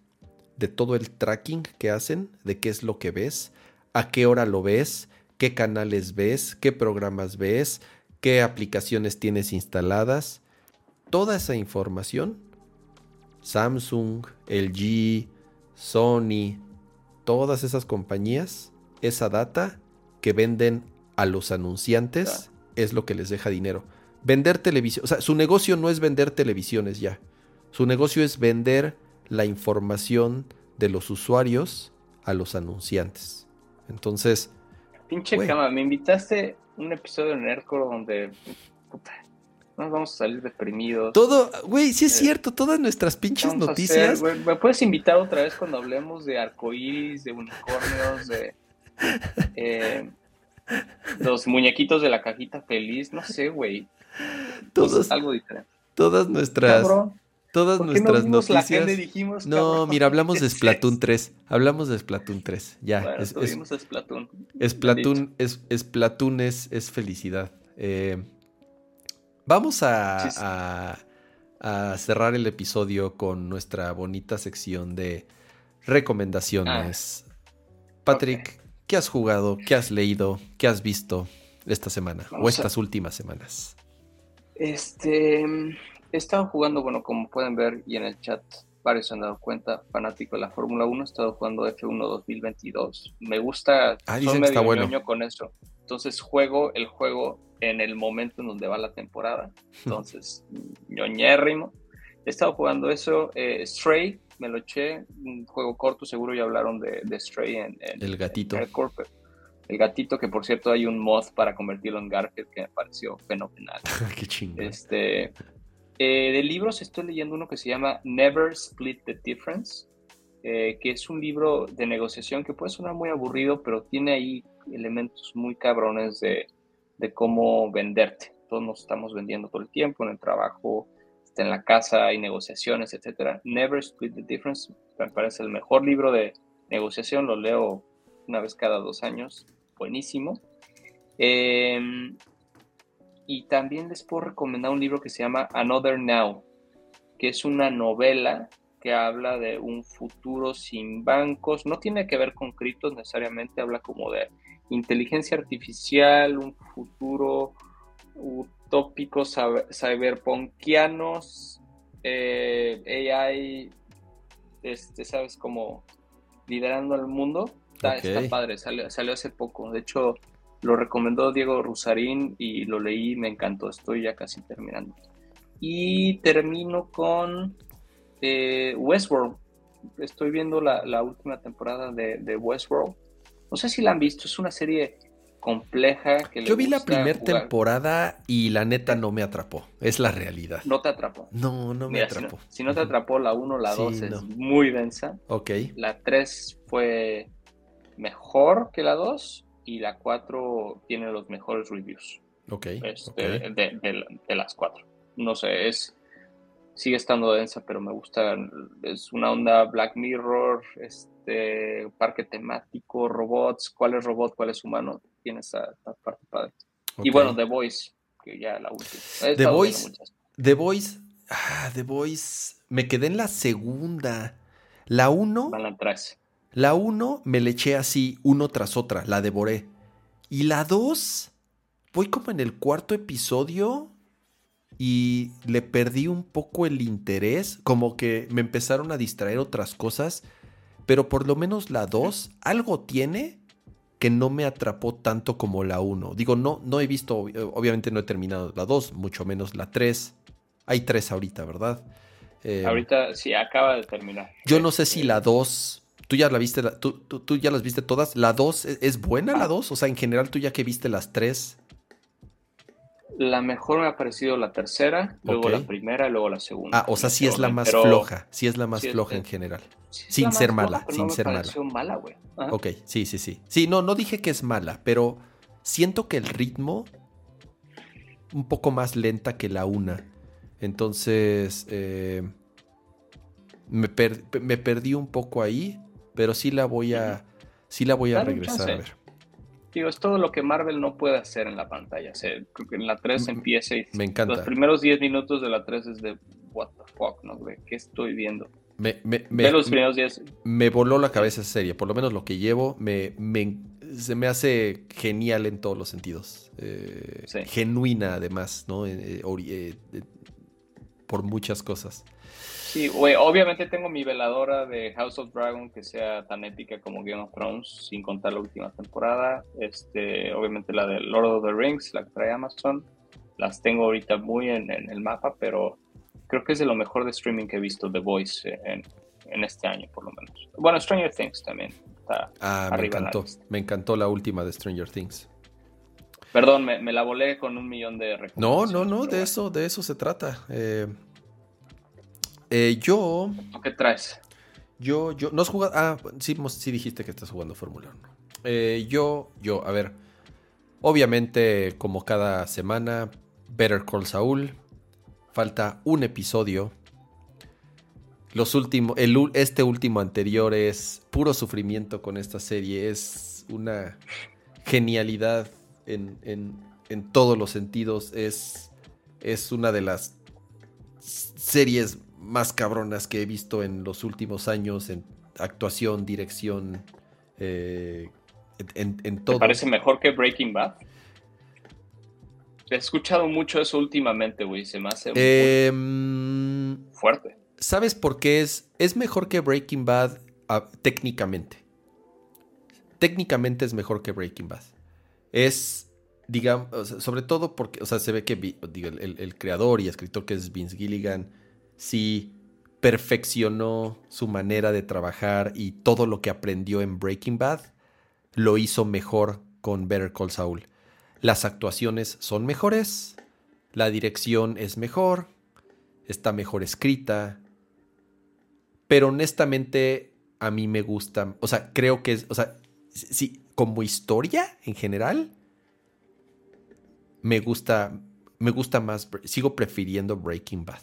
de todo el tracking que hacen, de qué es lo que ves, a qué hora lo ves, qué canales ves, qué programas ves, qué aplicaciones tienes instaladas, toda esa información, Samsung, LG, Sony, todas esas compañías, esa data que venden a los anunciantes es lo que les deja dinero. Vender televisión, o sea, su negocio no es vender televisiones ya. Su negocio es vender la información de los usuarios a los anunciantes. Entonces. Pinche cama, me invitaste un episodio en Nerdcore donde nos vamos a salir deprimidos. Todo, güey, sí es eh, cierto, todas nuestras pinches noticias. ¿Me puedes invitar otra vez cuando hablemos de arcoíris, de unicornios, de eh, los muñequitos de la cajita feliz? No sé, güey. Todos, algo diferente. Todas nuestras. Todas nuestras noticias. dijimos, no, mira, hablamos de Splatoon 3. Hablamos de Splatoon 3. Ya. es, es, Splatoon. Splatoon, es, Splatoon es, es felicidad. Eh, Vamos a, cerrar el episodio con nuestra bonita sección de recomendaciones. Ah, Patrick, ¿qué has jugado? ¿Qué has leído? ¿Qué has visto esta semana o estas últimas semanas? Este, he estado jugando, bueno, como pueden ver y en el chat varios se han dado cuenta, fanático de la Fórmula 1, he estado jugando F1 2022. Me gusta, ah, soy medio está bueno. con eso. Entonces juego el juego en el momento en donde va la temporada. Entonces, ñoñérrimo. He estado jugando eso. Eh, Stray, me lo eché. Un juego corto, seguro ya hablaron de, Stray en, El gatito. el gatito, que por cierto hay un mod para convertirlo en Garfield que me pareció fenomenal. Qué chingo. Este, eh, de libros estoy leyendo uno que se llama Never Split the Difference, eh, que es un libro de negociación que puede sonar muy aburrido, pero tiene ahí elementos muy cabrones de, cómo venderte. Todos nos estamos vendiendo todo el tiempo en el trabajo, en la casa, hay negociaciones, etc. Never Split the Difference me parece el mejor libro de negociación, lo leo una vez cada dos años, buenísimo. Eh, y también les puedo recomendar un libro que se llama Another Now, que es una novela que habla de un futuro sin bancos. No tiene que ver con criptos necesariamente, habla como de inteligencia artificial, un futuro utópico cyberpunkianos, eh, AI, este, ¿sabes? Como liderando el mundo. Está, padre, salió, salió hace poco. De hecho, lo recomendó Diego Rusarín y lo leí, me encantó. Estoy ya casi terminando. Y termino con eh, Westworld. Estoy viendo la, última temporada de, Westworld. No sé si la han visto, es una serie compleja. Que Yo vi la primera temporada y la neta no me atrapó. Es la realidad. No te atrapó. No, no me atrapó. Si no, te atrapó la 1, la 2 es muy densa. Ok. La 3 fue mejor que la 2 y la 4 tiene los mejores reviews. Ok. Este, de, las 4. No sé, es sigue estando densa, pero me gusta. Es una onda Black Mirror, este parque temático, robots, cuál es robot, cuál es humano. Tiene esa, parte padre. Y bueno, The Voice, que ya la última. The Voice, The Voice, ah, The Voice, me quedé en la segunda. La 1. Van la 3. La 1 me le eché así, uno tras otra, la devoré. Y la 2, voy como en el cuarto episodio y le perdí un poco el interés, como que me empezaron a distraer otras cosas, pero por lo menos la 2 algo tiene que no me atrapó tanto como la 1. Digo, no, no he visto, obviamente no he terminado la 2, mucho menos la 3. Hay 3 ahorita, ¿verdad? Eh, ahorita sí, acaba de terminar. Yo no sé si la 2 ¿Tú ya la viste? tú, tú, ya las viste todas? ¿La 2 es, buena la 2? O sea, en general, tú ya que viste las 3. La mejor me ha parecido la tercera, luego la primera y luego la segunda. Ah, o sea, sí es la más floja. Sí es la más floja en general. sin ser mala, sin ser mala. mala, güey. Ok, sí, sí, sí. Sí, no, no dije que es mala, pero siento que el ritmo un poco más lenta que la una. Entonces, eh, me, me, perdí un poco ahí pero sí la voy a, sí la voy a regresar a ver. Digo, es todo lo que Marvel no puede hacer en la pantalla. O sea, en la 3 empieza y me encanta. los primeros 10 minutos de la 3 es de what the fuck, ¿no? ¿Qué estoy viendo? Me, me, me, los primeros 10. Me voló la cabeza esa serie. Por lo menos lo que llevo me, se me hace genial en todos los sentidos. Eh, genuina, además, ¿no? Eh, eh, por muchas cosas. Sí, güey, obviamente tengo mi veladora de House of Dragon que sea tan épica como Game of Thrones, sin contar la última temporada. Este, obviamente la de Lord of the Rings, la que trae Amazon. Las tengo ahorita muy en, el mapa, pero creo que es de lo mejor de streaming que he visto The Voice en, este año, por lo menos. Bueno, Stranger Things también está ah, me encantó. Me encantó la última de Stranger Things. Perdón, me, la volé con un millón de No, no, no, de eso, de eso se trata. Eh, eh, yo. ¿Qué traes? Yo, yo. No has jugado. Ah, sí, sí dijiste que estás jugando Fórmula 1. Eh, yo, yo, a ver. Obviamente, como cada semana, Better Call Saul. Falta un episodio. Los últimos. este último anterior es puro sufrimiento con esta serie. Es una genialidad en, en, en todos los sentidos. Es, es una de las series más cabronas que he visto en los últimos años en actuación, dirección, eh, en, todo. ¿Te parece mejor que Breaking Bad? He escuchado mucho eso últimamente, güey. Se me hace em, fuerte. ¿Sabes por qué es? Es mejor que Breaking Bad ah, técnicamente. Técnicamente es mejor que Breaking Bad. Es, digamos, sobre todo porque, o sea, se ve que el, creador y escritor que es Vince Gilligan, sí perfeccionó su manera de trabajar y todo lo que aprendió en Breaking Bad lo hizo mejor con Better Call Saul. Las actuaciones son mejores, la dirección es mejor, está mejor escrita, pero honestamente a mí me gusta, o sea, creo que es, o sea, sí, como historia en general, me gusta, me gusta más, sigo prefiriendo Breaking Bad.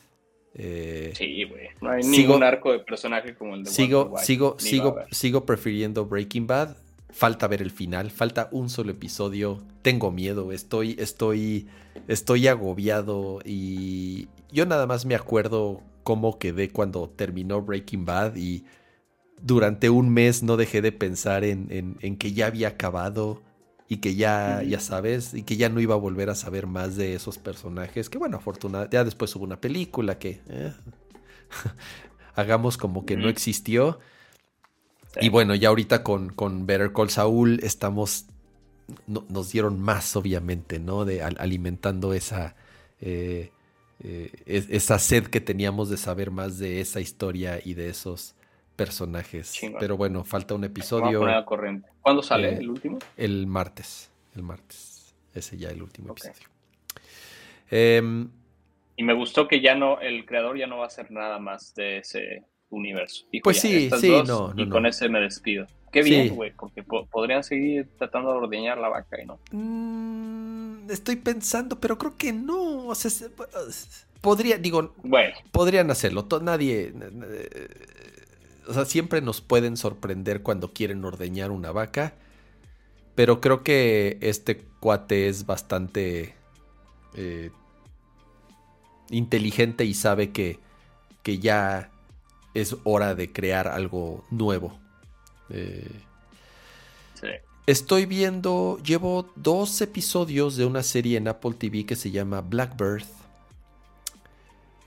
Eh, sí, güey. No hay ningún arco de personaje como el de Sigo, sigo, sigo, sigo prefiriendo Breaking Bad falta ver el final, falta un solo episodio, tengo miedo, estoy, estoy, estoy agobiado y yo nada más me acuerdo cómo quedé cuando terminó Breaking Bad y durante un mes no dejé de pensar en, en, que ya había acabado y que ya, ya sabes, y que ya no iba a volver a saber más de esos personajes, que bueno, afortunadamente, ya después hubo una película que eh, hagamos como que no existió. Y bueno, ya ahorita con, con Better Call Saul estamos, nos dieron más obviamente, ¿no? De alimentando esa, eh, eh, esa sed que teníamos de saber más de esa historia y de esos personajes. Pero bueno, falta un episodio. ¿Cuándo sale eh, el último? El martes, el martes. Ese ya el último episodio. Em, y me gustó que ya no, el creador ya no va a hacer nada más de ese universo. pues sí, sí, no, Y con ese me despido. Qué bien, güey, porque podrían seguir tratando de ordeñar la vaca y no. Mm, estoy pensando, pero creo que no. O sea, podría, digo, bueno. podrían hacerlo. Nadie. Eh, o sea, siempre nos pueden sorprender cuando quieren ordeñar una vaca. Pero creo que este cuate es bastante eh, inteligente y sabe que, que ya es hora de crear algo nuevo. Eh, estoy viendo, llevo dos episodios de una serie en Apple TV que se llama Blackbird.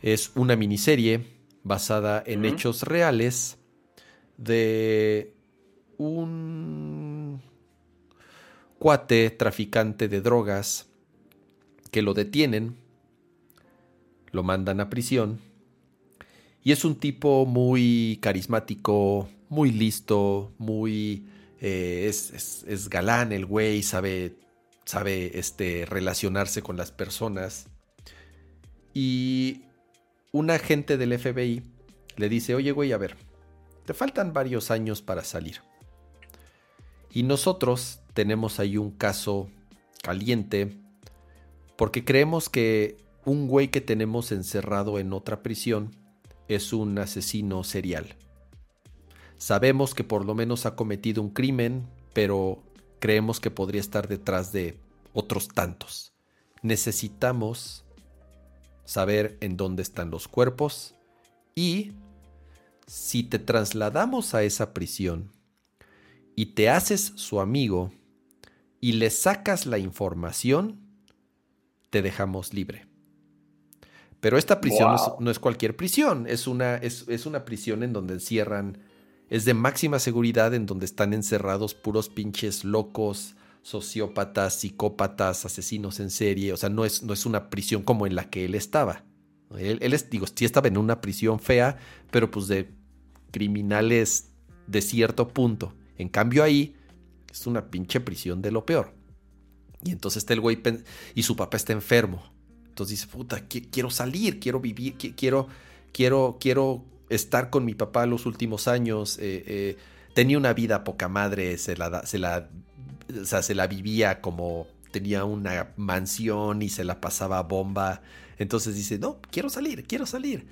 Es una miniserie basada en hechos reales de un cuate traficante de drogas que lo detienen, lo mandan a prisión y es un tipo muy carismático, muy listo, muy... Eh, es, galán el güey, sabe, sabe este, relacionarse con las personas. Y un agente del FBI le dice, oye güey, a ver, te faltan varios años para salir. Y nosotros tenemos ahí un caso caliente porque creemos que un güey que tenemos encerrado en otra prisión es un asesino serial. Sabemos que por lo menos ha cometido un crimen, pero creemos que podría estar detrás de otros tantos. Necesitamos saber en dónde están los cuerpos y si te trasladamos a esa prisión y te haces su amigo y le sacas la información, te dejamos libre. Pero esta prisión no, es, cualquier prisión, es una, es, una prisión en donde encierran, es de máxima seguridad, en donde están encerrados puros pinches locos, sociópatas, psicópatas, asesinos en serie. O sea, no es, no es una prisión como en la que él estaba. Él, es, digo, sí estaba en una prisión fea, pero pues de criminales de cierto punto. En cambio ahí es una pinche prisión de lo peor. Y entonces está el güey y su papá está enfermo. Entonces dice, puta, quiero salir, quiero vivir, quiero, quiero, quiero estar con mi papá los últimos años. Eh, eh, tenía una vida poca madre, se la, se la, se la vivía como tenía una mansión y se la pasaba bomba. Entonces dice, no, quiero salir, quiero salir.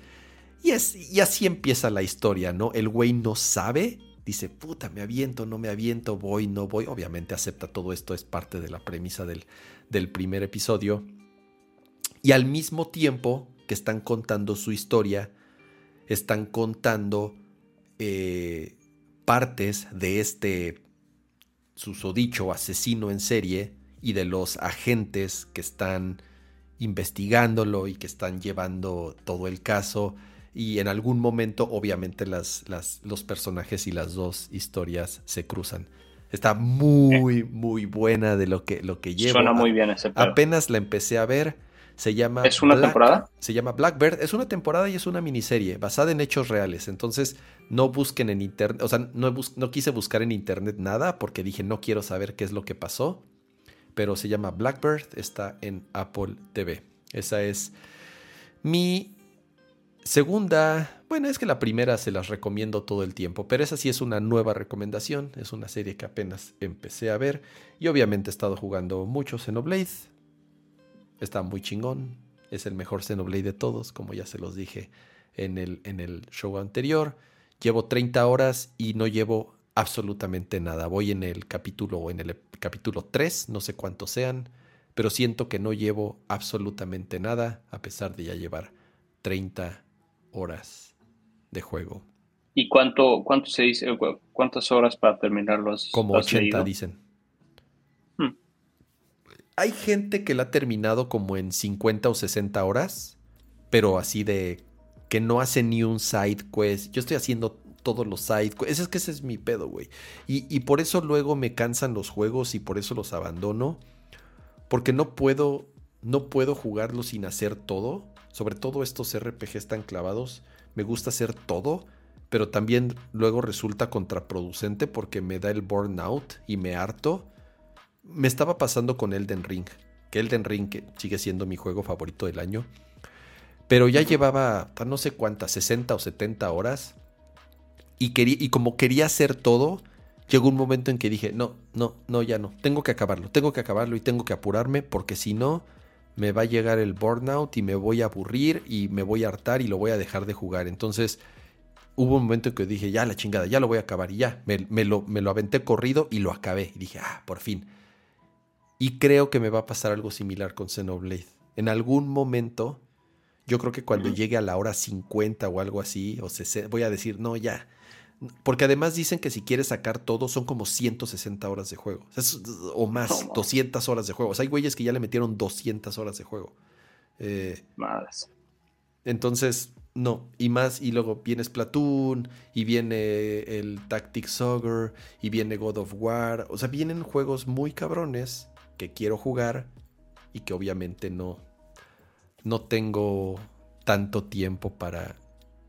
Y, es, así empieza la historia, ¿no? El güey no sabe, dice, puta, me aviento, no me aviento, voy, no voy. Obviamente acepta todo esto, es parte de la premisa del, del primer episodio. Y al mismo tiempo que están contando su historia, están contando eh, partes de este susodicho asesino en serie y de los agentes que están investigándolo y que están llevando todo el caso. Y en algún momento, obviamente, las, los personajes y las dos historias se cruzan. Está muy, muy buena de lo que, lo que llevo. Suena muy bien ese Apenas la empecé a ver. Se llama. ¿Es una temporada? Se llama Blackbird. Es una temporada y es una miniserie basada en hechos reales. Entonces, no busquen en internet. O sea, no, no quise buscar en internet nada porque dije, no quiero saber qué es lo que pasó pero se llama Blackbird, está en Apple TV. Esa es mi segunda, bueno, es que la primera se las recomiendo todo el tiempo, pero esa sí es una nueva recomendación, es una serie que apenas empecé a ver y obviamente he estado jugando mucho Xenoblade. Está muy chingón, es el mejor Xenoblade de todos, como ya se los dije en el, en el show anterior. Llevo 30 horas y no llevo absolutamente nada. Voy en el capítulo o en el capítulo 3, no sé cuántos sean, pero siento que no llevo absolutamente nada a pesar de ya llevar 30 horas de juego. ¿Y cuánto, cuánto se dice, cuántas horas para terminarlos? Como 80 dicen. Hmm. Hay gente que la ha terminado como en 50 o 60 horas, pero así de que no hace ni un side quest. Yo estoy haciendo todos los sides. Ese es que ese es mi pedo, güey. Y, por eso luego me cansan los juegos y por eso los abandono. Porque no puedo, no puedo jugarlos sin hacer todo. Sobre todo estos RPGs tan clavados. Me gusta hacer todo. Pero también luego resulta contraproducente porque me da el burnout y me harto. Me estaba pasando con Elden Ring. Que Elden Ring que sigue siendo mi juego favorito del año. Pero ya llevaba no sé cuántas, 60 o 70 horas y, y como quería hacer todo, llegó un momento en que dije, no, no, no, ya no, tengo que acabarlo, tengo que acabarlo y tengo que apurarme porque si no, me va a llegar el burnout y me voy a aburrir y me voy a hartar y lo voy a dejar de jugar. Entonces hubo un momento en que dije, ya la chingada, ya lo voy a acabar y ya, me, lo, me lo aventé corrido y lo acabé. Y dije, ah, por fin. Y creo que me va a pasar algo similar con Xenoblade. En algún momento, yo creo que cuando llegue a la hora 50 o algo así, o se, voy a decir, no, ya, porque además dicen que si quieres sacar todo son como 160 horas de juego. O, más, 200 horas de juego. O sea, hay güeyes que ya le metieron 200 horas de juego. Eh, más. Entonces, no. Y más, y luego viene Splatoon, y viene el Tactics Ogre, y viene God of War. O sea, vienen juegos muy cabrones que quiero jugar y que obviamente no, no tengo tanto tiempo para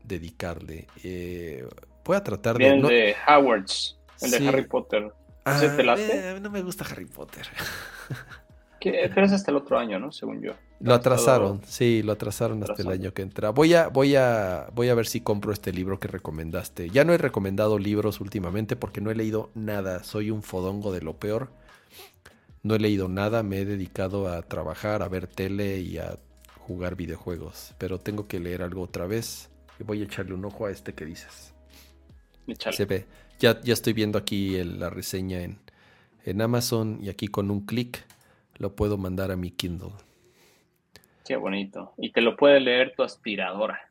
dedicarle. Eh, Voy a tratar de. no... de Howards, el de Harry Potter. Ah, eh, no me gusta Harry Potter. pero es hasta el otro año, ¿no? Según yo. Lo atrasaron, sí, lo atrasaron hasta el año que entra. Voy a, voy a, voy a ver si compro este libro que recomendaste. Ya no he recomendado libros últimamente porque no he leído nada. Soy un fodongo de lo peor. No he leído nada, me he dedicado a trabajar, a ver tele y a jugar videojuegos. Pero tengo que leer algo otra vez. Y voy a echarle un ojo a este que dices. Se ve. Ya, ya estoy viendo aquí la reseña en, en Amazon y aquí con un clic lo puedo mandar a mi Kindle. Qué bonito. Y te lo puede leer tu aspiradora.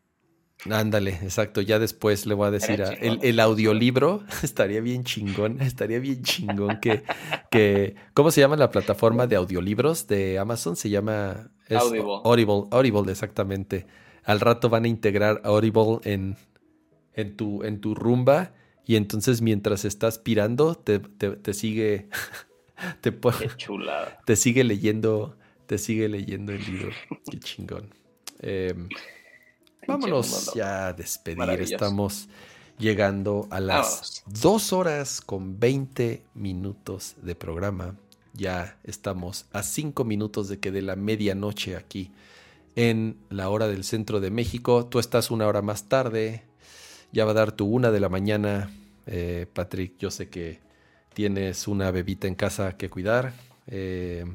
Ándale, exacto. Ya después le voy a decir el, el, audiolibro estaría bien chingón, estaría bien chingón que, que ¿cómo se llama la plataforma de audiolibros de Amazon? Se llama Audible. Audible, Audible, exactamente. Al rato van a integrar Audible en, en tu, en tu rumba y entonces mientras estás pirando te, sigue te, te sigue leyendo te sigue leyendo el libro. Qué chingón. Em, vámonos ya a despedir. Estamos llegando a las dos horas con 20 minutos de programa. Ya estamos a cinco minutos de que de la medianoche aquí en la hora del centro de México. Tú estás una hora más tarde ya va a dar tu una de la mañana. Eh, Patrick, yo sé que tienes una bebita en casa que cuidar. Eh,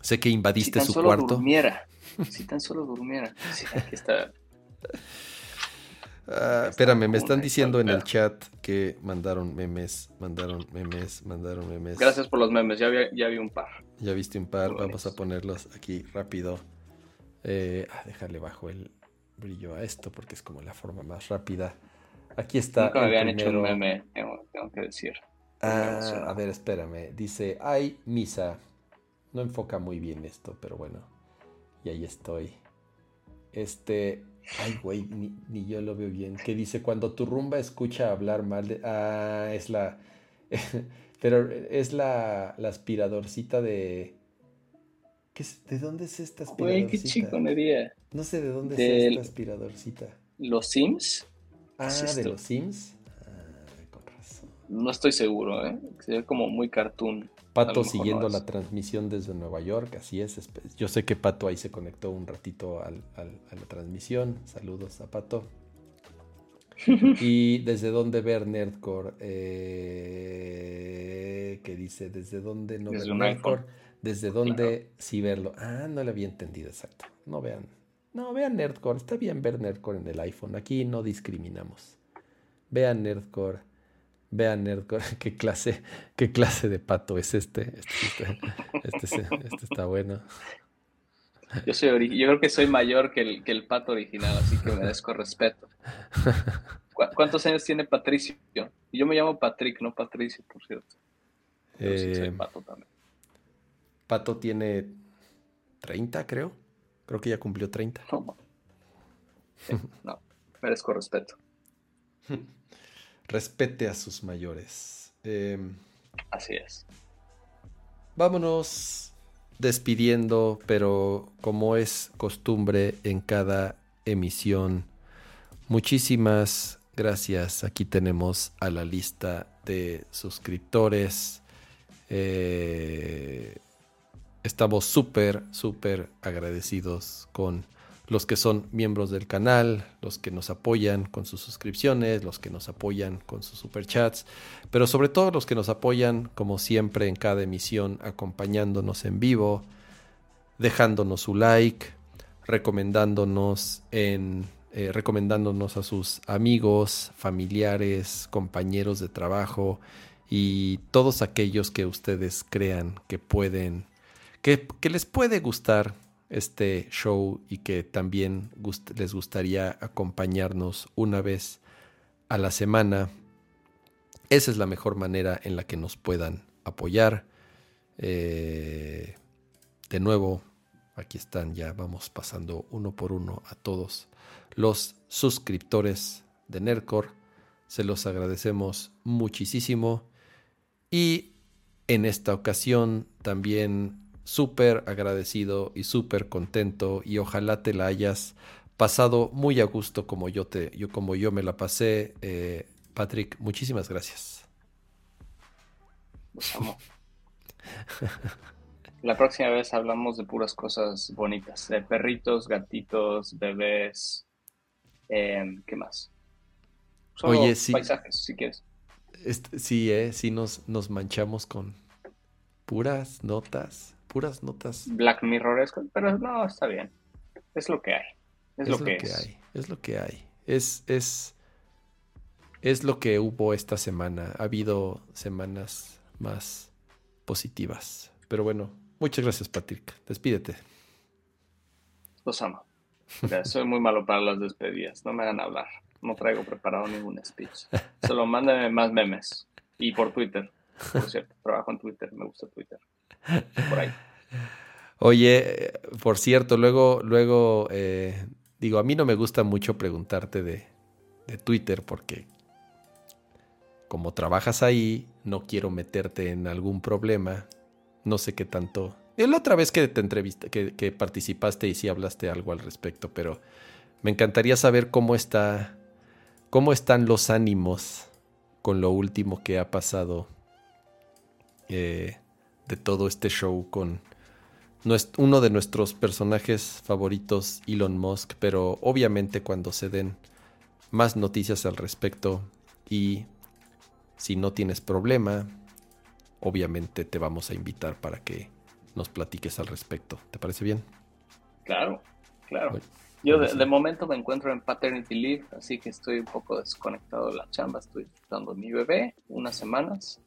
sé que invadiste su cuarto. Durmiera. Si tan solo durmiera. está. Ah, espérame, me están diciendo en el chat que mandaron memes, mandaron memes, mandaron memes. Gracias por los memes, ya vi, ya vi un par. Ya viste un par, vamos a ponerlos aquí rápido. Eh, ah, déjale bajo el, brillo a esto porque es como la forma más rápida. Aquí está. Nunca me habían hecho un meme, tengo, que decir. Ah, a ver, espérame. Dice, ay, misa. No enfoca muy bien esto, pero bueno. Y ahí estoy. Este, ay, güey, ni, yo lo veo bien. Que dice, cuando tu rumba escucha hablar mal de... Ah, es la... pero es la, la aspiradorcita de... ¿Qué ¿De dónde es esta aspiradorcita? Güey, qué chiconería. No sé de dónde es esta aspiradorcita. ¿Los Sims? Ah, de los Sims. No estoy seguro, ¿eh? Se ve como muy cartoon. Pato siguiendo la transmisión desde Nueva York, así es. Yo sé que Pato ahí se conectó un ratito a la transmisión. Saludos a Pato. y desde dónde ver Nerdcore, eh, que dice desde dónde no ver Nerdcore, desde dónde sí verlo. Ah, no le había entendido exacto. No vean, no vean Nerdcore. Está bien ver Nerdcore en el iPhone. Aquí no discriminamos. Vean Nerdcore Vean Nerdcore, qué clase, qué clase de pato es este. Este, este, este, este está bueno. Yo, soy yo creo que soy mayor que el, que el pato original, así que merezco respeto. ¿Cuántos años tiene Patricio? Yo me llamo Patrick, no Patricio, por cierto. Eh, pato también. Pato tiene 30, creo. Creo que ya cumplió 30. No, no merezco respeto. respete a sus mayores. Em, Así es. Vámonos despidiendo, pero como es costumbre en cada emisión, muchísimas gracias. Aquí tenemos a la lista de suscriptores. Eh, estamos súper, súper agradecidos con los que son miembros del canal, los que nos apoyan con sus suscripciones, los que nos apoyan con sus superchats, pero sobre todo los que nos apoyan como siempre en cada emisión acompañándonos en vivo, dejándonos su like, recomendándonos en eh, recomendándonos a sus amigos, familiares, compañeros de trabajo y todos aquellos que ustedes crean que pueden que, les puede gustar este show y que también les gustaría acompañarnos una vez a la semana, esa es la mejor manera en la que nos puedan apoyar. Eh, de nuevo, aquí están, ya vamos pasando uno por uno a todos los suscriptores de Nercor. Se los agradecemos muchísimo. Y en esta ocasión también súper agradecido y súper contento y ojalá te la hayas pasado muy a gusto como yo te yo como yo me la pasé. Eh, Patrick muchísimas gracias. La próxima vez hablamos de puras cosas bonitas de perritos gatitos bebés em, qué más Oye, sí. paisajes si quieres. Sí eh sí nos nos manchamos con puras notas puras notas. Black Mirror, pero no, está bien. Es lo que hay. Es, lo, que, hay. Es lo que hay. Es, es, es lo que hubo esta semana. Ha habido semanas más positivas. Pero bueno, muchas gracias, Patrick. Despídete. Los amo. soy muy malo para las despedidas. No me hagan hablar. No traigo preparado ningún speech. Solo mándenme más memes. Y por Twitter. Por cierto, trabajo en Twitter. Me gusta Twitter. Por ahí. Oye, por cierto, luego, luego, eh, digo, a mí no me gusta mucho preguntarte de, de Twitter porque como trabajas ahí, no quiero meterte en algún problema. No sé qué tanto. La otra vez que te entrevista, que, que, participaste y sí hablaste algo al respecto, pero me encantaría saber cómo está, cómo están los ánimos con lo último que ha pasado eh, de todo este show con uno de nuestros personajes favoritos, Elon Musk, pero obviamente cuando se den más noticias al respecto y si no tienes problema, obviamente te vamos a invitar para que nos platiques al respecto. ¿Te parece bien? Claro, claro. Yo de, momento me encuentro en paternity leave, así que estoy un poco desconectado de la chamba. Estoy dando mi bebé unas semanas,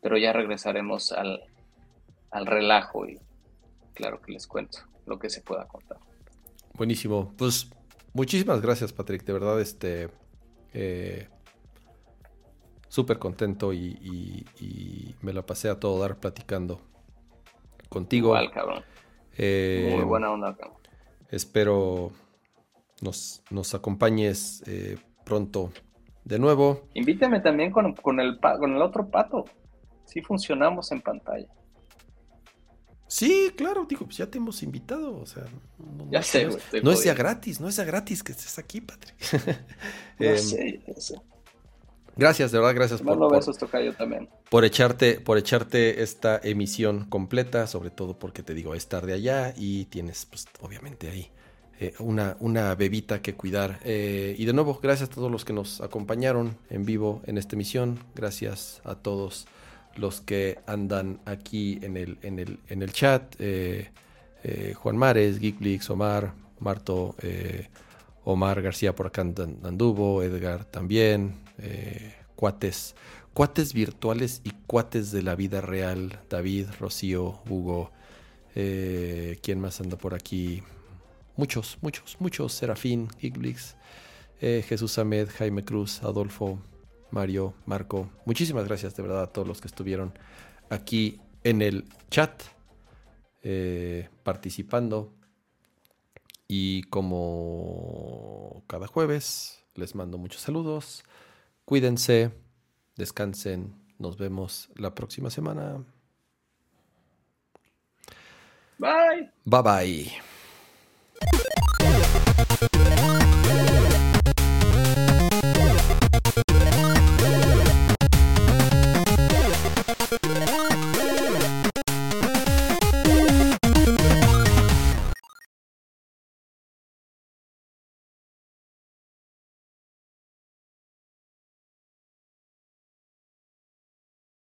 pero ya regresaremos al, al relajo y claro que les cuento lo que se pueda contar. Buenísimo. Pues muchísimas gracias, Patrick. De verdad, este. Eh, súper contento y, me la pasé a todo dar platicando contigo. Igual, cabrón. Eh, Muy buena onda, cabrón. Espero nos, nos acompañes eh, pronto de nuevo. Invítame también con, el, con el otro pato. Si funcionamos en pantalla. Sí, claro, digo, pues ya te hemos invitado, o sea, no, ya sé, no, es ya gratis, no es ya gratis que estés aquí, Patrick. em, sé, sé. Gracias, de verdad, gracias por, besos, yo también. por echarte, por echarte esta emisión completa, sobre todo porque te digo, es tarde allá y tienes, pues, obviamente ahí eh, una, una bebita que cuidar. Eh, y de nuevo, gracias a todos los que nos acompañaron en vivo en esta emisión. Gracias a todos los que andan aquí en el, en el, en el chat. Eh, eh, Juan Mares, Geekblix, Omar, Marto, eh, Omar García por acá anduvo, Edgar también, cuates, cuates virtuales y cuates de la vida real, David, Rocío, Hugo, ¿quién más anda por aquí? Muchos, muchos, muchos, Serafín, Geekblix, Jesús Ahmed, Jaime Cruz, Adolfo, Mario, Marco. Muchísimas gracias de verdad a todos los que estuvieron aquí en el chat eh, participando. Y como cada jueves, les mando muchos saludos. Cuídense, descansen. Nos vemos la próxima semana. Bye. Bye bye.